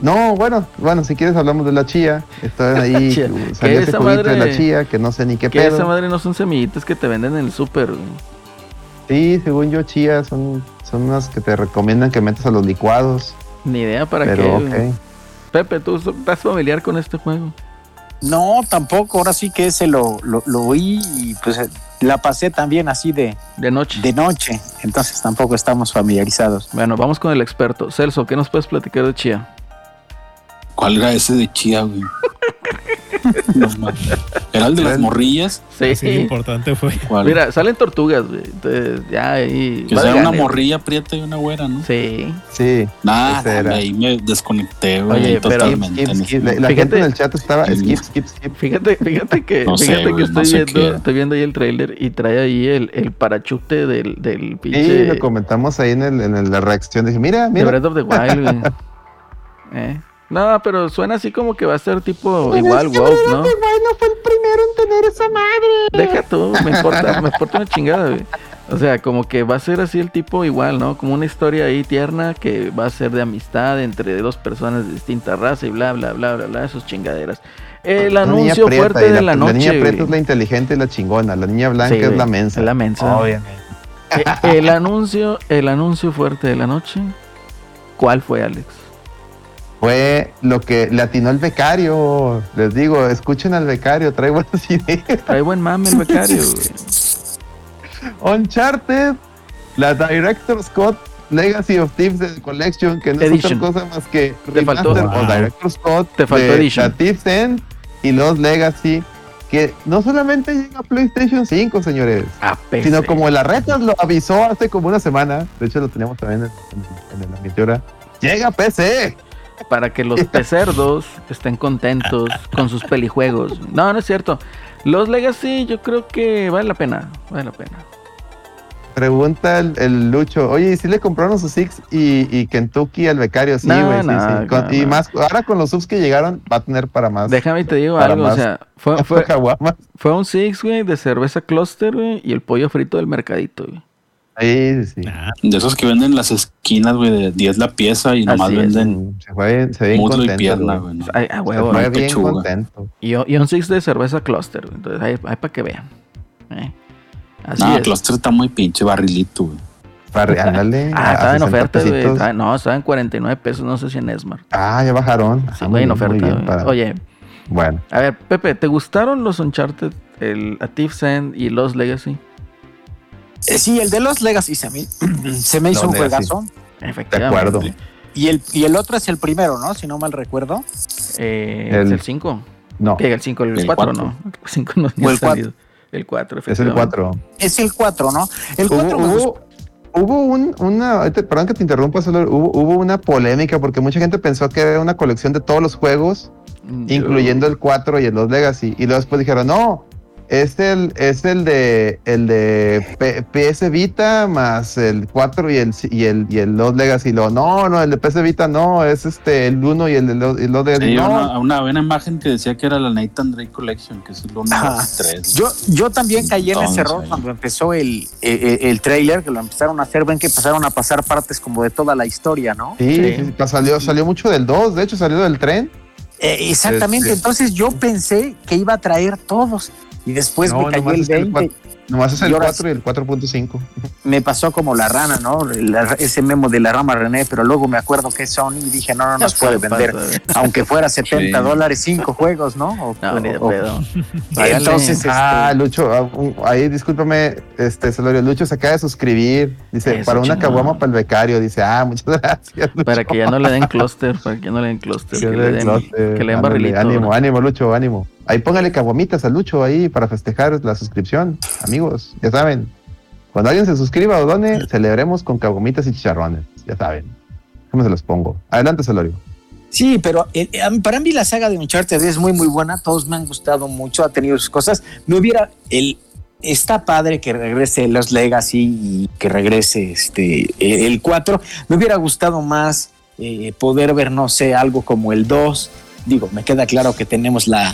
No, bueno, bueno, si quieres hablamos de la chía. Está ahí, ¿Qué salió ese esa jueguito de madre? la chía, que no sé ni qué Que pedo. esa madre no son semillitas que te venden en el súper. Sí, según yo, chía son, son unas que te recomiendan que metas a los licuados. Ni idea para pero qué. güey. ok. Pepe, ¿tú estás familiar con este juego? No, tampoco. Ahora sí que ese lo, lo, lo oí y pues eh, la pasé también así de, De noche. de noche. Entonces tampoco estamos familiarizados. Bueno, vamos con el experto. Celso, ¿qué nos puedes platicar de Chía? ¿Cuál era ese de Chía, güey? No. ¿Era el de las morrillas? Sí, Sí, importante fue. ¿Cuál? Mira, salen tortugas, güey. Entonces, ya ahí. que sea una morrilla prieta y una güera, ¿no? Sí. Sí. Nada, ahí me desconecté, güey, Oye, pero- totalmente. Skip, en skip. ese La, Fíjate. gente en el chat estaba Sí. skip, skip, skip. Fíjate, fíjate que, No sé, fíjate que estoy no sé viendo, estoy viendo ahí el trailer y trae ahí el, el parachute del, del Sí, pinche lo comentamos ahí en, el, en la reacción. Dije, mira, de mira. Breath of the Wild, güey. Eh. No, pero suena así como que va a ser tipo igual, wow, ¿no? Bueno, fue el primero en tener esa madre. Deja tú, me importa, me importa una chingada, güey. O sea, como que va a ser así el tipo igual, ¿no? Como una historia ahí tierna que va a ser de amistad entre dos personas de distinta raza y bla, bla, bla, bla, bla, esos chingaderas. El La niña anuncio prieta, fuerte de la noche. niña prieta güey. es la inteligente y la chingona. La niña blanca Sí, es la mensa. es la mensa. Obviamente. Eh, el anuncio, el anuncio fuerte de la noche. ¿Cuál fue, Alex? Fue lo que le atinó el becario. Les digo, escuchen al becario, trae buenas ideas. Trae buen mame el becario. Uncharted, la Director Scott Legacy of Thieves Collection, que no Edition. es otra cosa más que Te faltó- o. Director Scott Te faltó de Edition. la Thieves End y los Legacy, que no solamente llega a PlayStation 5, señores, A sino como la Retas lo avisó hace como una semana, de hecho lo teníamos también en, en, en la miniatura, llega a PC. Para que los pecerdos estén contentos con sus pelijuegos. No, no es cierto. Los Legacy yo creo que vale la pena, vale la pena. Pregunta el, el Lucho, oye, ¿y si le compraron sus Six y, y Kentucky al becario? Sí, güey, sí, no, sí. Con- no, y más, ahora con los subs que llegaron, va a tener para más. Déjame y te digo algo, o más. sea, fue, fue un Six, güey, de cerveza Cluster, güey, y el pollo frito del mercadito, güey. Sí, sí. Nah, De esos que venden en las esquinas, güey, de 10 la pieza y nomás Así es. venden Se fue, se ve bien muslo y pierna, güey. güey. ¿no? Ay, a Se huevo, fue güey. bien pechuga. contento. y, y un Six de cerveza Cluster, güey. entonces ahí, ahí para que vean. Eh, Así No, es. Cluster está muy pinche barrilito, güey. Para, ándale. Ah, a estaba en 60 oferta, güey. No, estaba en 49 pesos, no sé si en Esmar. Ah, ya bajaron. Sí, Ah, güey, en oferta. muy bien para- Oye, Bueno, a ver, Pepe, ¿te gustaron los Uncharted, el A Thief's End y los Legacy? Eh, sí, el de los Legacy se me, se me hizo Los un Legacy. juegazo. de Efectivamente. acuerdo. Y el, y el otro es el primero, ¿no? Si no mal recuerdo. Eh, El- ¿Es el 5? No, el 5, el El 4 cuatro. no. El 5 no ni O ha el cuatro. salido. El 4, es el 4. Es el 4, ¿no? El 4 me Hubo, hubo, hubo un, una, perdón que te interrumpa, solo hubo, hubo una polémica porque mucha gente pensó que era una colección de todos los juegos, incluyendo el 4 y el 2 Legacy. Y luego después dijeron, no, es el, es el de el de P- PS Vita más el 4 y el, y el, y el 2 Legacy. Y luego, no, no, el de PS Vita no, es este el 1 y el de los, y el 2 Legacy. Sí, no, una, una, una imagen que decía que era la Nathan Drake Collection, que es el 1 Ajá. 3. Yo, yo también caí en ese error cuando empezó el, eh, el trailer, que lo empezaron a hacer, ven que empezaron a pasar partes como de toda la historia, ¿no? Sí, Sí. sí, sí, salió, salió mucho del 2, de hecho salió del tren. Eh, exactamente, Este- entonces yo pensé que iba a traer todos y después No, me cayó el es que el 20 Nomás es el Y ahora 4 y el 4.5. me pasó como la rana, ¿no? La- ese memo de la rama René, pero luego me acuerdo que es Sony y dije, no, no nos puede vender. Aunque fuera 70 Sí. dólares, 5 juegos, ¿no? O- No, ni de o- pedo. Entonces, este, Ah, Lucho, ah, un- ahí discúlpame, este Celorio, Lucho se acaba de suscribir. Dice, Eso, para una caguama para el becario. Dice, ah, muchas gracias. Lucho. Para que ya no le den cluster, para que ya no le den cluster, Que que, le den den, closet, que le den ándale, barrilito. Ánimo, ¿no? ánimo, Lucho, ánimo. Ahí póngale caguamitas a Lucho ahí para festejar la suscripción, amigos. Ya saben, cuando alguien se suscriba o done, celebremos con caguamitas y chicharrones. Ya saben. ¿Cómo se los pongo? Adelante, Celorio. Sí, pero eh, eh, para mí la saga de Uncharted es muy, muy buena. Todos me han gustado mucho, ha tenido sus cosas. Me hubiera. El, está padre que regrese Los Legacy y que regrese este el 4. Me hubiera gustado más eh, poder ver, no sé, algo como el 2. Digo, me queda claro que tenemos la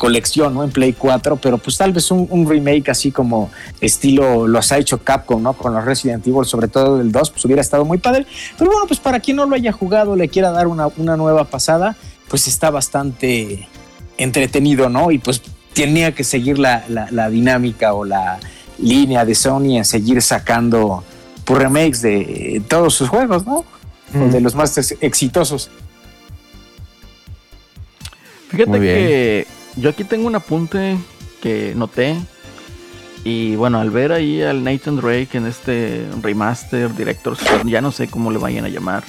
colección ¿no? en Play 4, pero pues tal vez un, un remake así como estilo los ha hecho Capcom, ¿no? Con los Resident Evil, sobre todo el 2, pues hubiera estado muy padre. Pero bueno, pues para quien no lo haya jugado, le quiera dar una, una nueva pasada, pues está bastante entretenido, ¿no? Y pues tenía que seguir la, la- la dinámica o la línea de Sony en seguir sacando pues, remakes de todos sus juegos, ¿no? O de los más ex- exitosos. Fíjate que yo aquí tengo un apunte que noté. Y bueno, al ver ahí al Nathan Drake en este remaster, director, ya no sé cómo le vayan a llamar.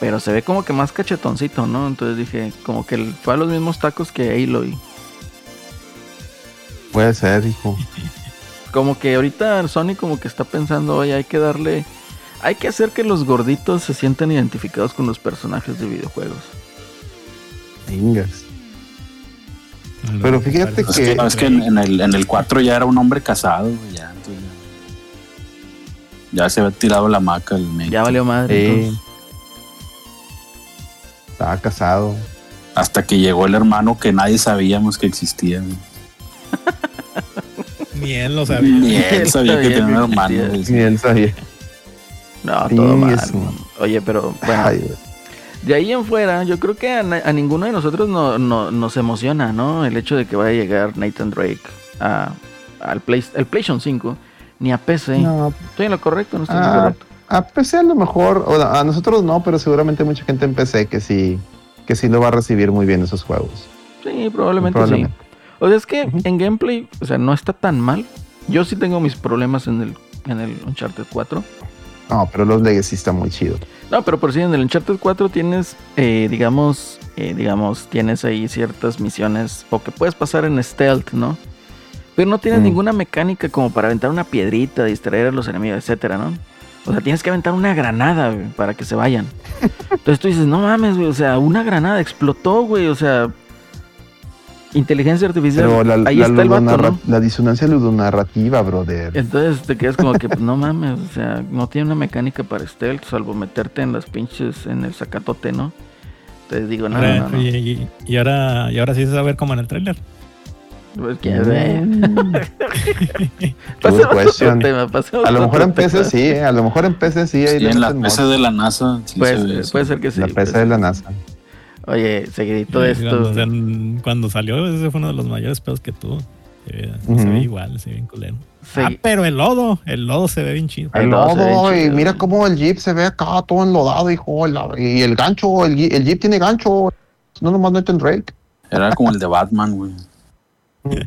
Pero se ve como que más cachetoncito, ¿no? Entonces dije, como que fue a los mismos tacos que Aloy. Puede ser, hijo. Como que ahorita Sony como que está pensando, oye, hay que darle... Hay que hacer que los gorditos se sientan identificados con los personajes de videojuegos. Pero fíjate Es que- que, no, es que en, en el, en el 4 ya era un hombre casado, güey, ya, entonces ya, se había tirado la maca el Nate. Ya valió madre. Sí. Estaba casado. Hasta que llegó el hermano que nadie sabíamos que existía. Ni él lo sabía. Ni él sabía que tenía un hermano. Ni él sabía. No, Sí, todo mal. eso. Oye, pero bueno, Ay. De ahí en fuera, yo creo que a, ninguno de nosotros no, no- nos emociona, ¿no? El hecho de que vaya a llegar Nathan Drake a, al Play, al PlayStation 5, ni a PC. No, ¿Estoy en lo correcto no estoy en lo Ah, correcto? a PC a lo mejor, o a nosotros no, pero seguramente mucha gente en PC que sí, que sí lo va a recibir muy bien esos juegos. Sí, probablemente, probablemente. sí. O sea, es que en gameplay, o sea, no está tan mal. Yo sí tengo mis problemas en el, en el Uncharted 4. No, pero los Legacy está muy chido. No, pero por si en el Uncharted 4 tienes, eh, digamos, eh, digamos, tienes ahí ciertas misiones o que puedes pasar en stealth, ¿no? Pero no tienes Mm. ninguna mecánica como para aventar una piedrita, distraer a los enemigos, etcétera, ¿no? O sea, tienes que aventar una granada, güey, para que se vayan. Entonces tú dices, no mames, güey, o sea, una granada explotó, güey, o sea, inteligencia artificial. Pero la, ahí la está el vato, ¿no? la disonancia ludonarrativa, brother. Entonces te quedas como que, pues, no mames, o sea, no tiene una mecánica para stealth, salvo meterte en las pinches, en el sacatote, ¿no? Entonces digo, no, Ahora- no, no. Y, y- y ahora, y ahora sí se va a ver como en el tráiler. Pues. Good Pasemos a tema, pasemos A lo mejor en PC sí, eh, a lo mejor en PC sí. le en la PC de la NASA. sí Puede, se ve ser- eso. puede ser que sí. La PC de la NASA. Oye, seguidito de Sí, esto. Cuando, cuando salió, ese fue uno de los mayores pedos que tuvo. Se ve, se ve igual, se ve bien culero. Ah, pero el lodo, el lodo se ve bien chido. El no, lodo, y mira cómo el Jeep se ve acá todo enlodado, hijo. la- Y el gancho, el, Jeep- el Jeep tiene gancho. No nomás Nathan Drake. Era como el de Batman, güey.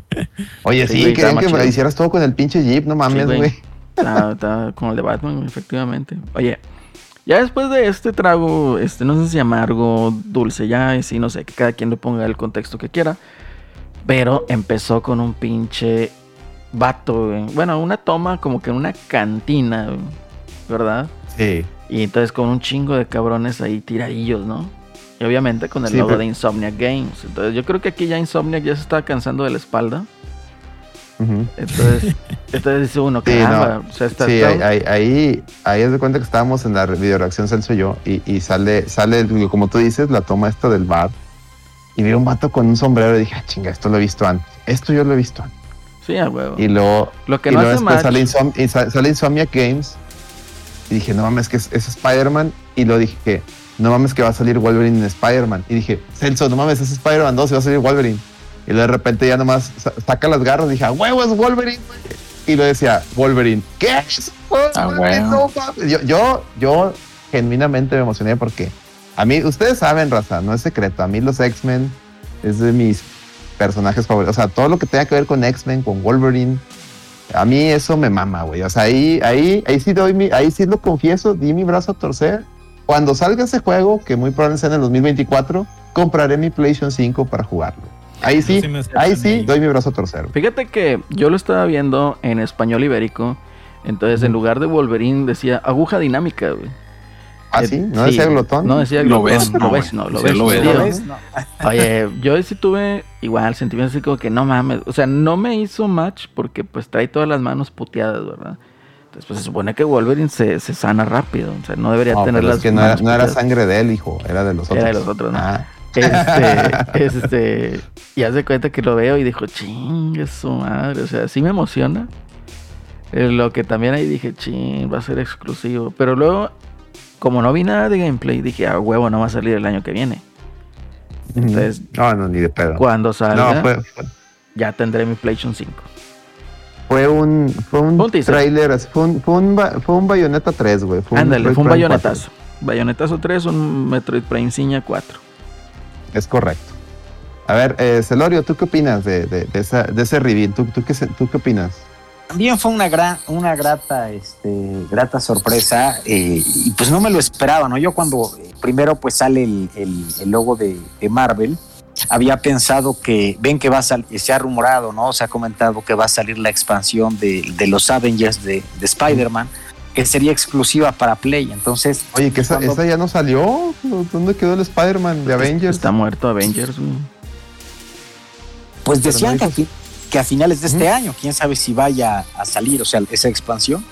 Oye, Sí, sí, güey, querían que me hicieras todo con el pinche Jeep, no mames, güey. Está, está como el de Batman, efectivamente. Oye, ya después de este trago, este, no sé si amargo, dulce, ya, y sí, no sé, que cada quien le ponga el contexto que quiera. Pero empezó con un pinche vato, güey. Bueno, una toma como que en una cantina, güey, ¿verdad? Sí. Y entonces con un chingo de cabrones ahí tiradillos, ¿no? Y obviamente con el Sí, logo pero- de Insomniac Games. Entonces yo creo que aquí ya Insomniac ya se está cansando de la espalda. Entonces, entonces dice uno, Sí, caramba, no. o sea, está, Sí, ahí, ahí, ahí, ahí es de cuenta que estábamos en la video reacción Celso y yo, y, y sale, sale, el- como tú dices, la toma esta del bar, y vi un vato con un sombrero y dije, ah, chinga, esto lo he visto antes, esto yo lo he visto antes. Sí, a huevo. Y luego, Lo que y no luego hace después sale, Insom- y sale Insomniac Games, y dije, no mames, que es, es Spider-Man, y lo dije, no mames, que va a salir Wolverine en Spider-Man, y dije, Celso, no mames, es Spider-Man 2 y va a salir Wolverine. Y de repente ya nomás sa- saca las garras y dije, huevo es Wolverine, güey". y lo decía Wolverine. ¿Qué? Ah, bueno. mames. yo, yo, yo genuinamente me emocioné porque a mí, ustedes saben, raza, no es secreto. A mí los X-Men es de mis personajes favoritos. O sea, todo lo que tenga que ver con X-Men, con Wolverine, a mí eso me mama, güey. O sea, ahí, ahí, ahí sí doy mi, ahí sí lo confieso, di mi brazo a torcer. Cuando salga ese juego, que muy probablemente sea en el 2024, compraré mi PlayStation 5 para jugarlo. Ahí sí, ahí sí, doy mi brazo a torcer. Fíjate que yo lo estaba viendo en español ibérico. Entonces, en lugar de Wolverine, decía aguja dinámica, güey. ¿Ah, Eh, sí? ¿No decía glotón? No decía Lo glotón. lo no, ves, no, lo ves. lo ves. tío. ¿Lo ves? No. Oye, yo sí tuve igual sentimientos así como que no mames. O sea, no me hizo match porque pues trae todas las manos puteadas, ¿verdad? Entonces, pues se supone que Wolverine se, se sana rápido. O sea, no debería No, tener las es que no era, no sangre de él, hijo, era de los otros. Era de los otros, ¿no? Ah. Este, este, y hace cuenta que lo veo y dijo, ching, su madre. O sea, sí me emociona. Eh, Lo que también ahí dije, ching, va a ser exclusivo. Pero luego, como no vi nada de gameplay, dije, a huevo, no va a salir el año que viene. Entonces, no, no, ni de pedo. Cuando salga, No, fue, fue, ya tendré mi PlayStation 5. fue un, fue un, un trailer, fue un, fue un, fue un Bayonetta 3, güey. Ándale, fue un Prime bayonetazo. Bayonetazo 3, un Metroid Prime Signa 4. 4. Es correcto. A ver, eh, Celorio, ¿tú qué opinas de, de, de de ese reveal? ¿Tú, tú, qué, ¿Tú qué opinas? También fue una gran, una grata, este, grata sorpresa eh, y pues no me lo esperaba, ¿no? Yo cuando eh, primero pues sale el, el- el logo de, de Marvel, había pensado que, ven que va a salir, se ha rumorado, ¿no? Se ha comentado que va a salir la expansión de, los Avengers de Spider-Man, que sería exclusiva para Play, entonces... Oye, que esa, Cuando- esa ya no salió. ¿Dónde quedó el Spider-Man de Avengers? Está muerto Avengers. Pues Pero decían no que, a dijo- fi- que a finales de este año, quién sabe si vaya a salir, o sea, esa expansión.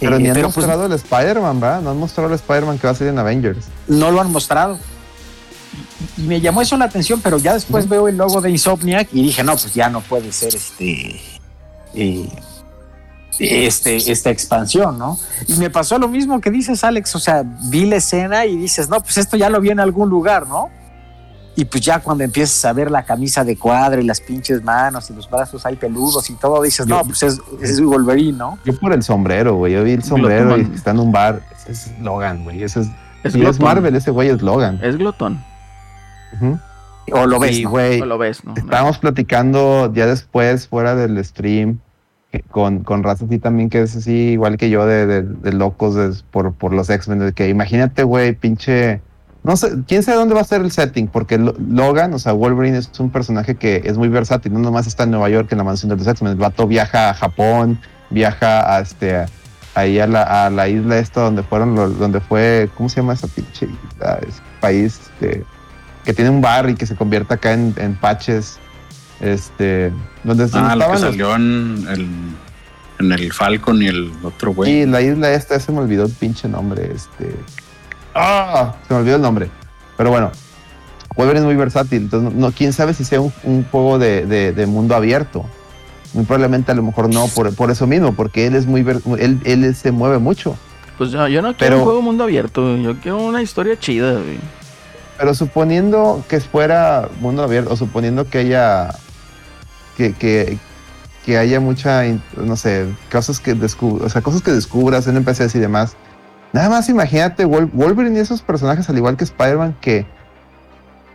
Pero Eh, ni han pero, pues, mostrado el Spider-Man, ¿va? No han mostrado el Spider-Man que va a salir en Avengers. no lo han mostrado. Y, y me llamó eso la atención, pero ya después veo el logo de Insomniac y dije, no, pues ya no puede ser este. eh, este, esta expansión, ¿no? Y me pasó lo mismo que dices, Alex, o sea, vi la escena y dices, no, pues esto ya lo vi en algún lugar, ¿no? Y pues ya cuando empiezas a ver la camisa de cuadro y las pinches manos y los brazos ahí peludos y todo, dices, no, pues es, es Wolverine, ¿no? Yo por el sombrero, güey. Yo vi el sombrero y está en un bar. Ese es Logan, güey. Ese es, Es es. Marvel, ese güey es Logan. Es glotón. Ujú. O lo ves, Sí, ¿no? güey. No lo ves, ¿no? Estábamos platicando ya después, fuera del stream, con, con raza así también que es así, igual que yo, de, de- locos por, por los X-Men. Que imagínate, güey, pinche. No sé, quién sabe dónde va a ser el setting, porque Lo- Logan, o sea, Wolverine es un personaje que es muy versátil. No nomás está en Nueva York en la mansión de los X-Men. El vato viaja a Japón, viaja a este. ahí a la, a la isla esta donde fueron, los- donde fue, ¿cómo se llama esa pinche? Ese país este, que tiene un bar y que se convierte acá en, en patches. Este, donde Ah, lo que los- salió en el, en el Falcon y el otro güey. Sí, la isla esta, se me olvidó el pinche nombre. Este. ¡Ah! Se me olvidó el nombre. Pero bueno, Wolverine es muy versátil. Entonces, no, quién sabe si sea un, un juego de, de- de mundo abierto. Muy probablemente a lo mejor no, por, por eso mismo, porque él es muy ver- él, él se mueve mucho. Pues yo, yo no quiero Pero- un juego mundo abierto. Yo quiero una historia chida, güey. Pero suponiendo que fuera mundo abierto, o suponiendo que haya que, que, que haya mucha, no sé, cosas que descubras, o sea, cosas que descubras, NPCs y demás. Nada más imagínate Wol- Wolverine y esos personajes, al igual que Spider-Man, que,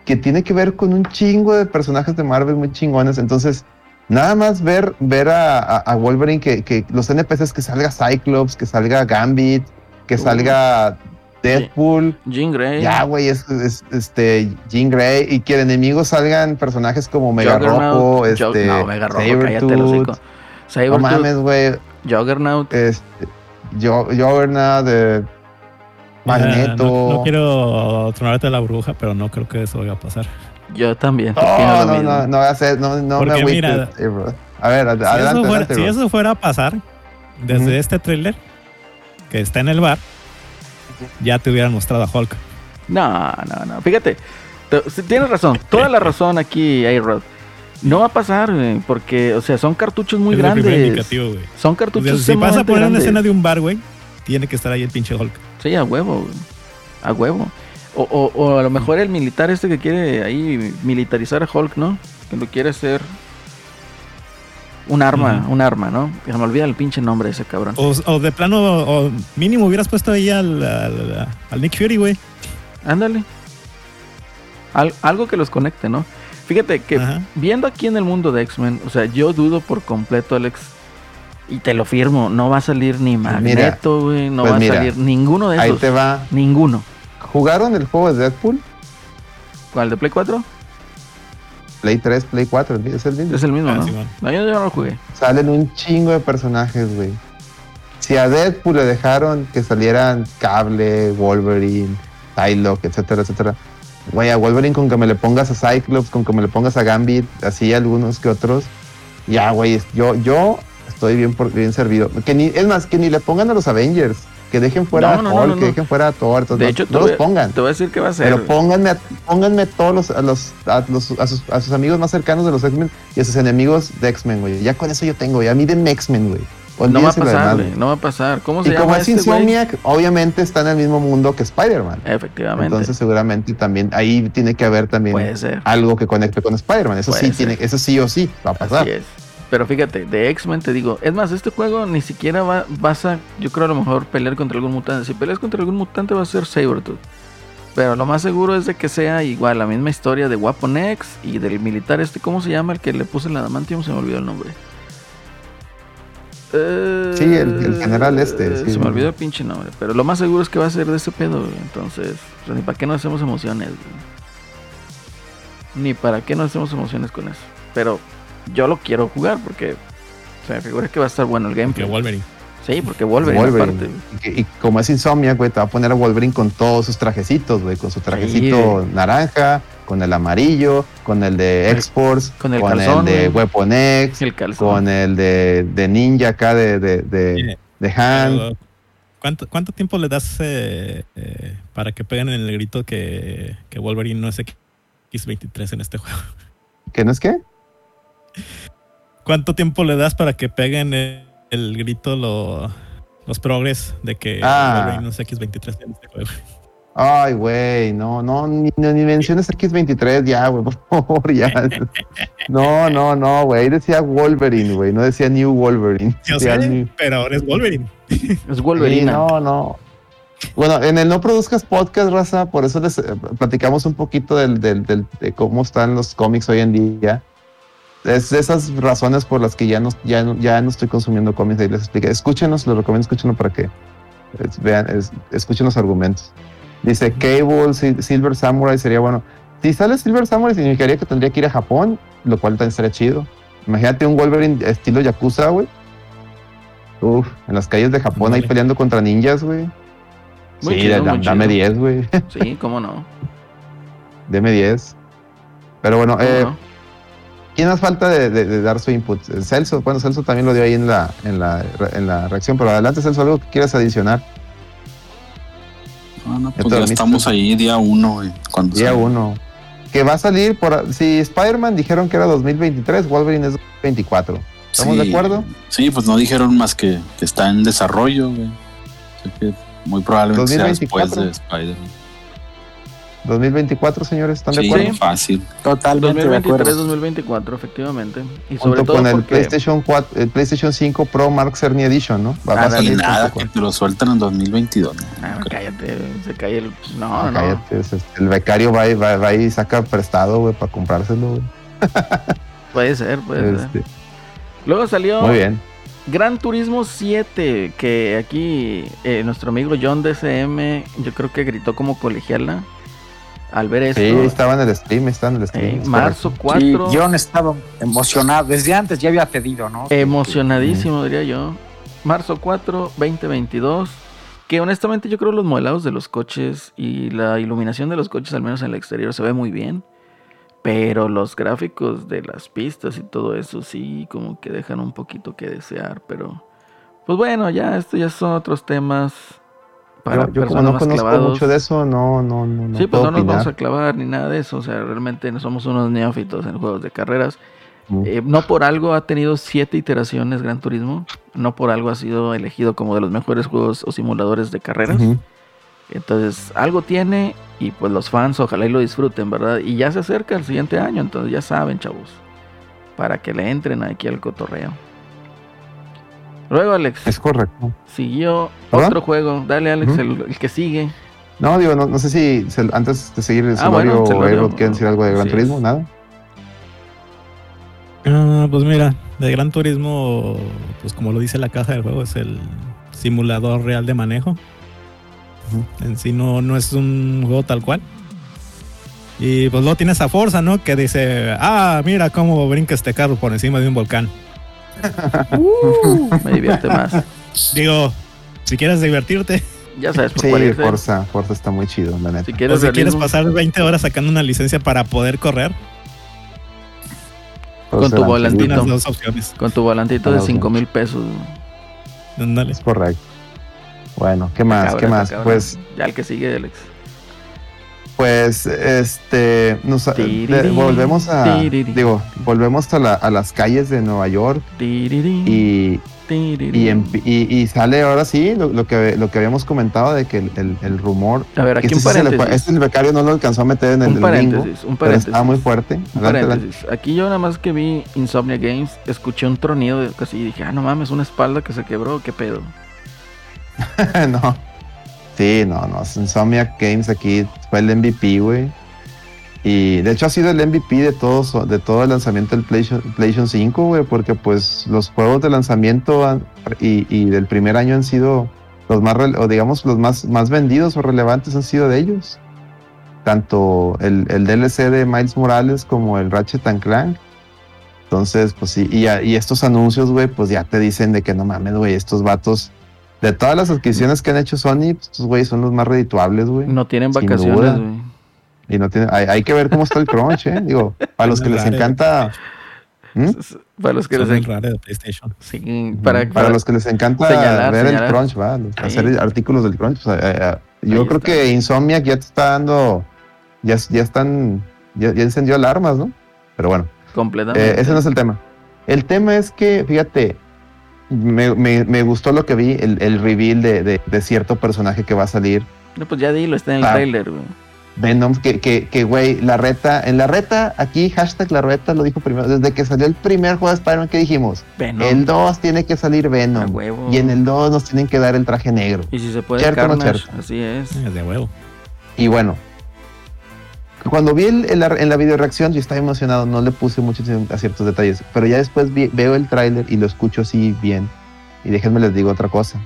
que tiene que ver con un chingo de personajes de Marvel muy chingones. Entonces, nada más ver, ver a, a- a Wolverine, que, que los NPCs, que salga Cyclops, que salga Gambit, que Uh. salga Deadpool. Jean Grey. Ya, güey, es, es- este Jean Grey y que de enemigos salgan personajes como Mega Juggernaut, Rojo, este no, Mega Rojo, cállate el hocico. Sabretooth. No mames, güey, Juggernaut. este Jo- Juggernaut, de Magneto. No, no quiero tronarte la bruja, pero no creo que eso vaya a pasar. Yo también. No, no, no, no va a ser, no, no me Porque agüites, mira, eh, bro. A ver, ad- Si, adelante, eso, fuera, adelante, si bro. eso fuera a pasar, desde Ujú. este tráiler que está en el bar, ya te hubieran mostrado a Hulk. No, no, no. Fíjate, tienes razón. Toda la razón aquí, A-Rod. No va a pasar, güey, porque, o sea, son cartuchos muy Es grandes. Son O sea, cartuchos si vas a poner una grandes. escena de un bar, güey, tiene que estar ahí el pinche Hulk. Sí, a huevo, güey. A huevo. O, o- o a lo mejor el militar este que quiere ahí militarizar a Hulk, ¿no? Que lo quiere hacer Un arma, un arma, ¿no? Se me olvida el pinche nombre de ese cabrón. O, o de plano, o mínimo hubieras puesto ahí al, al, al Nick Fury, güey. Ándale. Al- algo que los conecte, ¿no? Fíjate que Ajá. viendo aquí en el mundo de X-Men, o sea, yo dudo por completo, Alex, y te lo firmo, no va a salir ni Magneto, güey, no pues va a salir ninguno de Ahí esos. te va. Ninguno. ¿Jugaron el juego de Deadpool? ¿Cuál, de Play 4? Play 3, Play 4, es el mismo. Es el mismo, Ah, ¿no? Simón. No, yo, yo no lo jugué. Salen un chingo de personajes, güey. Si a Deadpool le dejaron que salieran Cable, Wolverine, Psylocke, etcétera, etcétera. Güey, a Wolverine con que me le pongas a Cyclops, con que me le pongas a Gambit, así algunos que otros. Ya, güey, yo, yo estoy bien, por, bien servido. Que ni, es más, que ni le pongan a los Avengers. Que dejen fuera No, a Hulk, no, no, que dejen fuera a Thor. entonces De no, hecho, no los pongan. Te voy a decir que va a ser. Pero pónganme, a- pónganme todos los, a, los, a, los- a sus, a sus amigos más cercanos de los X-Men y a sus enemigos de X-Men, güey. Ya con eso yo tengo, ya a mí denme X-Men, güey. no va a Olvídense lo pasar, güey. No va a pasar. ¿Cómo se Y como es este? Insomniac, obviamente está en el mismo mundo que Spider-Man. Efectivamente. Entonces seguramente también ahí tiene que haber también Puede ser. algo que conecte con Spider-Man. Eso Puede sí, ser. tiene, eso sí o sí va a pasar. Así es. Pero fíjate, de X-Men te digo, es más, este juego ni siquiera va, vas a, yo creo a lo mejor pelear contra algún mutante. Si peleas contra algún mutante va a ser Sabretooth. Pero lo más seguro es de que sea igual, la misma historia de Weapon X y del militar este, ¿cómo se llama? El que le puse el adamantium, se me olvidó el nombre. Eh, Sí, el- el general este, sí. se me olvidó el pinche nombre. Pero lo más seguro es que va a ser de ese pedo, güey. Entonces, ni para qué nos hacemos emociones, güey. Ni para qué nos hacemos emociones con eso. Pero yo lo quiero jugar porque se me figura que va a estar bueno el Que gameplay. Wolverine. Sí, porque Wolverine, Wolverine. aparte. Y, que- y como es Insomniac, güey, te va a poner a Wolverine con todos sus trajecitos, güey. Con su trajecito naranja, con el amarillo, con el de X-Force, con el con calzón, el de. Weapon X, El con el de, de Ninja acá de, de, de, de Han. ¿Cuánto, ¿Cuánto tiempo le das eh, eh, para que peguen en el grito que, que Wolverine no es X23 en este juego? ¿Qué no es qué? ¿Cuánto tiempo le das para que peguen el, el grito lo- los progres de que Ah. Es X23 en este juego? Ay, güey, no, no, ni, ni menciones X23 ya, güey, por favor, ya. No, no, no, güey, decía Wolverine, güey, no decía New Wolverine. Yo Decía sé, New- pero ahora es Wolverine. Es Wolverine. Sí, no, no. Bueno, en el No Produzcas Podcast, Raza, por eso les eh, platicamos un poquito del, del- del- de cómo están los cómics hoy en día. Es de esas razones por las que ya no, ya no, ya no estoy consumiendo cómics. Ahí les expliqué. Escúchenos, les recomiendo escúchenlo para que es- vean, es- escuchen los argumentos. Dice Cable, Sil- Silver Samurai sería bueno. Si sale Silver Samurai, significaría que tendría que ir a Japón, lo cual también estaría chido. Imagínate un Wolverine estilo Yakuza, güey. Uf, en las calles de Japón ahí peleando contra ninjas, güey. Sí, chido, da- muy dame chido. 10, güey. Sí, cómo no. Deme 10. Pero bueno, ¿Cómo eh, no? ¿Quién más falta de, de- de dar su input? Eh, Celso, bueno, Celso también lo dio ahí en la, en la, en la reacción, pero adelante, Celso, algo que quieras adicionar. No, Ya pues ya estamos ahí día uno, güey. Cuando Día uno. Que va a salir por. Si Spider-Man dijeron que era 2023, Wolverine es 2024. ¿Estamos de acuerdo? Sí, pues no dijeron más que, que está en desarrollo, güey. Así que muy probablemente sea 2024. después de Spider-Man. 2024, señores, ¿están de Sí, acuerdo? fácil. Totalmente de acuerdo. 2023-2024, efectivamente. Y sobre todo con el porque PlayStation 4, el PlayStation 5 Pro Mark Cerny Edition, ¿no? Va, a salir nada, que te lo sueltan en 2022. ¿no? Ah, No cállate, se cae el. No, Ah, no. cállate, es- es- el becario va y, va, va y saca prestado, güey, para comprárselo, güey. Puede ser, puede ser. Este, Luego salió muy bien. Gran Turismo 7, que aquí eh, nuestro amigo John DCM, yo creo que gritó como colegiala al ver esto. Sí, estaba en el stream, estaba en el stream. Eh, marzo Sí, 4, John estaba emocionado. Desde antes ya había pedido, ¿no? emocionadísimo diría yo. Marzo 4, 2022. Que honestamente yo creo los modelados de los coches y la iluminación de los coches, al menos en el exterior, se ve muy bien. Pero los gráficos de las pistas y todo eso sí como que dejan un poquito que desear. Pero pues bueno, ya esto ya son otros temas para Yo, yo como no conozco clavados. mucho de eso, no, no, no, no sí, pues no nos opinar. vamos a clavar ni nada de eso. O sea, realmente no somos unos neófitos en juegos de carreras. Mm. Eh, no por algo ha tenido siete iteraciones Gran Turismo. No por algo ha sido elegido como de los mejores juegos o simuladores de carreras. Entonces, algo tiene y pues los fans ojalá y lo disfruten, ¿verdad? Y ya se acerca el siguiente año, entonces ya saben, chavos. para que le entren aquí al cotorreo. Luego, Alex, Es correcto. siguió ¿Verdad? otro juego. Dale, Alex, el, el que sigue. No, digo, no, no sé si se- antes de seguir el Ah, bueno, o quieren decir algo de Gran sí. Turismo, nada. Ah, pues mira, de Gran Turismo, pues como lo dice la caja del juego, es el simulador real de manejo. En sí no, no es un juego tal cual. Y pues luego tienes a Forza, ¿no? Que dice, ah, mira cómo brinca este carro por encima de un volcán. Me divierte más. Digo, si quieres divertirte, Ya sabes por Sí, cuál irte. Forza, Forza está muy chido, la neta. Si o quieres, si quieres pasar 20 horas sacando una licencia para poder correr, con tu la- volantito. dos opciones. con tu volantito de Ah, ok. 5 mil pesos. Ándale. Es correcto. Bueno, ¿qué más? Cabrón, ¿Qué más? Pues, Ya el que sigue, Alex. Pues, este, nos, de- volvemos a, digo, volvemos a, la- a las calles de Nueva York y, y, y- y sale ahora sí lo, lo que, lo que habíamos comentado de que el, el- el rumor, A ver, aquí este, un paréntesis. este el becario no lo alcanzó a meter en el un paréntesis, un pero paréntesis. estaba muy fuerte. Adelante, paréntesis. Aquí yo nada más que vi Insomnia Games, escuché un tronido de casi y dije, ah, no mames, una espalda que se quebró, qué pedo. no. Sí, no, no. Insomniac Games aquí fue el MVP, güey. Y de hecho ha sido el MVP de todos, de todo el lanzamiento del PlayStation, PlayStation 5, güey, porque pues los juegos de lanzamiento y, del primer año han sido los más, o digamos, los más, más vendidos o relevantes han sido de ellos. Tanto el, el DLC de Miles Morales como el Ratchet and Clank. Entonces, pues sí, y, y estos anuncios, güey, pues ya te dicen de que no mames, güey, estos vatos de todas las adquisiciones que han hecho Sony, pues, estos güeyes son los más redituables, güey. No tienen Sin vacaciones, güey. Y no tiene, hay, hay que ver cómo está el crunch, ¿eh? Digo, para los que les encanta. ¿Mm? Para los que Son les el en- raro de PlayStation. sí, para, Para, para- los que les encanta señalar, ver señalar. el crunch, ¿va? Hacer artículos del crunch. pues, eh, eh, yo Ahí creo está. que Insomniac ya te está dando. Ya, ya están. Ya, ya encendió alarmas, ¿no? Pero bueno. completamente. Eh, ese no es el tema. El tema es que, fíjate, me, me- me gustó lo que vi, el, el reveal de, de- de cierto personaje que va a salir. No, pues ya dilo, está en el Ah. trailer, güey. Venom, que, que, que, güey, la reta, en la reta, aquí, hashtag la reta lo dijo primero, desde que salió el primer juego de Spider-Man, ¿qué dijimos? Venom. El 2 tiene que salir A Venom. huevo. Y en el 2 nos tienen que dar el traje negro. Y si se puede, ¿Cierto o no Carnage. cierto? Así. Es de huevo. Y bueno, cuando vi el- en, la, en la video reacción, yo estaba emocionado, no le puse mucho a ciertos detalles, pero ya después vi- veo el tráiler y lo escucho así bien. Y déjenme les digo otra cosa.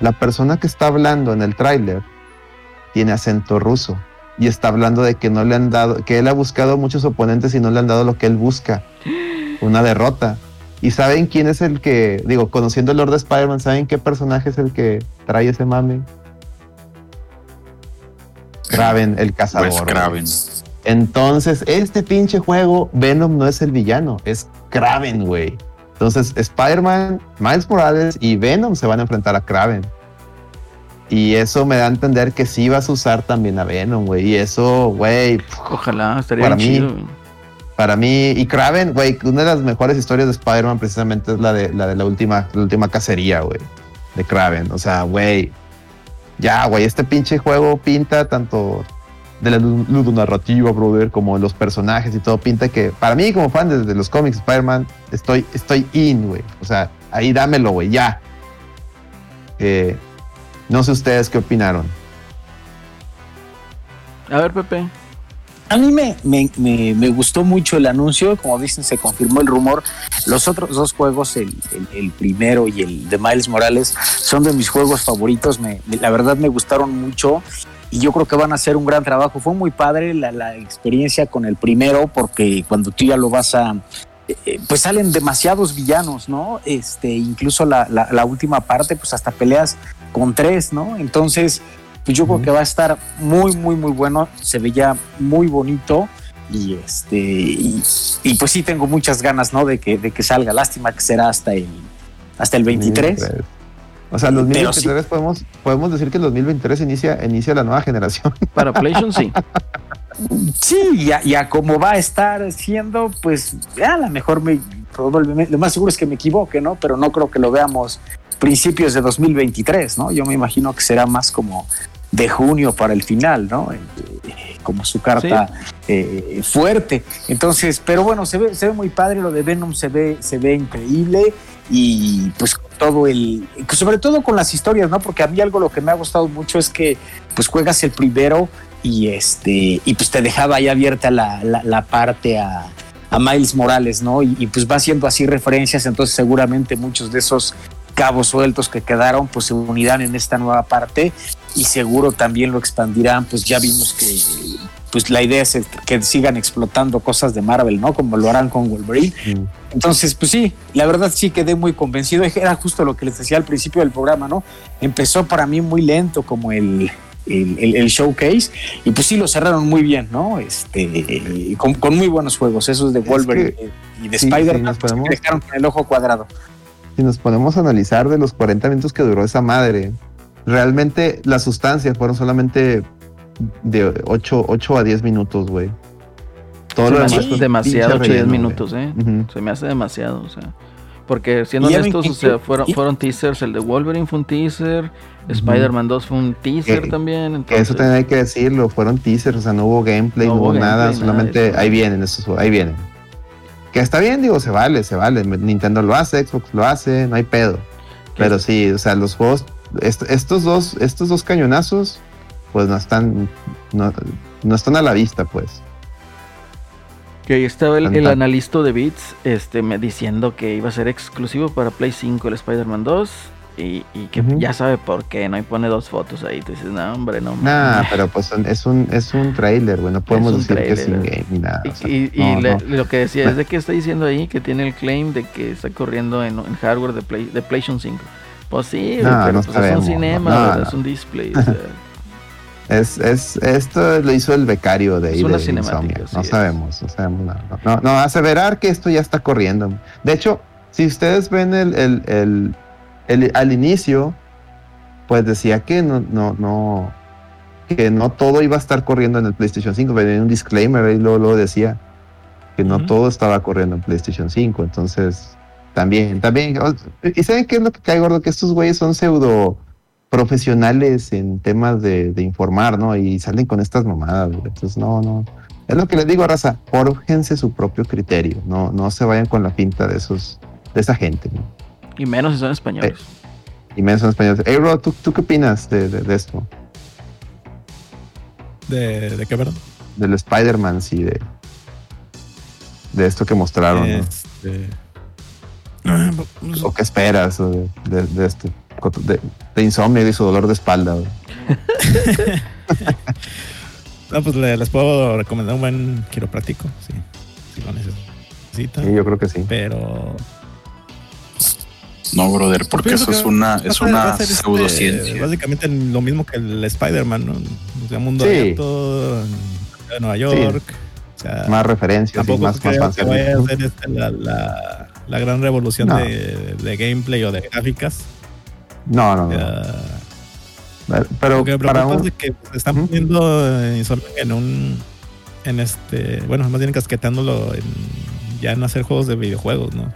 La persona que está hablando en el tráiler tiene acento ruso y está hablando de que no le han dado, que él ha buscado muchos oponentes y no le han dado lo que él busca, una derrota. ¿Y saben quién es el que, digo, conociendo el Lord de Spider-Man, ¿saben qué personaje es el que trae ese mame? Kraven, el cazador. Wes güey. Craven. Entonces, este pinche juego, Venom no es el villano, es Kraven, güey. Entonces, Spider-Man, Miles Morales y Venom se van a enfrentar a Kraven. Y eso me da a entender que sí vas a usar también a Venom, güey. Y eso, güey, Ojalá, estaría Para bien mí, chido, güey. para mí, y Kraven, güey, una de las mejores historias de Spider-Man precisamente es la de la, de la última, la última cacería, güey, de Kraven. O sea, güey, ya, güey, este pinche juego pinta tanto de la lu- ludonarrativa, brother, como los personajes y todo, pinta que para mí como fan de, de los cómics Spider-Man, estoy, estoy in, güey. O sea, ahí dámelo, güey, ya. Eh, no sé ustedes qué opinaron. A ver, Pepe. A mí me, me, me- gustó mucho el anuncio, como dicen, se confirmó el rumor. Los otros dos juegos, el, el- primero y el de Miles Morales, son de mis juegos favoritos. Me- la verdad me gustaron mucho y yo creo que van a hacer un gran trabajo. Fue muy padre la, la experiencia con el primero, porque cuando tú ya lo vas a... eh, Pues salen demasiados villanos, ¿no? Este, incluso la, la- la última parte, pues hasta peleas con tres, ¿no? Entonces, pues yo creo que va a estar muy, muy, muy bueno. Se veía muy bonito. Y este, y, y pues sí tengo muchas ganas, ¿no? De que, de que salga. Lástima que será hasta el hasta el 23. O sea, el Pero 2023 podemos, podemos decir que el 2023 inicia, inicia la nueva generación. Para PlayStation sí. Sí, ya, ya como va a estar siendo, pues a lo mejor me probablemente, lo más seguro es que me equivoque, ¿no? Pero no creo que lo veamos principios de 2023, ¿no? Yo me imagino que será más como de junio para el final, ¿no? Eh, Como su carta eh, fuerte. Entonces, pero bueno, se ve, se ve muy padre, lo de Venom se ve, se ve increíble y pues todo el, sobre todo con las historias, ¿no? Porque a mí algo lo que me ha gustado mucho es que pues juegas el primero y este, y pues te dejaba ahí abierta la, la, la parte a, a Miles Morales, ¿no? Y, y, pues va haciendo así referencias, entonces seguramente muchos de esos cabos sueltos que quedaron pues se unirán en esta nueva parte y seguro también lo expandirán, pues ya vimos que pues la idea es que sigan explotando cosas de Marvel, ¿no? Como lo harán con Wolverine. Mm. Entonces, pues sí, la verdad sí quedé muy convencido. Era justo lo que les decía al principio del programa, ¿no? Empezó para mí muy lento como el, el, el, el showcase y pues sí lo cerraron muy bien, ¿no? Este, con, con muy buenos juegos, esos de Wolverine que, y de sí, Spider-Man, sí, podemos... pues, dejaron con el ojo cuadrado. Si nos podemos analizar de los 40 minutos que duró esa madre, realmente las sustancias fueron solamente de 8, 8 a 10 minutos, güey. Todo lo demás es demasiado 8 a 10 minutos, eh. Uh -huh. Se me hace demasiado, o sea. Porque siendo honestos, o sea, fueron, fueron teasers. El de Wolverine fue un teaser. Uh -huh. Spider-Man 2 fue un teaser que, también. Entonces... Eso también hay que decirlo. Fueron teasers, o sea, no hubo gameplay, no, no hubo nada. Solamente nada ahí vienen esos, ahí vienen. Que está bien, digo, se vale, se vale. Nintendo lo hace, Xbox lo hace, no hay pedo. Pero sí, o sea, los juegos, est estos dos, estos dos cañonazos pues no están no, no, están a la vista pues que ahí estaba el, el, analista de Beats este, me diciendo que iba a ser exclusivo para Play 5 el Spider-Man 2 y, y que uh -huh. ya sabe por qué, ¿no? Y pone dos fotos ahí. Tú dices, no, hombre, no. Nah, pero pues es un, es un trailer, güey. No podemos decir trailer, que es in-game ni nada. Y, o sea, y, no, y le, no. lo que decía es de que está diciendo ahí que tiene el claim de que está corriendo en, en hardware de, Play, de PlayStation 5. Pues sí, no, pero no pues sabemos, es un cinema, es un display. O sea. Es, es, esto lo hizo el becario de, es de. No sabemos, no sabemos nada. No, no, no, aseverar que esto ya está corriendo. De hecho, si ustedes ven el, el, el, el al inicio, pues decía que no, no, no, que no todo iba a estar corriendo en el PlayStation 5. Venía un disclaimer y luego, luego decía que no uh -huh. todo estaba corriendo en PlayStation 5. Entonces, también, también. ¿Y saben qué es lo que cae gordo? Que estos güeyes son pseudo profesionales en temas de, de, informar, ¿no? Y salen con estas mamadas, güey. Entonces, no, no. Es lo que les digo, raza, forjense su propio criterio. No, no se vayan con la pinta de esos, de esa gente, ¿no? Y menos si son españoles. Eh, y menos son españoles. Hey, bro, ¿tú, ¿tú qué opinas de, de, de esto? ¿De, ¿De, qué, perdón? Del Spider-Man, sí, de, de esto que mostraron, este... ¿no? ¿O qué esperas de, de esto? de, de insomnio y su dolor de espalda. no, pues les puedo recomendar un buen quiropráctico, sí, si lo necesitan. Sí, yo creo que sí. Pero no, brother, porque eso es una, es una pseudociencia. Este, básicamente lo mismo que el Spider-Man, ¿no? O sea, mundo sí. abierto en Nueva York. Sí. O sea, más referencias y más, más que vaya a ser este, la, la, la, gran revolución no. de, de, gameplay o de gráficas. No, no, no. Uh, pero para un... es que se están poniendo -huh. en un en este bueno más bien casquetándolo en, ya en hacer juegos de videojuegos no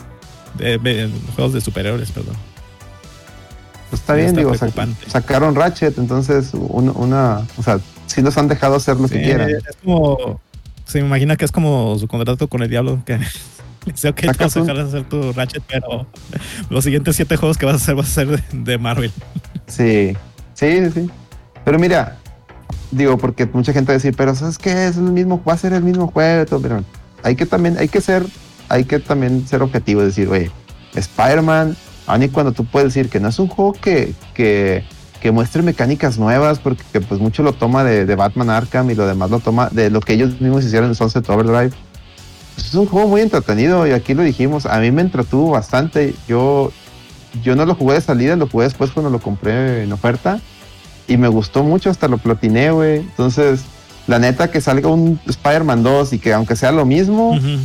de, de, de juegos de superhéroes perdón pues está bien digo sacaron Ratchet entonces una, una, o sea sí los han dejado hacer lo sí, que quieran es como se me imagina que es como su contrato con el diablo que Dice, ok, vas a dejar de hacer tu Ratchet, pero los siguientes siete juegos que vas a hacer vas a ser de, de Marvel. Sí, sí, sí. Pero mira, digo, porque mucha gente va a decir, pero ¿sabes qué? Es el mismo, va a ser el mismo juego, todo, pero hay que también, hay que ser, hay que también ser objetivo, decir, oye, Spider-Man, aun y cuando tú puedes decir que no es un juego que, que, que muestre mecánicas nuevas, porque pues mucho lo toma de, de, Batman Arkham y lo demás lo toma de lo que ellos mismos hicieron en Sunset Overdrive es un juego muy entretenido y aquí lo dijimos, a mí me entretuvo bastante. Yo, yo no lo jugué de salida, lo jugué después cuando lo compré en oferta y me gustó mucho, hasta lo platiné, güey. Entonces, la neta que salga un Spider-Man 2 y que aunque sea lo mismo, uh -huh.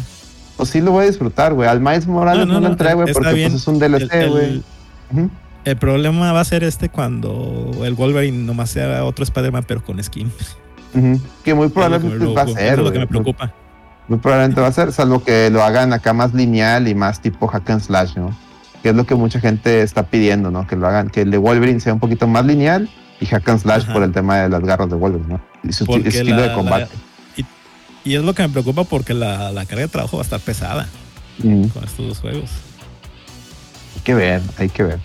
pues sí lo voy a disfrutar, güey. Al Miles Morales no, no, no lo entré, güey, porque pues es un DLC, güey. El, uh -huh. el, problema va a ser este cuando el Wolverine nomás sea otro Spider-Man, pero con skin. Uh -huh. Que muy probablemente va a ser. Eso es lo que me preocupa. Muy probablemente va a ser, salvo que lo hagan acá más lineal y más tipo hack and slash, ¿no? Que es lo que mucha gente está pidiendo, ¿no? Que lo hagan, que el de Wolverine sea un poquito más lineal y hack and slash Ajá. por el tema de las garras de Wolverine, ¿no? Y su Porque estilo la, de combate. La, y, Y es lo que me preocupa porque la, la carga de trabajo va a estar pesada Mm, con estos dos juegos. hay que ver, hay que ver.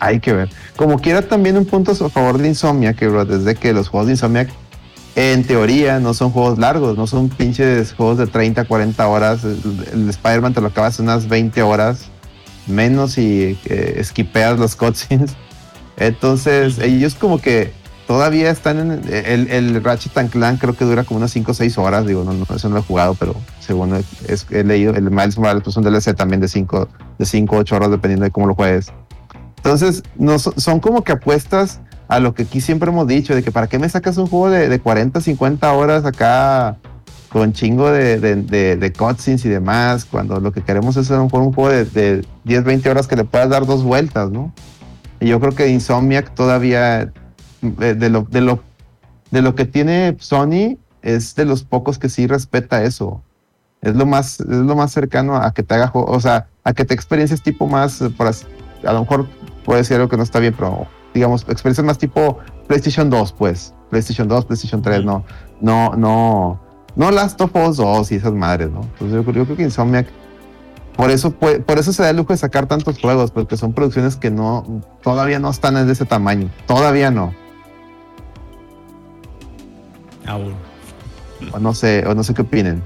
Hay que ver. Como quiera también un punto a favor de Insomniac, que bro, desde que los juegos de Insomniac en teoría no son juegos largos, no son pinches juegos de 30, 40 horas. El, el Spider-Man te lo acabas en unas 20 horas, menos si eh, esquipeas los cutscenes. Entonces, ellos como que todavía están en el, el Ratchet and Clank, creo que dura como unas 5 o 6 horas. Digo, no, no, eso no lo he jugado, pero según he, he leído, el Miles Morales pues un DLC también de 5 de 5 8 horas, dependiendo de cómo lo juegues. Entonces, no, son como que apuestas a lo que aquí siempre hemos dicho, de que para qué me sacas un juego de, de 40, 50 horas acá con chingo de, de, cutscenes y demás, cuando lo que queremos es un juego, un juego de, de 10, 20 horas que le puedas dar dos vueltas, ¿no? Y yo creo que Insomniac todavía, de lo, de lo, de lo que tiene Sony, es de los pocos que sí respeta eso. Es lo más, es lo más cercano a que te haga, o sea, a que te experiencias tipo más, eh, por así- a lo mejor puede decir algo que no está bien, pero digamos, experiencias más tipo PlayStation 2, pues. PlayStation 2, PlayStation 3, no, no, no, no Last of Us 2 y esas madres, ¿no? Entonces yo, creo- yo creo que Insomniac, por eso, puede- por eso se da el lujo de sacar tantos juegos, porque son producciones que no, todavía no están de ese tamaño, todavía no. Aún. O no sé, o no sé qué opinen.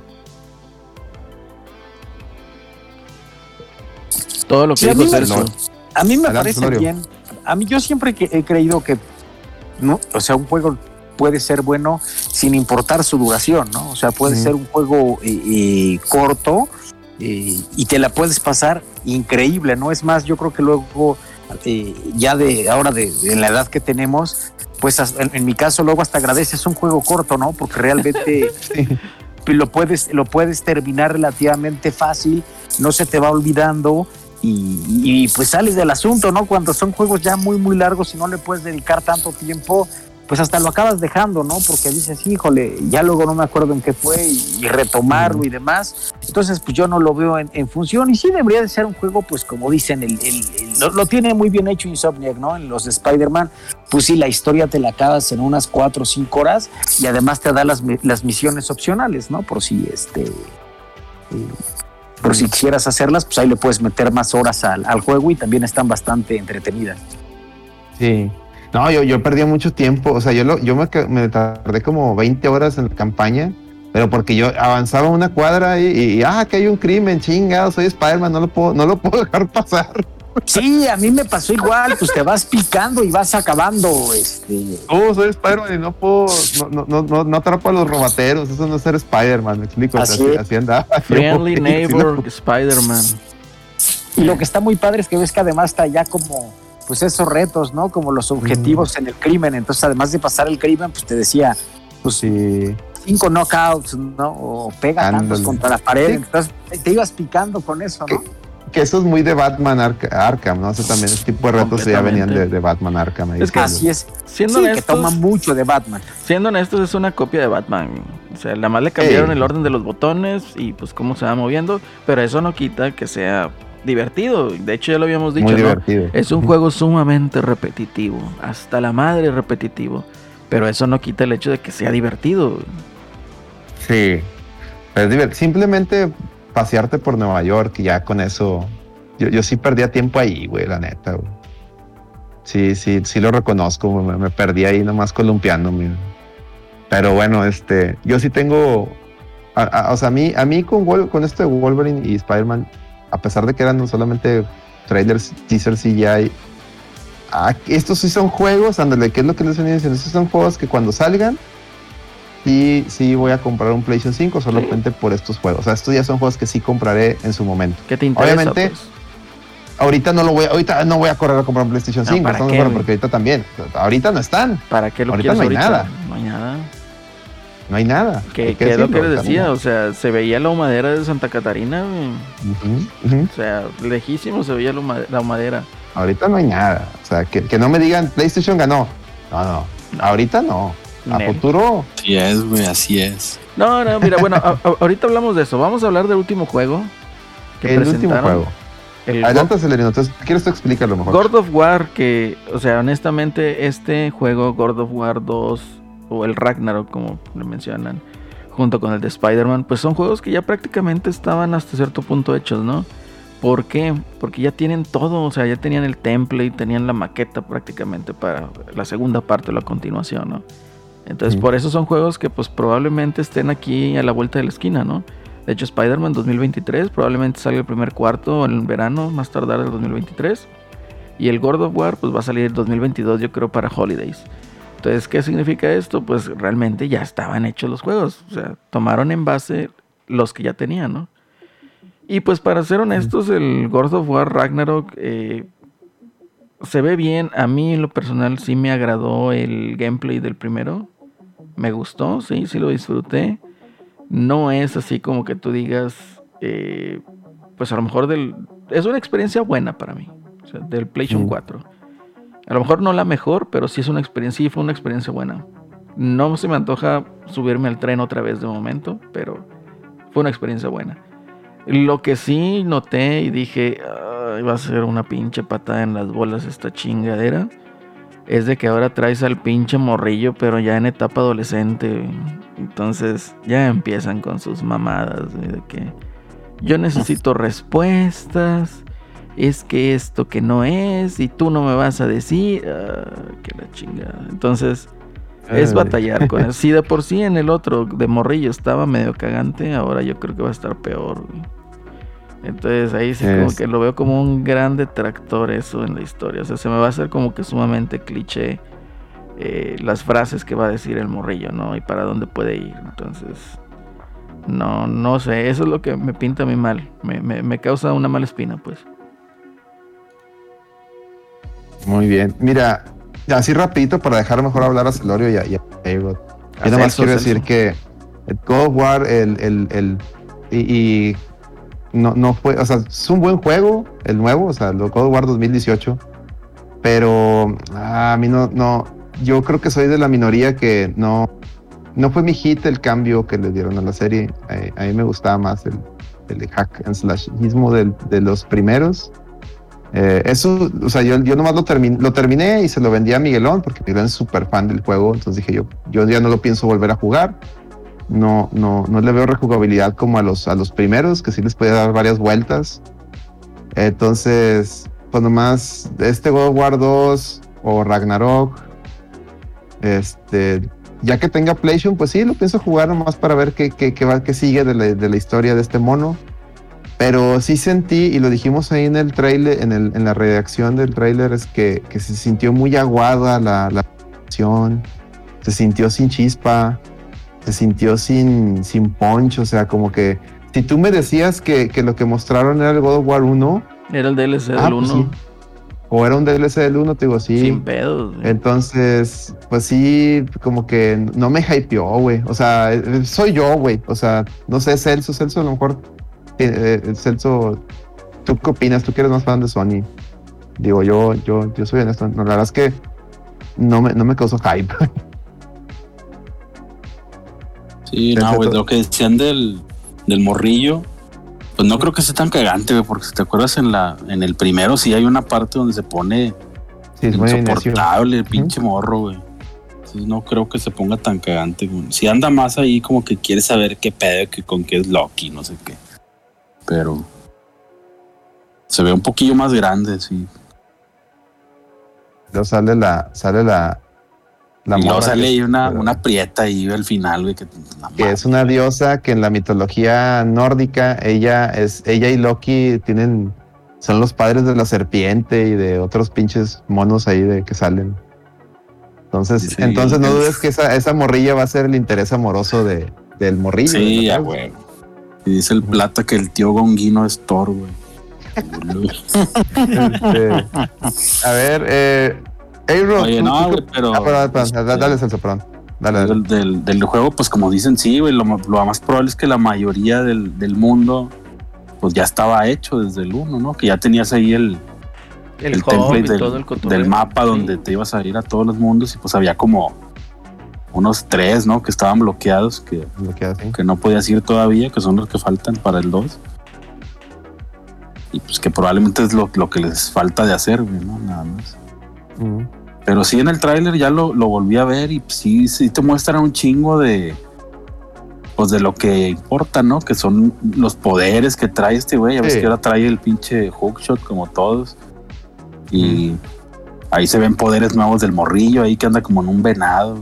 Todo lo que Sí, a dijo mí Sergio. A mí me Adelante, parece bien. A mí yo siempre que he creído que no, o sea, un juego puede ser bueno sin importar su duración, ¿no? O sea, puede ser un juego eh, eh, corto eh, y te la puedes pasar increíble, ¿no? Es más, yo creo que luego ya de ahora de, de la edad que tenemos, pues en, en mi caso luego hasta agradeces un juego corto, ¿no? Porque realmente lo puedes lo puedes terminar relativamente fácil, no se te va olvidando y, y, pues sales del asunto, ¿no? Cuando son juegos ya muy, muy largos y no le puedes dedicar tanto tiempo, pues hasta lo acabas dejando, ¿no? Porque dices, híjole, ya luego no me acuerdo en qué fue y, y retomarlo y demás. Entonces, pues yo no lo veo en, en función y sí debería de ser un juego, pues como dicen, el, el- el- lo, lo tiene muy bien hecho Insomniac, ¿no? En los de Spider-Man, pues sí, la historia te la acabas en unas cuatro o cinco horas y además te da las, las misiones opcionales, ¿no? Por si este... eh, por si quisieras hacerlas, pues ahí le puedes meter más horas al, juego y también están bastante entretenidas. Sí. No, yo, yo perdí mucho tiempo. O sea, yo, lo, yo me, me tardé como 20 horas en la campaña, pero porque yo avanzaba una cuadra y, ah, que hay un crimen, chingado, soy Spider-Man, no lo puedo, no lo puedo dejar pasar. Sí, a mí me pasó igual, pues te vas picando y vas acabando, este, Oh, soy Spider-Man y no puedo, no, no, no, no, no atrapo a los robateros. Eso no es ser Spider-Man, me explico. Así Así, andaba. Friendly Neighbor, sí, Spider-Man. y lo que está muy padre es que ves que además está ya como, pues esos retos, ¿no? Como los objetivos en el crimen, entonces además de pasar el crimen, pues te decía, pues Sí. cinco knockouts, ¿no? O pega tantos contra la pared, Sí. entonces te ibas picando con eso, ¿no? Que eso es muy de Batman Arkham, ¿no? Eso también, ese tipo de retos ya venían de, de Batman Arkham. ahí Es que sí. Así es, Siendo sí, que honestos, toma mucho de Batman. siendo honestos, es una copia de Batman. O sea, nada más le cambiaron Ey. el orden de los botones y pues cómo se va moviendo, pero eso no quita que sea divertido. De hecho, ya lo habíamos dicho, muy ¿no? divertido. Es un juego sumamente repetitivo, hasta la madre repetitivo, pero eso no quita el hecho de que sea divertido. Sí. Es divert- Simplemente pasearte por Nueva York y ya con eso. Yo, yo sí perdía tiempo ahí, güey, la neta, güey. Sí, sí, sí lo reconozco, güey, me, perdí ahí nomás columpiándome. Pero bueno, este, yo sí tengo, a- a- o sea, a mí, a mí con, con esto de Wolverine y Spider-Man, a pesar de que eran solamente trailers, teasers y ya ah, estos sí son juegos, ándale, ¿qué es lo que les venía diciendo? Estos son juegos que cuando salgan, sí, sí voy a comprar un PlayStation 5 solamente por estos juegos. O sea, estos ya son juegos que sí compraré en su momento. ¿Qué te interesa? Obviamente, pues? Ahorita no lo voy, a- ahorita no voy a correr a comprar un PlayStation No, 5, ¿para ¿estamos qué, porque ahorita también, ahorita no están, ¿Para qué lo ahorita quieres no hay ahorita? nada. No hay nada. no hay nada. ¿Qué, qué es lo que les decía? O sea, se veía la humadera de Santa Catarina. O sea, lejísimo se veía la humadera. Ahorita no hay nada. O sea, que, que no me digan PlayStation ganó. No, no. Ahorita no. A Nel. futuro, Así es, güey, así es. No, no, mira, bueno, a- a- ahorita hablamos de eso. Vamos a hablar del último juego que el último juego. El Adelante, Celerino. Entonces, ¿quieres tú explicarlo mejor? God of War, que, o sea, honestamente, este juego, God of War 2, o el Ragnarok, como lo mencionan, junto con el de Spider-Man, pues son juegos que ya prácticamente estaban hasta cierto punto hechos, ¿no? ¿Por qué? Porque ya tienen todo, o sea, ya tenían el template, tenían la maqueta prácticamente para la segunda parte o la continuación, ¿no? Entonces, Sí. por eso son juegos que pues probablemente estén aquí a la vuelta de la esquina, ¿no? De hecho, Spider-Man 2023 probablemente salga el primer cuarto en verano, más tardar el 2023. Y el God of War pues va a salir el 2022, yo creo, para Holidays. Entonces, ¿qué significa esto? Pues realmente ya estaban hechos los juegos. O sea, tomaron en base los que ya tenían, ¿no? Y pues para ser honestos, el God of War Ragnarok eh, se ve bien. A mí en lo personal sí me agradó el gameplay del primero. Me gustó, sí, sí lo disfruté. No es así como que tú digas, eh, pues a lo mejor del... Es una experiencia buena para mí, o sea, del PlayStation Mm. 4. A lo mejor no la mejor, pero sí es una experiencia, sí fue una experiencia buena. No se me antoja subirme al tren otra vez de momento, pero fue una experiencia buena. Lo que sí noté y dije, "Ay, va a ser una pinche patada en las bolas esta chingadera, es de que ahora traes al pinche morrillo, pero ya en etapa adolescente. güey. Entonces ya empiezan con sus mamadas, güey, de que yo necesito respuestas. Es que esto que no es, y tú no me vas a decir, ah, que la chingada. Entonces, es Ay. batallar con eso. Si de por sí en el otro de morrillo estaba medio cagante, ahora yo creo que va a estar peor. güey. Entonces ahí sí como Es- que lo veo como un gran detractor eso en la historia. O sea, se me va a hacer como que sumamente cliché eh, las frases que va a decir el morrillo, ¿no? Y para dónde puede ir. Entonces, no, no sé. Eso es lo que me pinta a mí mal. Me, me- me causa una mala espina, pues. Muy bien. Mira, así rapidito para dejar mejor hablar a Celorio y a, y a Yo nomás Celso, quiero decir que God of War, el, el, el- y, y no, no fue, o sea, es un buen juego, el nuevo, o sea, el of War 2018, pero ah, a mí no, no, yo creo que soy de la minoría que no, no fue mi hit el cambio que le dieron a la serie. A mí me gustaba más el, el hack and slashismo del, de los primeros. Eh, eso, o sea, yo, yo nomás lo, termin- lo terminé y se lo vendí a Miguelón porque Miguelón es súper fan del juego. Entonces dije yo, yo ya no lo pienso volver a jugar. No, no, no le veo rejugabilidad como a los, a los primeros, que sí les podía dar varias vueltas. Entonces, pues nomás este God of War 2 o Ragnarok, este, ya que tenga PlayStation, pues sí, lo pienso jugar nomás para ver qué, qué, qué, va, qué sigue de la, de la historia de este mono. Pero sí sentí, y lo dijimos ahí en el trailer, en, el, en la redacción del trailer, es que, que se sintió muy aguada la, la acción, se sintió sin chispa, se sintió sin, sin punch, o sea, como que si tú me decías que, que lo que mostraron era el God of War 1, Era el DLC ah, del pues 1. sí. o era un DLC del 1, te digo, sí. Sin pedos. güey. Entonces, pues sí, como que no me hypeó, güey. O sea, soy yo, güey. O sea, no sé, Celso, Celso, a lo mejor. eh, eh, Celso, ¿tú qué opinas? ¿Tú que eres más fan de Sony? Digo, yo, yo, yo soy honesto. No, la verdad es que no me, no me causó hype. Sí, no, güey, lo que decían del, del morrillo, pues no creo que sea tan cagante, güey, porque si te acuerdas en la en el primero sí hay una parte donde se pone Sí, insoportable el pinche morro, güey. No creo que se ponga tan cagante, güey. Si anda más ahí como que quiere saber qué pedo, que con qué es Loki, no sé qué. Pero se ve un poquillo más grande, sí. Luego sale la, sale la, la y luego morra sale ahí una, pero- una prieta ahí al final, güey, que es una diosa que en la mitología nórdica ella es ella y Loki tienen son los padres de la serpiente y de otros pinches monos ahí de que salen. Entonces, Sí, entonces no es- dudes que esa, esa morrilla va a ser el interés amoroso de, del morrillo. Sí, ¿verdad? ya, güey. Y dice el plata que el tío Gonguino es Thor, güey. Este, a ver, eh, A-Rod, Oye, no, güey, pero. Ah, perdón, perdón, dale, dale, Celso, perdón. Dale, dale. Del, del, del juego, pues como dicen, sí, güey, lo, lo más probable es que la mayoría del, del mundo, pues ya estaba hecho desde el 1, ¿no? Que ya tenías ahí el, El, el template y del, todo el del mapa Sí. donde te ibas a ir a todos los mundos y pues había como unos tres, ¿no? Que estaban bloqueados, que, Lo que hace. que no podías ir todavía, que son los que faltan para el 2. Y pues que probablemente es lo, lo que les falta de hacer, ¿no? Nada más. Mm. Pero sí en el tráiler ya lo, lo volví a ver y sí, sí te muestran un chingo de pues de lo que importa, ¿no? Que son los poderes que trae este güey. Ya ves que ahora trae el pinche hookshot como todos. Y ahí se ven poderes nuevos del morrillo ahí que anda como en un venado.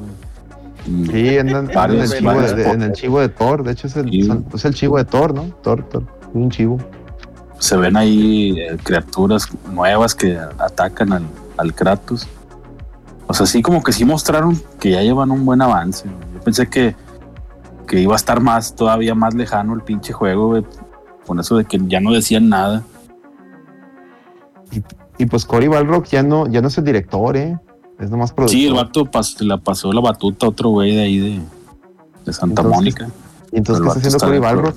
Sí, andan, en, el chivo de, varios de- en el chivo de Thor. De hecho, es el, Sí. es el chivo de Thor, ¿no? Thor, Thor. Un chivo. se ven ahí eh, criaturas nuevas que atacan al, al Kratos. O sea, sí como que sí mostraron que ya llevan un buen avance. Yo pensé que, que iba a estar más, todavía más lejano el pinche juego, güey. Con eso de que ya no decían nada. Y pues Cory Balrock ya no, ya no es el director, ¿eh? Es nomás productor. Sí, el vato pas- la pasó la batuta a otro güey de ahí de, de Santa Entonces, Mónica. ¿Y entonces qué está haciendo Cory Balrock?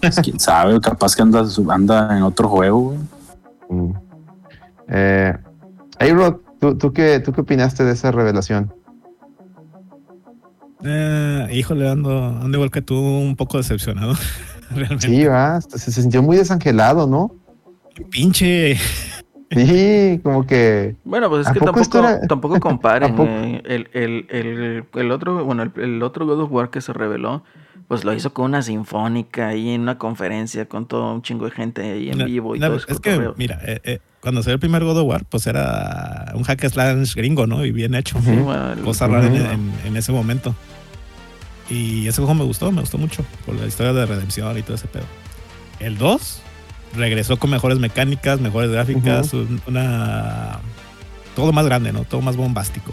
Pues, quién sabe, capaz que anda, anda en otro juego, güey. Mm. Eh, A-Rod, ¿tú, tú, qué, ¿tú qué opinaste de esa revelación? Eh, híjole, ando, ando igual que tú, un poco decepcionado. Realmente. Sí, va, se, se sintió muy desangelado, ¿no? Pinche. Sí, como que. Bueno, pues es ¿A que poco tampoco, era- tampoco comparen. Eh, el, el, el, el otro, bueno, el, el otro God of War que se reveló, pues lo hizo con una sinfónica ahí en una conferencia con todo un chingo de gente ahí en No, vivo y no, todo es que, mira, eh, eh, cuando salió el primer God of War, pues era un hack and slash gringo, ¿no? Y bien hecho. Sí, bueno, Cosa rara en, en- en ese momento. Y ese juego me gustó, me gustó mucho. Por la historia de redención y todo ese pedo. El 2 regresó con mejores mecánicas, mejores gráficas, un- una. Todo más grande, ¿no? Todo más bombástico.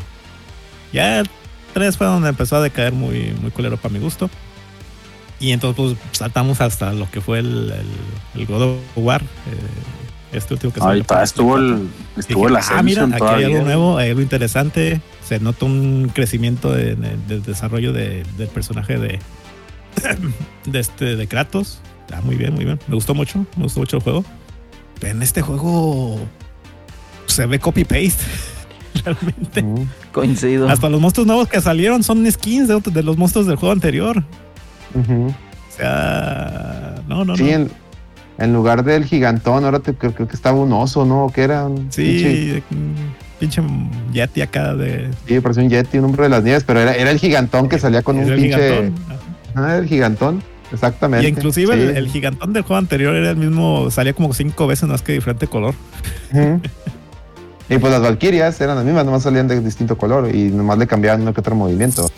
Ya el 3 fue donde empezó a decaer muy, muy culero para mi gusto. Y entonces pues saltamos hasta lo que fue el, el, el God of War. eh, este último que Ahí está, para estuvo el, Dije, estuvo el ah, mira, aquí hay algo nuevo, hay algo interesante. Se nota un crecimiento de- de- del desarrollo de- del personaje de, de este de Kratos. Está muy bien, muy bien. Me gustó mucho, me gustó mucho el juego. Pero en este juego se ve copy paste. Realmente. coincido. Hasta los monstruos nuevos que salieron son skins de, los monstruos del juego anterior. O sea, no, no, Sí, no. en, en lugar del gigantón, ahora te, creo, creo que estaba un oso, ¿no? ¿O qué era? Un pinche- Sí, pinche Yeti acá de. sí, parecía un Yeti, un hombre de las nieves, pero era, era el gigantón que salía con un el pinche. gigantón. Ah, el gigantón, exactamente. Y inclusive Sí. el, el gigantón del juego anterior era el mismo, salía como cinco veces más que diferente color. Y pues las Valkyrias eran las mismas, nomás salían de distinto color y nomás le cambiaban uno que otro movimiento.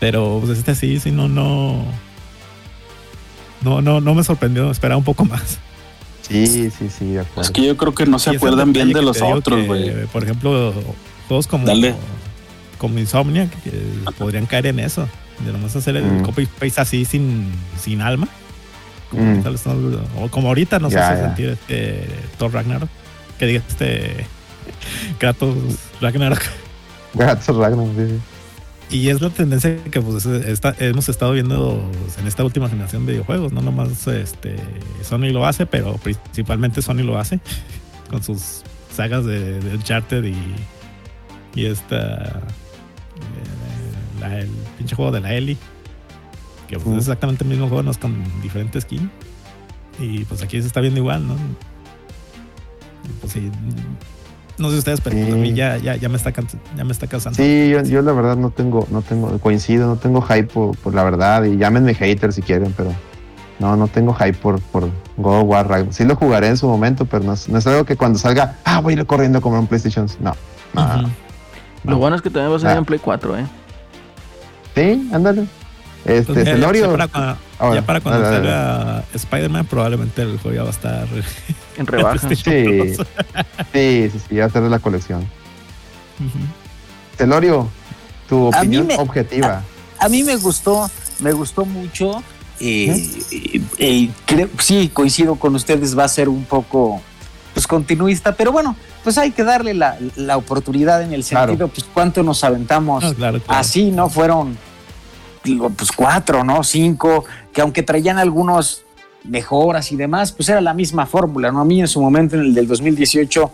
Pero pues este sí, sí, no, no. No, no, no me sorprendió, esperaba un poco más. Sí, sí, sí, de acuerdo. Es que yo creo que no se acuerdan bien de los otros, güey. Por ejemplo, juegos como, Dale. como Insomnia, que podrían caer en eso. De nomás hacer el Mm. copy paste así sin, sin alma. Como, Mm. tal no- o como ahorita nos Ya, hace ya. sentir este Thor Ragnarok. Que diga este Kratos Ragnarok. Gatos Ragnar, sí, sí. Y es la tendencia que pues, está- hemos estado viendo en esta última generación de videojuegos. No nomás este, Sony lo hace, pero principalmente Sony lo hace con sus sagas de, de Uncharted y, y esta. eh, la- el pinche juego de la Ellie. Que pues, es exactamente el mismo juego, no es con diferente skin. Y pues aquí se está viendo igual, ¿no? Pues sí. No sé ustedes, pero a mí ya, ya, ya me está ya me está cansando. Sí, yo, yo la verdad no tengo, no tengo, coincido, no tengo hype por, por la verdad y llámenme hater si quieren, pero no, no tengo hype por, por God of War Ragnarok. Sí lo jugaré en su momento, pero no es, no es algo que cuando salga, ah, voy a ir corriendo a comprar un PlayStation. No, no, no. Lo bueno es que también va a salir en Play 4, ¿eh? Sí, ándale. Este, Pues, Celorio. Ahora, ya para cuando dale, salga Spider-Man, probablemente el juego ya va a estar. En rebaja. Sí. Sí, sí, sí, ya está de la colección. Ujú. Celorio, tu A opinión me- objetiva. A mí me gustó, me gustó mucho. eh, eh, eh, creo, sí, coincido con ustedes, va a ser un poco pues continuista, pero bueno, pues hay que darle la, la oportunidad en el Claro. sentido, pues cuánto nos aventamos No, claro, claro. así, ¿no? Fueron pues cuatro, ¿no? Cinco, que aunque traían algunos mejoras y demás, pues era la misma fórmula, ¿no? A mí en su momento, en el del 2018,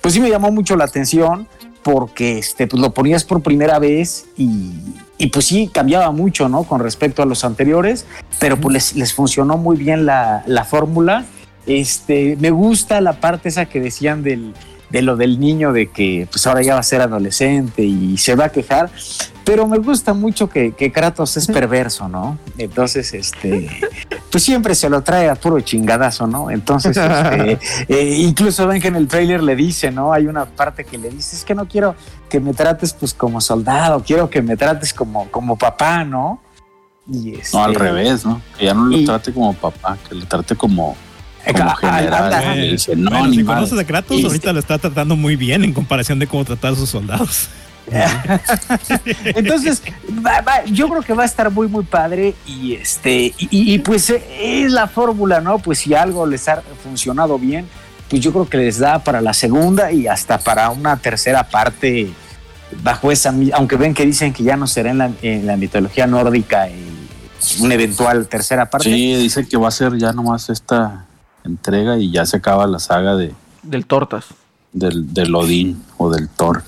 pues sí me llamó mucho la atención porque este, pues lo ponías por primera vez y, y pues sí cambiaba mucho, ¿no? Con respecto a los anteriores, pero pues les, funcionó muy bien la, la fórmula. Este, me gusta la parte esa que decían del, de lo del niño, de que pues ahora ya va a ser adolescente y se va a quejar. pero me gusta mucho que, que Kratos es perverso, ¿no? Entonces, este, pues siempre se lo trae a puro chingadazo, ¿no? Entonces, este, eh, incluso ven que en el trailer le dice, ¿no? Hay una parte que le dice, es que no quiero que me trates pues como soldado, quiero que me trates como, como papá, ¿no? Y este, No, al revés, ¿no? Que ya no lo Y- trate como papá, que lo trate como, como Ah, general. no, bueno, ni si madre. conoces a Kratos, Y- ahorita lo está tratando muy bien en comparación de cómo tratar a sus soldados. Entonces, va- va- yo creo que va a estar muy, muy padre y este, y, y, pues eh, es la fórmula, ¿no? Pues si algo les ha funcionado bien, pues yo creo que les da para la segunda y hasta para una tercera parte bajo esa, aunque ven que dicen que ya no será en la, en la mitología nórdica y una eventual tercera parte. Sí, dice que va a ser ya nomás esta entrega y ya se acaba la saga de, Del Tortas. del, del Odín o del Thor.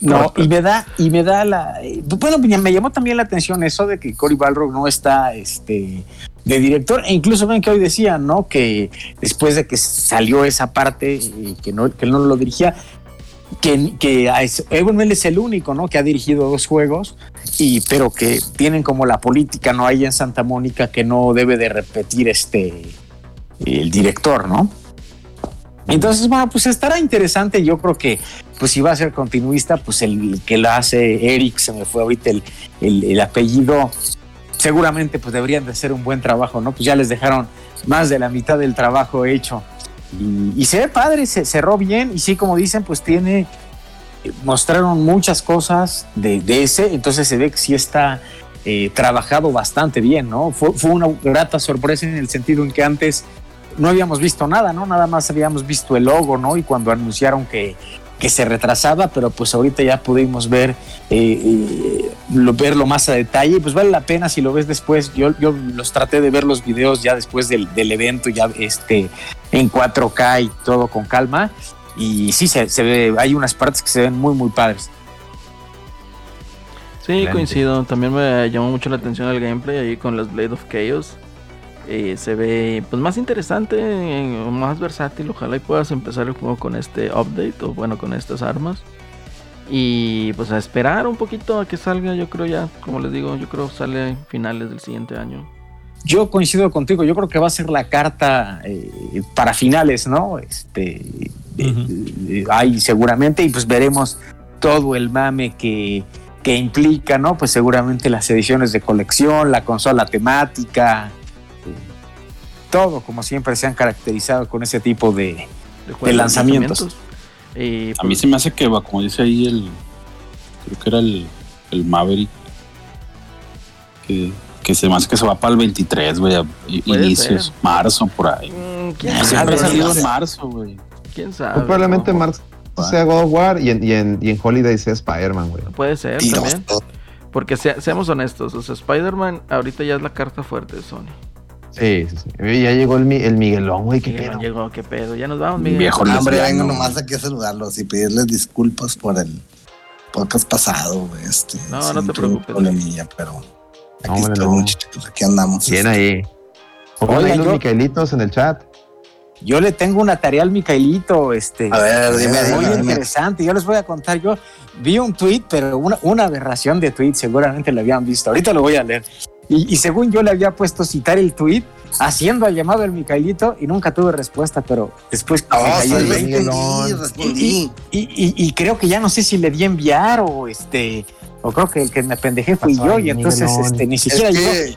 No, y me da, y me da la. eh, Bueno, me llamó también la atención eso de que Cory Balrog no está este, de director. E incluso ven que hoy decía, ¿no? Que después de que salió esa parte, eh, que, no, que él no lo dirigía, que, que Ewan Mel es el único, ¿no? Que ha dirigido dos juegos, y, pero que tienen como la política, ¿no? Ahí en Santa Mónica que no debe de repetir este el director, ¿no? Entonces, bueno, pues estará interesante. Yo creo que, pues si va a ser continuista, pues el que lo hace Eric, se me fue ahorita el, el- el apellido, seguramente pues deberían de hacer un buen trabajo, ¿no? Pues ya les dejaron más de la mitad del trabajo hecho. Y, y se ve padre, se cerró bien y sí, como dicen, pues tiene, mostraron muchas cosas de, de ese, entonces se ve que sí está eh, trabajado bastante bien, ¿no? Fue, fue una grata sorpresa en el sentido en que antes no habíamos visto nada, ¿no? Nada más habíamos visto el logo, ¿no? Y cuando anunciaron que, que se retrasaba, pero pues ahorita ya pudimos ver, eh, eh, lo- verlo más a detalle, pues vale la pena si lo ves después. Yo, yo los traté de ver los videos ya después del, del evento, ya este, en 4K y todo con calma. Y sí, se, se ve, hay unas partes que se ven muy, muy padres. Sí, Excelente. coincido. También me llamó mucho la atención el gameplay ahí con las Blade of Chaos. Eh, se ve pues más interesante, eh, más versátil. Ojalá y puedas empezar el juego con este update o bueno con estas armas. Y pues a esperar un poquito a que salga. Yo creo ya, como les digo, yo creo sale a finales del siguiente año. Yo coincido contigo, yo creo que va a ser la carta eh, para finales, ¿no? Este, eh, eh, hay seguramente, y pues veremos todo el mame que, que implica, ¿no? Pues seguramente las ediciones de colección, la consola temática, eh, todo como siempre se han caracterizado con ese tipo de... De lanzamientos. Y, A mí se me hace que va, como dice ahí el. Creo que era el, el Maverick. Que, que se me hace que se va para el 23, güey. Inicios, ser. marzo, por ahí. mm, ¿quién siempre ha salido en marzo, güey. ¿Quién sabe? Pues probablemente en marzo sea God of War y en, y en, y en Holiday sea Spider-Man, güey. Puede ser también. Porque sea- seamos honestos, o sea, Spider-Man ahorita ya es la carta fuerte de Sony. Sí, sí, sí. Ya llegó el, Mi- el Miguelón, güey, qué Miguel pedo. llegó, qué pedo. Ya nos vamos, Miguel. Viejo No, hombre, vengo nomás aquí a saludarlos y pedirles disculpas por el podcast pasado, güey. Este, No, no te preocupes. problemilla, pero aquí estoy, no. muchachos, aquí andamos. Bien ahí. Oigan, ahí los yo- Micaelitos en el chat. Yo le tengo una tarea al Micaelito, este... A ver, dime, muy dime, dime. interesante. Yo les voy a contar. Yo vi un tweet, pero una, una aberración de tweet, seguramente lo habían visto. Ahorita lo voy a leer. Y, y según yo le había puesto citar el tweet, haciendo el llamado al Micaelito y nunca tuve respuesta, pero después me No, cayó el 20. respondí, respondí. Y, y- y creo que ya no sé si le di enviar o este. O creo que el que me pendejé fui Pasó yo y entonces Miguelón. este, ni Es siquiera llegó. que,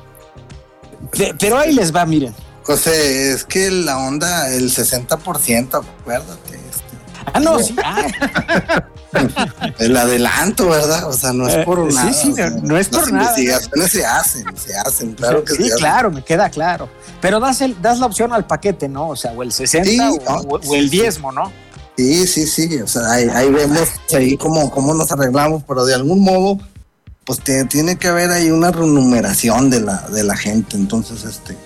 Pe- Pero ahí les va, miren. José, es que la onda, el 60%, acuérdate. Ah, no, sí. ah, el adelanto, ¿verdad? O sea, no es Eh, por sí, nada. sí, o sea, no- no es por las nada. investigaciones se hacen, se hacen, claro que sí, hacen. claro, me queda claro. Pero das, el, das la opción al paquete, ¿no? O sea, o el 60 Sí, o, no, o- o el sí, sí. diezmo, ¿no? Sí, sí, sí, o sea, ahí, ahí vemos ahí cómo, cómo nos arreglamos, pero de algún modo, pues te- tiene que haber ahí una renumeración de la, de la gente, entonces, este,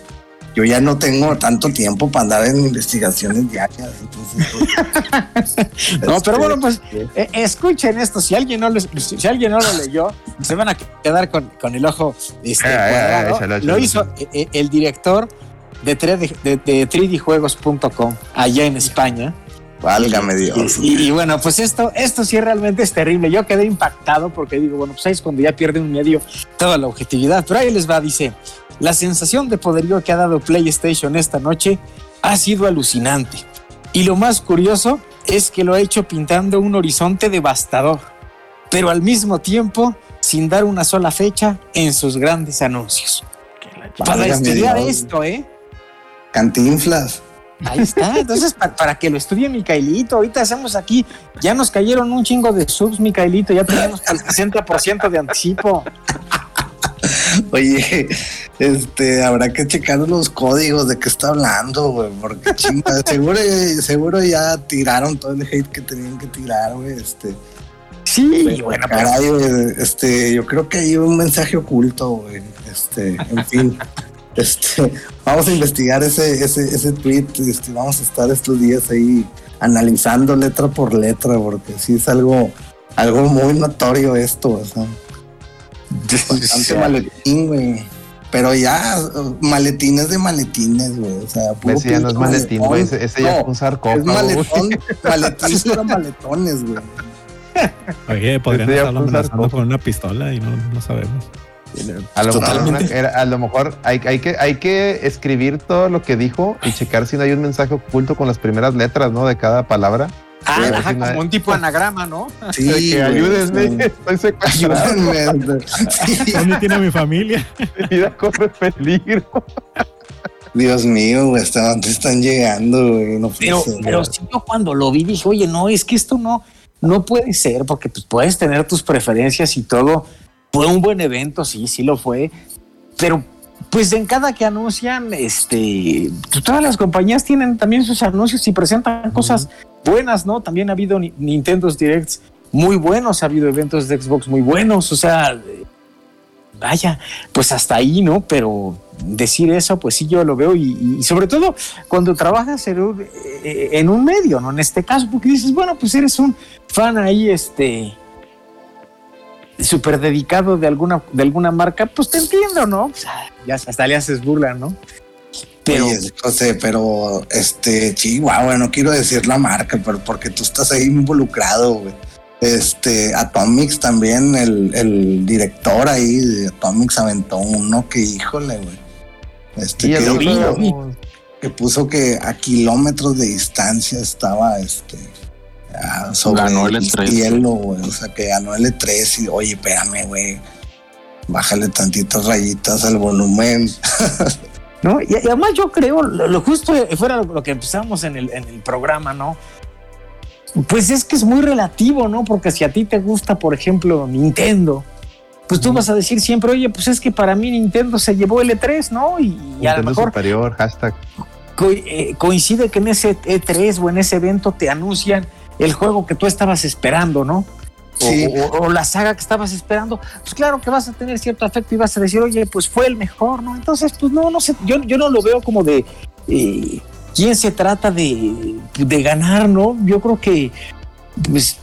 yo ya no tengo tanto tiempo para andar en investigaciones diarias, entonces, pues, No, este, pero bueno, pues eh, escuchen esto. Si alguien no lo, si alguien no lo leyó, se van a quedar con, con el ojo este, Ah, ah, ah, cuadrado. échalo, échalo, Lo hizo eh, eh, el director de, 3D de, de 3djuegos.com allá en España. Válgame Dios. Y, y bueno, pues esto, esto sí realmente es terrible. Yo quedé impactado porque digo, bueno, pues ahí es cuando ya pierde un medio toda la objetividad. Pero ahí les va, dice, la sensación de poderío que ha dado PlayStation esta noche ha sido alucinante. Y lo más curioso es que lo ha hecho pintando un horizonte devastador, pero al mismo tiempo sin dar una sola fecha en sus grandes anuncios. Para estudiar esto, ¿eh? Cantinflas. Ahí está. Entonces, pa- para, que lo estudie Micaelito, ahorita hacemos aquí, ya nos cayeron un chingo de subs, Micaelito, ya tenemos el 60% de anticipo. Oye, este, habrá que checar los códigos de qué está hablando, güey, porque chinga, seguro, seguro ya tiraron todo el hate que tenían que tirar, güey, este. Sí, bueno, pero Caray, güey, este, yo creo que hay un mensaje oculto, güey, este, en fin. Este, vamos a investigar ese, ese, ese tweet, este, vamos a estar estos días ahí analizando letra por letra, porque sí es algo, algo muy notorio esto, o sea. Bastante maletín, güey. Pero ya, maletines de maletines, güey. O sea, puro Ese ya no es maletín, güey. Ese, ese ya No, es un Es sarcófago. güey. maletón, maletín para maletones, güey. Oye, podrían Este ya estarlo amenazando con una pistola y no, no sabemos. A lo, una- era- a lo mejor hay, hay que, hay que escribir todo lo que dijo y checar si no hay un mensaje oculto con las primeras letras, ¿no? De cada palabra. Ah, ajá, como un tipo de anagrama, ¿no? Sí, de que ayúdenme, sí. estoy secuestrado, Ayúdenme. Sí. ¿Dónde tiene mi familia? mi vida corre peligro. Dios mío, güey, hasta dónde están llegando, güey. No puede Pero, ser, pero güey. sí, yo cuando lo vi dije, oye, no, es que esto no, no puede ser, porque pues puedes tener tus preferencias y todo. Fue un buen evento, sí, sí lo fue. Pero pues en cada que anuncian, este, pues, todas las compañías tienen también sus anuncios y presentan cosas buenas, ¿no? También ha habido Ni- Nintendo's Directs muy buenos, ha habido eventos de Xbox muy buenos, o sea, vaya, pues hasta ahí, ¿no? Pero decir eso, pues sí, yo lo veo y, y sobre todo cuando trabajas en un, eh, en un medio, ¿no? En este caso, porque dices, bueno, pues eres un fan ahí, este, súper dedicado de alguna, de alguna marca, pues te entiendo, ¿no? Ya hasta le haces burla, ¿no? Pero, Oye, José, pero este, Chihuahua, no quiero decir la marca, pero porque tú estás ahí involucrado, güey. Este, Atomics también, el, el director ahí de Atomics aventó uno que, híjole, güey. Este, Y que, el lo vi, otro- lo vi. que puso que a kilómetros de distancia estaba este sobre Ganó el E3. cielo, güey. O sea, que ganó el E3 y, oye, espérame, güey. Bájale tantitas rayitas al volumen. ¿no? Y, y además yo creo, lo, lo justo fuera lo, lo que empezamos en el, en el programa, ¿no? Pues es que es muy relativo, ¿no? Porque si a ti te gusta, por ejemplo, Nintendo, pues tú vas a decir siempre, oye, pues es que para mí Nintendo se llevó el E3, ¿no? Y, y a lo Nintendo mejor superior, hashtag. co- eh, coincide que en ese E3 o en ese evento te anuncian el juego que tú estabas esperando, ¿no? O, Sí. o- o la saga que estabas esperando, pues claro que vas a tener cierto afecto y vas a decir, oye, pues fue el mejor, ¿no? Entonces, pues no, no sé, yo, yo no lo veo como de eh, quién se trata de, de ganar, ¿no? Yo creo que pues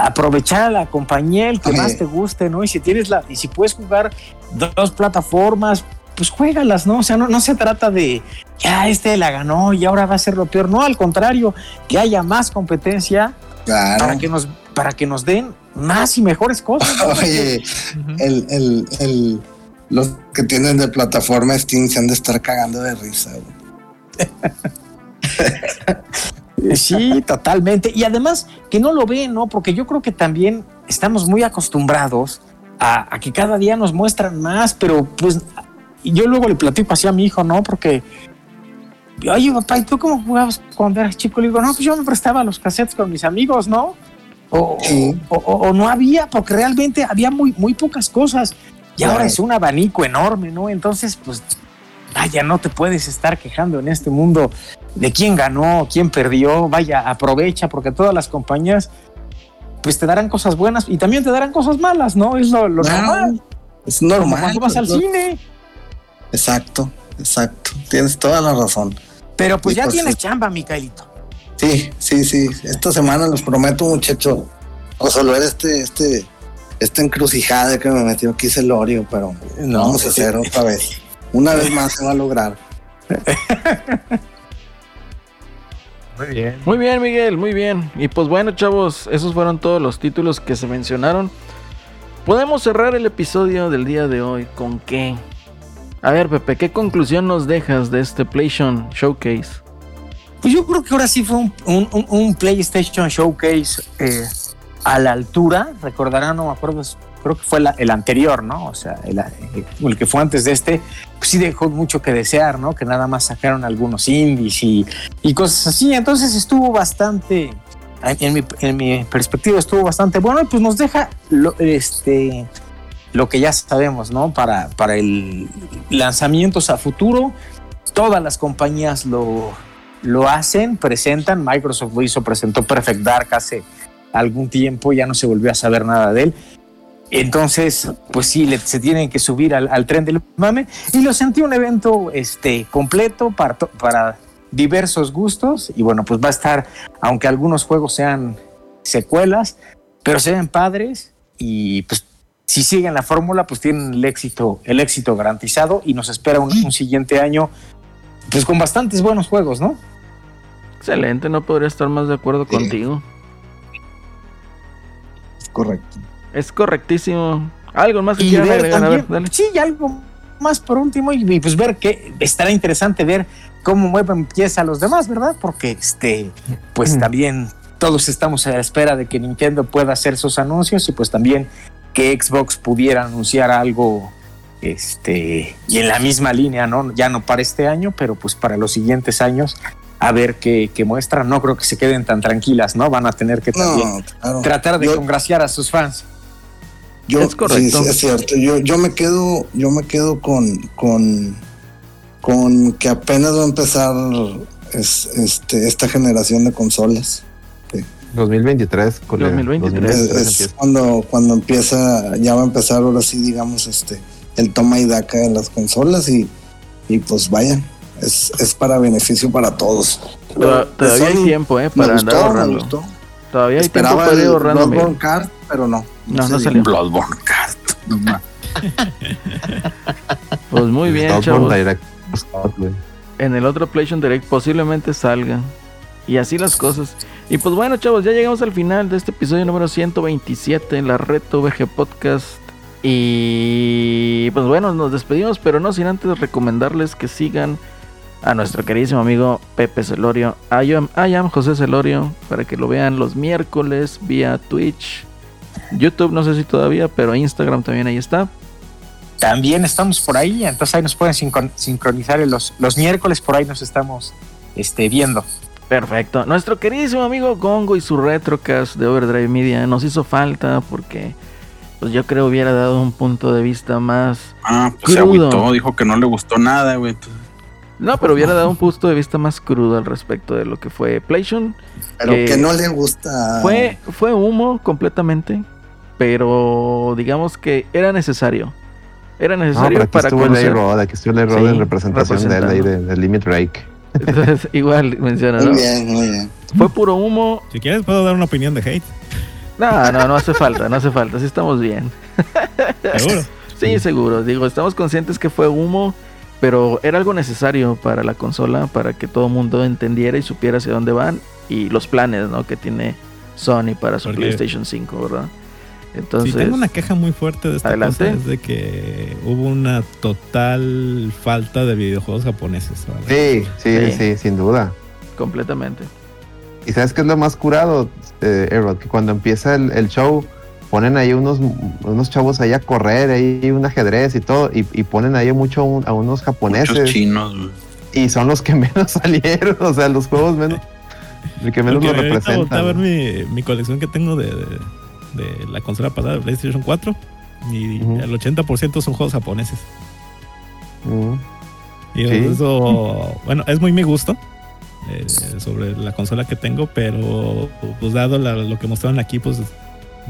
aprovechar a la compañía el que más te guste, ¿no? Y si tienes la, y si puedes jugar dos plataformas, pues juégalas, ¿no? O sea, no, no se trata de ya este la ganó y ahora va a ser lo peor. No, al contrario, que haya más competencia Claro. para que nos, para que nos den más y mejores cosas. ¿no? Oye, el, el, el, los que tienen de plataforma Steam se han de estar cagando de risa, güey. Sí, totalmente. Y además que no lo ven, ¿no? Porque yo creo que también estamos muy acostumbrados a, a que cada día nos muestran más, pero pues y yo luego le platico así a mi hijo, ¿no? Porque, oye, papá, ¿y tú cómo jugabas cuando eras chico? Le digo, no, pues yo me prestaba los cassettes con mis amigos, ¿no? O, Sí. o- o- o no había, porque realmente había muy, muy pocas cosas. Y ahora es un abanico enorme, ¿no? Entonces, pues, vaya, no te puedes estar quejando en este mundo de quién ganó, quién perdió. Vaya, aprovecha, porque todas las compañías, pues te darán cosas buenas y también te darán cosas malas, ¿no? Es lo, lo Claro, normal. Es normal. cuando vas al pues, cine. Exacto, exacto. Tienes toda la razón. Pero pues ya pues, tienes sí. chamba, Micaelito. Sí, sí, sí. Esta semana les prometo, muchachos, resolver este, este, esta encrucijada que me metió aquí Celorio, pero No, vamos a hacer otra vez. Una vez más se va a lograr. Muy bien. Muy bien, Miguel, muy bien. Y pues bueno, chavos, esos fueron todos los títulos que se mencionaron. Podemos cerrar el episodio del día de hoy con qué. A ver, Pepe, ¿qué conclusión nos dejas de este PlayStation Showcase? Pues yo creo que ahora sí fue un, PlayStation Showcase eh, a la altura. Recordarán, no me acuerdo, creo que fue el anterior, ¿no? O sea, el, el que fue antes de este, pues sí dejó mucho que desear, ¿no? Que nada más sacaron algunos indies y, cosas así. Entonces estuvo bastante, en mi, perspectiva estuvo bastante bueno pues nos deja este, lo que ya sabemos, ¿no? Para, para el lanzamientos a futuro. Todas las compañías lo, lo hacen, presentan. Microsoft lo hizo, presentó Perfect Dark hace algún tiempo, ya no se volvió a saber nada de él. Entonces, pues sí, le- se tienen que subir al, al tren del mame. Y lo sentí un evento este, completo para, para diversos gustos. Y bueno, pues va a estar, aunque algunos juegos sean secuelas, pero se ven padres. Y pues si siguen la fórmula, pues tienen el éxito, el éxito garantizado. Y nos espera un, un siguiente año, pues con bastantes buenos juegos, ¿no? Excelente, no podría estar más de acuerdo Sí. contigo. Correcto. Es correctísimo. Algo más que y quieran ver agregar, a también, ver, dale. sí, algo más por último, y, y pues ver que estará interesante ver cómo mueven pieza a los demás, ¿verdad? Porque este, pues Mm. también todos estamos a la espera de que Nintendo pueda hacer sus anuncios y pues también que Xbox pudiera anunciar algo este y en la misma línea, ¿no? Ya no para este año, pero pues para los siguientes años a ver qué, qué muestran. No creo que se queden tan tranquilas, ¿no? Van a tener que también No, claro. tratar de Yo- congraciar a sus fans. Yo, Es correcto. sí, sí, es cierto. Yo, yo me quedo, yo me quedo con, con, con que apenas va a empezar es- este, esta generación de consolas. 2023, colega. 2023. Es, 2023 es empieza. cuando, cuando empieza, ya va a empezar ahora sí, digamos, este, el toma y daca de las consolas y, y pues vaya, es, es para beneficio para todos. Toda- Todavía hay tiempo, ¿eh? Me Para andar gustó, me ahorrando. gustó. Todavía hay tiempo Esperaba para ir ahorrando. Bloodborne. Card, pero no. No, no dio. salió. Bloodborne Card. No. Pues muy bien, Bloodborne chavos. Direct güey. En el otro PlayStation Direct posiblemente salga. Y así las cosas. Y pues bueno, chavos, ya llegamos al final de este episodio número 127 en la Red VG Podcast. Y pues bueno, nos despedimos, pero no sin antes recomendarles que sigan a nuestro queridísimo amigo Pepe Celorio. I am, José Celorio, para que lo vean los miércoles vía Twitch. YouTube, no sé si todavía, pero Instagram también ahí está. También estamos por ahí, entonces ahí nos pueden sincron- sincronizar los, los miércoles, por ahí nos estamos este, viendo. Perfecto. Nuestro queridísimo amigo Gongo y su retrocast de Overdrive Media nos hizo falta porque pues yo creo hubiera dado un punto de vista más... Ah, pues se Crudo. agüitó, dijo que no le gustó nada, güey. Entonces, No, pero hubiera dado un punto de vista más crudo al respecto de lo que fue PlayStation. Pero que que no le gusta. Fue, fue humo completamente, pero digamos que era necesario. Era No, necesario pero aquí para estuvo conocer. A-Rod, aquí estuvo el A-Rod Sí, en representación de él ahí de, de Limit Break. Entonces, igual menciona, Muy bien, muy bien. Fue puro humo. Si quieres, puedo dar una opinión de hate. No, no, no hace falta, no hace falta. Sí estamos bien. Seguro. Sí, seguro. Digo, estamos conscientes que fue humo, pero era algo necesario para la consola, para que todo el mundo entendiera y supiera hacia dónde van y los planes, ¿no? Que tiene Sony para su Porque- PlayStation 5, ¿verdad? Entonces, tengo una queja muy fuerte de esta Adelante. cosa es de que hubo una total falta de videojuegos japoneses. Sí, sí, Sí. sí, sin duda. completamente. ¿Y sabes qué es lo más curado, eh, A-Rod? Que cuando empieza el, el show, ponen ahí unos, unos chavos ahí a correr, ahí un ajedrez y todo, y, y ponen ahí mucho a un- a unos muchos japoneses. chinos, güey. Y son los que menos salieron, o sea, los juegos menos. El que menos lo volteé a ver representan. mi, mi colección que tengo de, de- de la consola pasada de PlayStation 4 y Ujú. el 80% son juegos japoneses. Y Sí. eso, bueno, es muy mi gusto eh, sobre la consola que tengo, pero pues dado la- lo que mostraron aquí, pues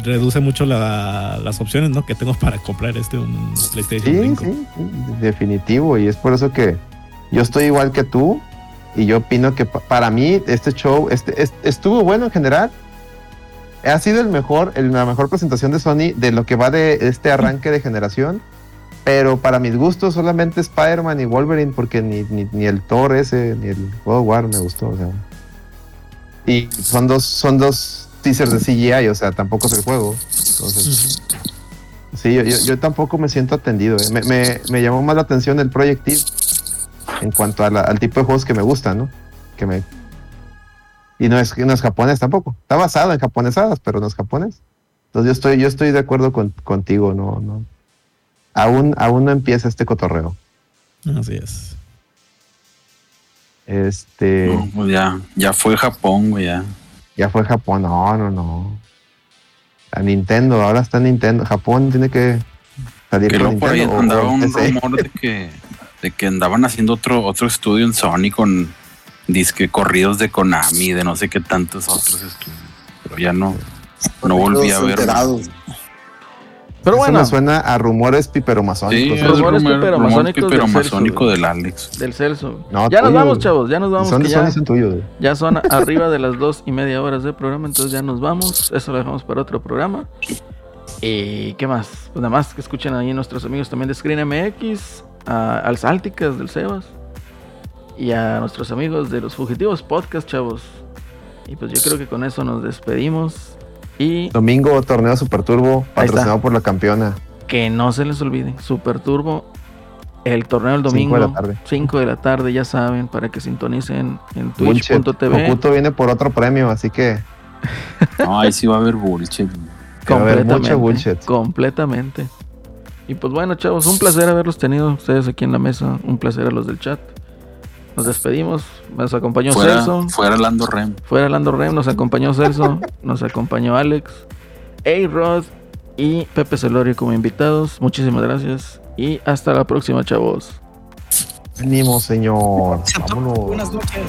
reduce mucho la- las opciones ¿no? que tengo para comprar este un PlayStation Sí, 5. sí, definitivo. Y es por eso que yo estoy igual que tú. Y yo opino que pa- para mí este show este, es- estuvo bueno en general. Ha sido el mejor, la mejor presentación de Sony de lo que va de este arranque de generación. Pero para mis gustos solamente Spider-Man y Wolverine porque ni, el Thor ese, ni el God War me gustó. O sea, Y son dos, son dos teasers de CGI, o sea, tampoco es el juego. Sí, yo, tampoco me siento atendido. eh. Me, llamó más la atención el Project Eve en cuanto al tipo de juegos que me gustan, ¿no? Que me... Y no es, no es japonés tampoco. Está basado en japonesadas, pero no es japonés. Entonces yo estoy, yo estoy de acuerdo con- contigo, no, no. Aún, aún no empieza este cotorreo. Así es. Este, No, pues ya, ya fue Japón, güey, ya. ya fue Japón, no, no, no. A Nintendo, ahora está Nintendo. Japón tiene que salir Que con luego por ahí Nintendo. andaba un rumor de que, de que andaban haciendo otro, otro estudio en Sony con disque corridos de Konami, de no sé qué tantos otros estudios. Pero ya no, no volví a ver. Pero Eso bueno, me suena a rumores piperomasónicos. Rumores rumor, piperomasónicos rumor del piperomasónico Celso. del Alex. del Celso. No, ya nos vamos, chavos, ya nos vamos. Son que de ya, son tuyos. güey. ya son arriba de las dos y media horas de programa, entonces ya nos vamos. Eso lo dejamos para otro programa. ¿Y qué más? Pues nada más que escuchen ahí nuestros amigos también de Screen MX, a, al Sálticas del Sebas y a nuestros amigos de los Fugitivos Podcast, chavos. Y pues yo creo que con eso nos despedimos. Y Domingo, torneo Super Turbo, patrocinado por la campeona. que no se les olvide, Super Turbo, el torneo el Cinco domingo, de la tarde. 5 de la tarde, ya saben, para que sintonicen en twitch.tv. Okuto viene por otro premio, así que No, ahí sí va a haber bullshit. que va a haber Completamente. mucho bullshit. Completamente. Y pues bueno, chavos, un placer haberlos tenido ustedes aquí en la mesa. Un placer a los del chat. Nos despedimos. Nos acompañó Fuera, Celso. fuera Lando Rem. Fuera Lando Rem, nos acompañó Celso. nos acompañó Alex. A-Rod y Pepe Celorio como invitados. Muchísimas gracias. Y hasta la próxima, chavos. Ánimo, señor. Buenas Vámonos. noches.